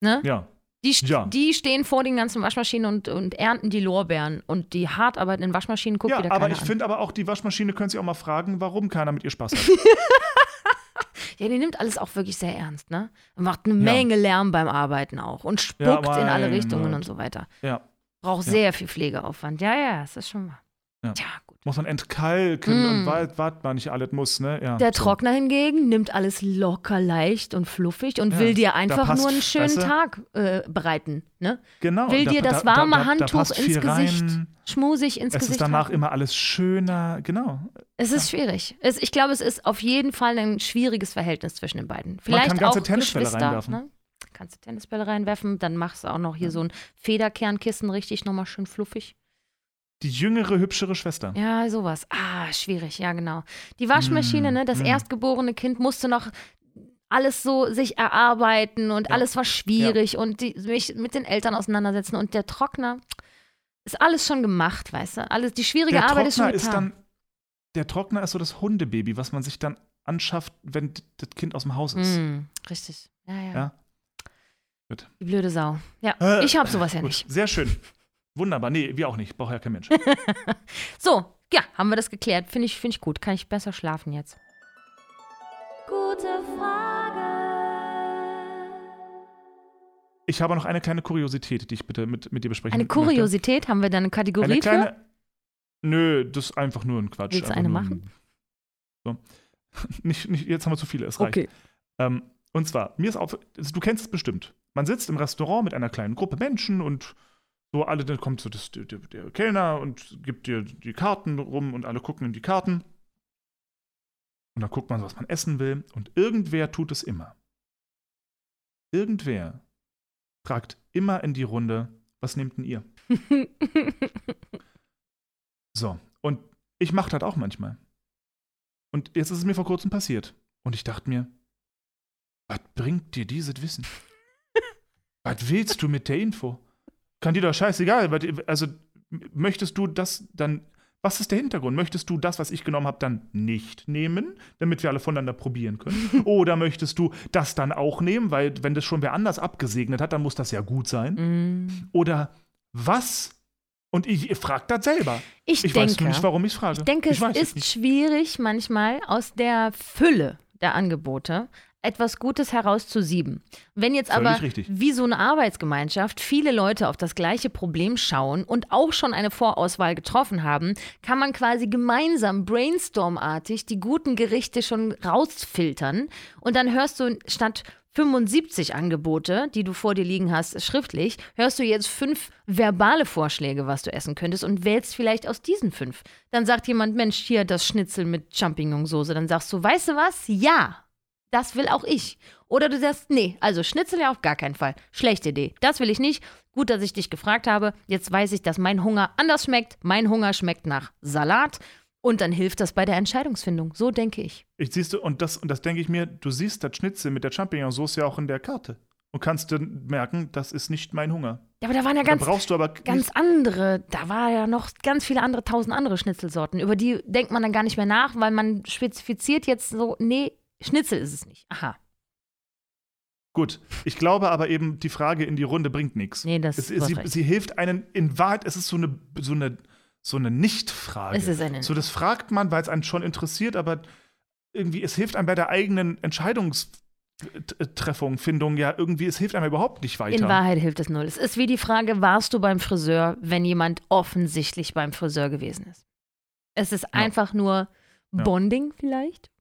A: Ne?
B: Ja.
A: Die, st-
B: Ja.
A: die stehen vor den ganzen Waschmaschinen und, und ernten die Lorbeeren. Und die hart arbeitenden Waschmaschinen guckt
B: Ja,
A: wieder
B: aber
A: keiner
B: ich
A: an.
B: finde aber auch, die Waschmaschine können sich auch mal fragen, warum keiner mit ihr Spaß hat. <laughs>
A: Ja, die nimmt alles auch wirklich sehr ernst, ne? Macht eine Menge Lärm beim Arbeiten auch. Und spuckt
B: Ja,
A: in alle Richtungen und so weiter.
B: ja.
A: Braucht
B: Ja.
A: sehr viel Pflegeaufwand. Ja, ja, das ist schon.
B: Ja.
A: Tja.
B: Muss man entkalken
A: Mm.
B: und wart, wart man nicht alles muss, ne? Ja,
A: Der
B: so.
A: Trockner hingegen nimmt alles locker leicht und fluffig und
B: Ja,
A: will dir einfach
B: passt,
A: nur einen schönen
B: weißt du?
A: Tag äh, bereiten. Ne?
B: Genau.
A: Will
B: da-
A: dir das
B: da- da-
A: warme
B: da- da
A: Handtuch ins Gesicht,
B: rein.
A: schmusig ins
B: Es
A: Gesicht
B: ist danach
A: halten.
B: immer alles schöner, genau.
A: Es ist schwierig. Es, ich glaube, es ist auf jeden Fall ein schwieriges Verhältnis zwischen den beiden. Vielleicht
B: kann ganze
A: auch
B: Tennisbälle reinwerfen.
A: Ne? Kannst du Tennisbälle reinwerfen, dann machst du auch noch hier so ein Federkernkissen richtig nochmal schön fluffig.
B: Die jüngere, hübschere Schwester.
A: Ja, sowas. Ah, schwierig, ja, genau. Die Waschmaschine,
B: Mm,
A: ne, das
B: mm.
A: erstgeborene Kind musste noch alles so sich erarbeiten und
B: Ja.
A: alles war schwierig und die, mich mit den Eltern auseinandersetzen und der Trockner ist alles schon gemacht, weißt du? Alles, die schwierige
B: Der
A: Arbeit ist schon
B: Trockner ist
A: getan.
B: dann, der Trockner ist so das Hundebaby, was man sich dann anschafft, wenn das Kind aus dem Haus ist.
A: Mm, richtig. Ja, ja.
B: Ja. Gut.
A: Die blöde Sau. Ja,
B: Äh,
A: ich hab sowas ja
B: Gut,
A: nicht.
B: sehr schön. Wunderbar. Nee, wir auch nicht. Braucht ja kein Mensch. <laughs>
A: So, ja, haben wir das geklärt. Finde ich, find ich gut. Kann ich besser schlafen jetzt. Gute Frage.
B: Ich habe noch eine kleine Kuriosität, die ich bitte mit, mit dir besprechen
A: Eine
B: möchte.
A: Kuriosität, haben wir da eine Kategorie
B: Eine
A: für?
B: kleine. Nö, das ist einfach nur ein Quatsch.
A: Willst du eine machen?
B: Ein, so. <laughs> nicht, nicht, jetzt haben wir zu viele, es reicht.
A: Okay.
B: Ähm, und zwar, mir ist auf, du kennst es bestimmt. Man sitzt im Restaurant mit einer kleinen Gruppe Menschen und so alle, dann kommt so das, der, der, Kellner und gibt dir die Karten rum und alle gucken in die Karten. Und dann guckt man, was man essen will. Und irgendwer tut es immer. Irgendwer fragt immer in die Runde, was nehmt denn ihr? <laughs> So, und ich mache das auch manchmal. Und jetzt ist es mir vor kurzem passiert. Und ich dachte mir, was bringt dir dieses Wissen? <laughs> was willst du mit der Info? Kann dir doch scheißegal. was- Also, möchtest du das dann. Was ist der Hintergrund? Möchtest du das, was ich genommen habe, dann nicht nehmen, damit wir alle voneinander probieren können? <laughs> Oder möchtest du das dann auch nehmen, weil, wenn das schon wer anders abgesegnet hat, dann muss das ja gut sein?
A: Mm.
B: Oder was? Und ich frage das selber.
A: Ich,
B: Ich
A: denke,
B: weiß nicht, warum ich frage.
A: ich denke, es
B: weiß es
A: ist
B: nicht.
A: schwierig, manchmal aus der Fülle der Angebote etwas Gutes herauszusieben. Wenn jetzt
B: Völlig
A: aber
B: richtig.
A: wie so eine Arbeitsgemeinschaft viele Leute auf das gleiche Problem schauen und auch schon eine Vorauswahl getroffen haben, kann man quasi gemeinsam brainstormartig die guten Gerichte schon rausfiltern und dann hörst du statt 75 Angebote, die du vor dir liegen hast, schriftlich, hörst du jetzt fünf verbale Vorschläge, was du essen könntest und wählst vielleicht aus diesen fünf. Dann sagt jemand, Mensch, hier das Schnitzel mit Champignonsauce. Dann sagst du, weißt du was? Ja, das will auch ich. Oder du sagst, nee, also Schnitzel ja auf gar keinen Fall. Schlechte Idee. Das will ich nicht. Gut, dass ich dich gefragt habe. Jetzt weiß ich, dass mein Hunger anders schmeckt. Mein Hunger schmeckt nach Salat. Und dann hilft das bei der Entscheidungsfindung. So denke ich.
B: Ich siehst du, und das, und das denke ich mir, du siehst das Schnitzel mit der Champignonsauce ja auch in der Karte. Und kannst dann merken, das ist nicht mein Hunger.
A: Ja, aber da waren ja ganz,
B: brauchst du aber
A: ganz andere, da war ja noch ganz viele andere, tausend andere Schnitzelsorten. Über die denkt man dann gar nicht mehr nach, weil man spezifiziert jetzt so, nee, Schnitzel ist es nicht. Aha.
B: Gut, ich glaube aber eben, die Frage in die Runde bringt nichts.
A: Nee, das
B: es,
A: hast
B: sie,
A: recht.
B: sie hilft einen, in Wahrheit, es ist so eine, so eine, so eine Nicht-Frage.
A: Es ist eine-
B: So, das fragt man, weil es einen schon interessiert, aber irgendwie, es hilft einem bei der eigenen Entscheidungstreffung, Findung, ja, irgendwie, es hilft einem überhaupt nicht weiter.
A: In Wahrheit hilft es null. Es ist wie die Frage, warst du beim Friseur, wenn jemand offensichtlich beim Friseur gewesen ist? Es ist einfach nur
B: Ja.
A: Bonding vielleicht?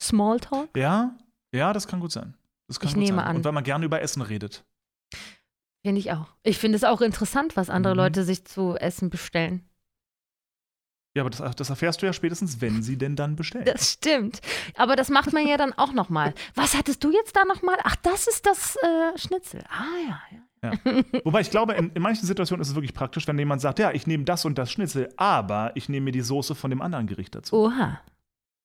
A: Smalltalk?
B: Ja, ja, das kann gut sein. Das kann
A: Ich
B: gut
A: nehme
B: sein.
A: an.
B: Und weil man gerne über Essen redet.
A: Finde ich auch. Ich finde es auch interessant, was andere
B: Mhm.
A: Leute sich zu essen bestellen.
B: Ja, aber das, das erfährst du ja spätestens, wenn sie denn dann bestellen.
A: Das stimmt. Aber das macht man ja dann auch nochmal. Was hattest du jetzt da nochmal? Ach, das ist das äh, Schnitzel. Ah ja, ja.
B: Wobei ich glaube, in, in manchen Situationen ist es wirklich praktisch, wenn jemand sagt, ja, ich nehme das und das Schnitzel, aber ich nehme mir die Soße von dem anderen Gericht dazu.
A: Oha.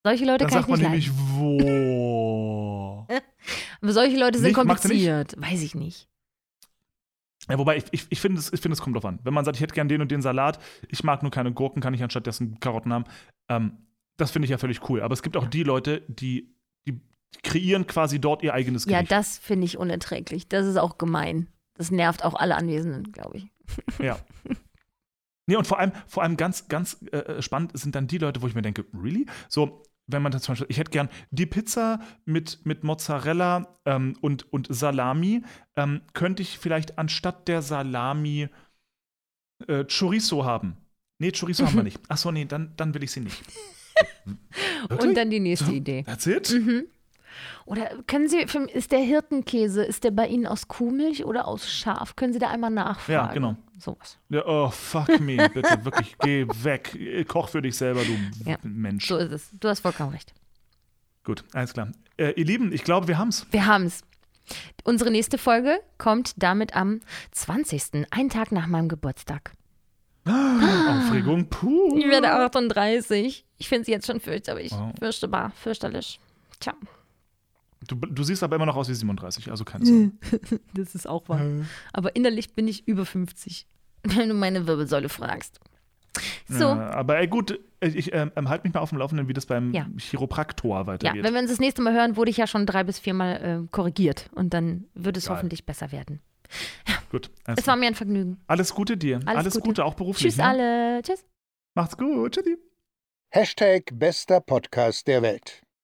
A: Solche Leute
B: dann
A: kann ich
B: sagt man
A: nicht leiden.
B: nämlich, wo. <laughs>
A: Aber solche Leute sind
B: Nicht?
A: Kompliziert. Weiß ich nicht.
B: Ja, wobei ich, ich, ich finde, es, find, es kommt drauf an. Wenn man sagt, ich hätte gern den und den Salat, ich mag nur keine Gurken, kann ich anstattdessen Karotten haben. Ähm, das finde ich ja völlig cool. Aber es gibt auch die Leute, die, die kreieren quasi dort ihr eigenes
A: Ja,
B: Gericht.
A: das finde ich unerträglich. Das ist auch gemein. Das nervt auch alle Anwesenden, glaube ich.
B: Ja. <laughs> Nee, und vor allem, vor allem ganz, ganz äh, spannend sind dann die Leute, wo ich mir denke, really? So, wenn man das zum Beispiel, ich hätte gern die Pizza mit, mit Mozzarella ähm, und, und Salami, ähm, könnte ich vielleicht anstatt der Salami äh, Chorizo haben. Nee, Chorizo haben wir nicht. Achso, nee, dann, dann will ich sie nicht. <laughs>
A: Und dann die nächste
B: So,
A: Idee.
B: That's it?
A: Mhm. Oder können Sie, für- ist der Hirtenkäse, ist der bei Ihnen aus Kuhmilch oder aus Schaf? Können Sie da einmal nachfragen?
B: Ja, genau.
A: Sowas.
B: Ja, oh, fuck me, bitte, wirklich, geh weg. Koch für dich selber, du
A: Ja.
B: Mensch.
A: So ist es. Du hast vollkommen recht.
B: Gut, alles klar. Äh, ihr Lieben, ich glaube, wir haben's.
A: Wir haben's. Unsere nächste Folge kommt damit am 20., einen Tag nach meinem Geburtstag. <gasps>
B: Aufregung, puh.
A: Ich werde 38. Ich finde es jetzt schon fürchterlich.
B: Wow.
A: Fürchterbar, fürchterlich. Tja,
B: Du, du siehst aber immer noch aus wie 37, also keine Sorge. <laughs>
A: das ist auch wahr. Aber innerlich bin ich über 50, <laughs> wenn du meine Wirbelsäule fragst. So,
B: Ja, aber ey, gut, ich ähm, ähm, halte mich mal auf dem Laufenden, wie das beim
A: Ja.
B: Chiropraktor
A: ja,
B: weitergeht.
A: wenn wir uns das nächste Mal hören, wurde ich ja schon drei bis viermal äh, korrigiert. Und dann wird es
B: Geil.
A: hoffentlich besser werden.
B: gut, <laughs> alles,
A: Es war mir ein Vergnügen.
B: alles Gute dir. Alles,
A: Alles
B: Gute.
A: Gute.
B: auch beruflich.
A: Tschüss
B: ne?
A: alle. Tschüss.
B: Macht's gut. Tschüssi.
F: Hashtag bester Podcast der Welt.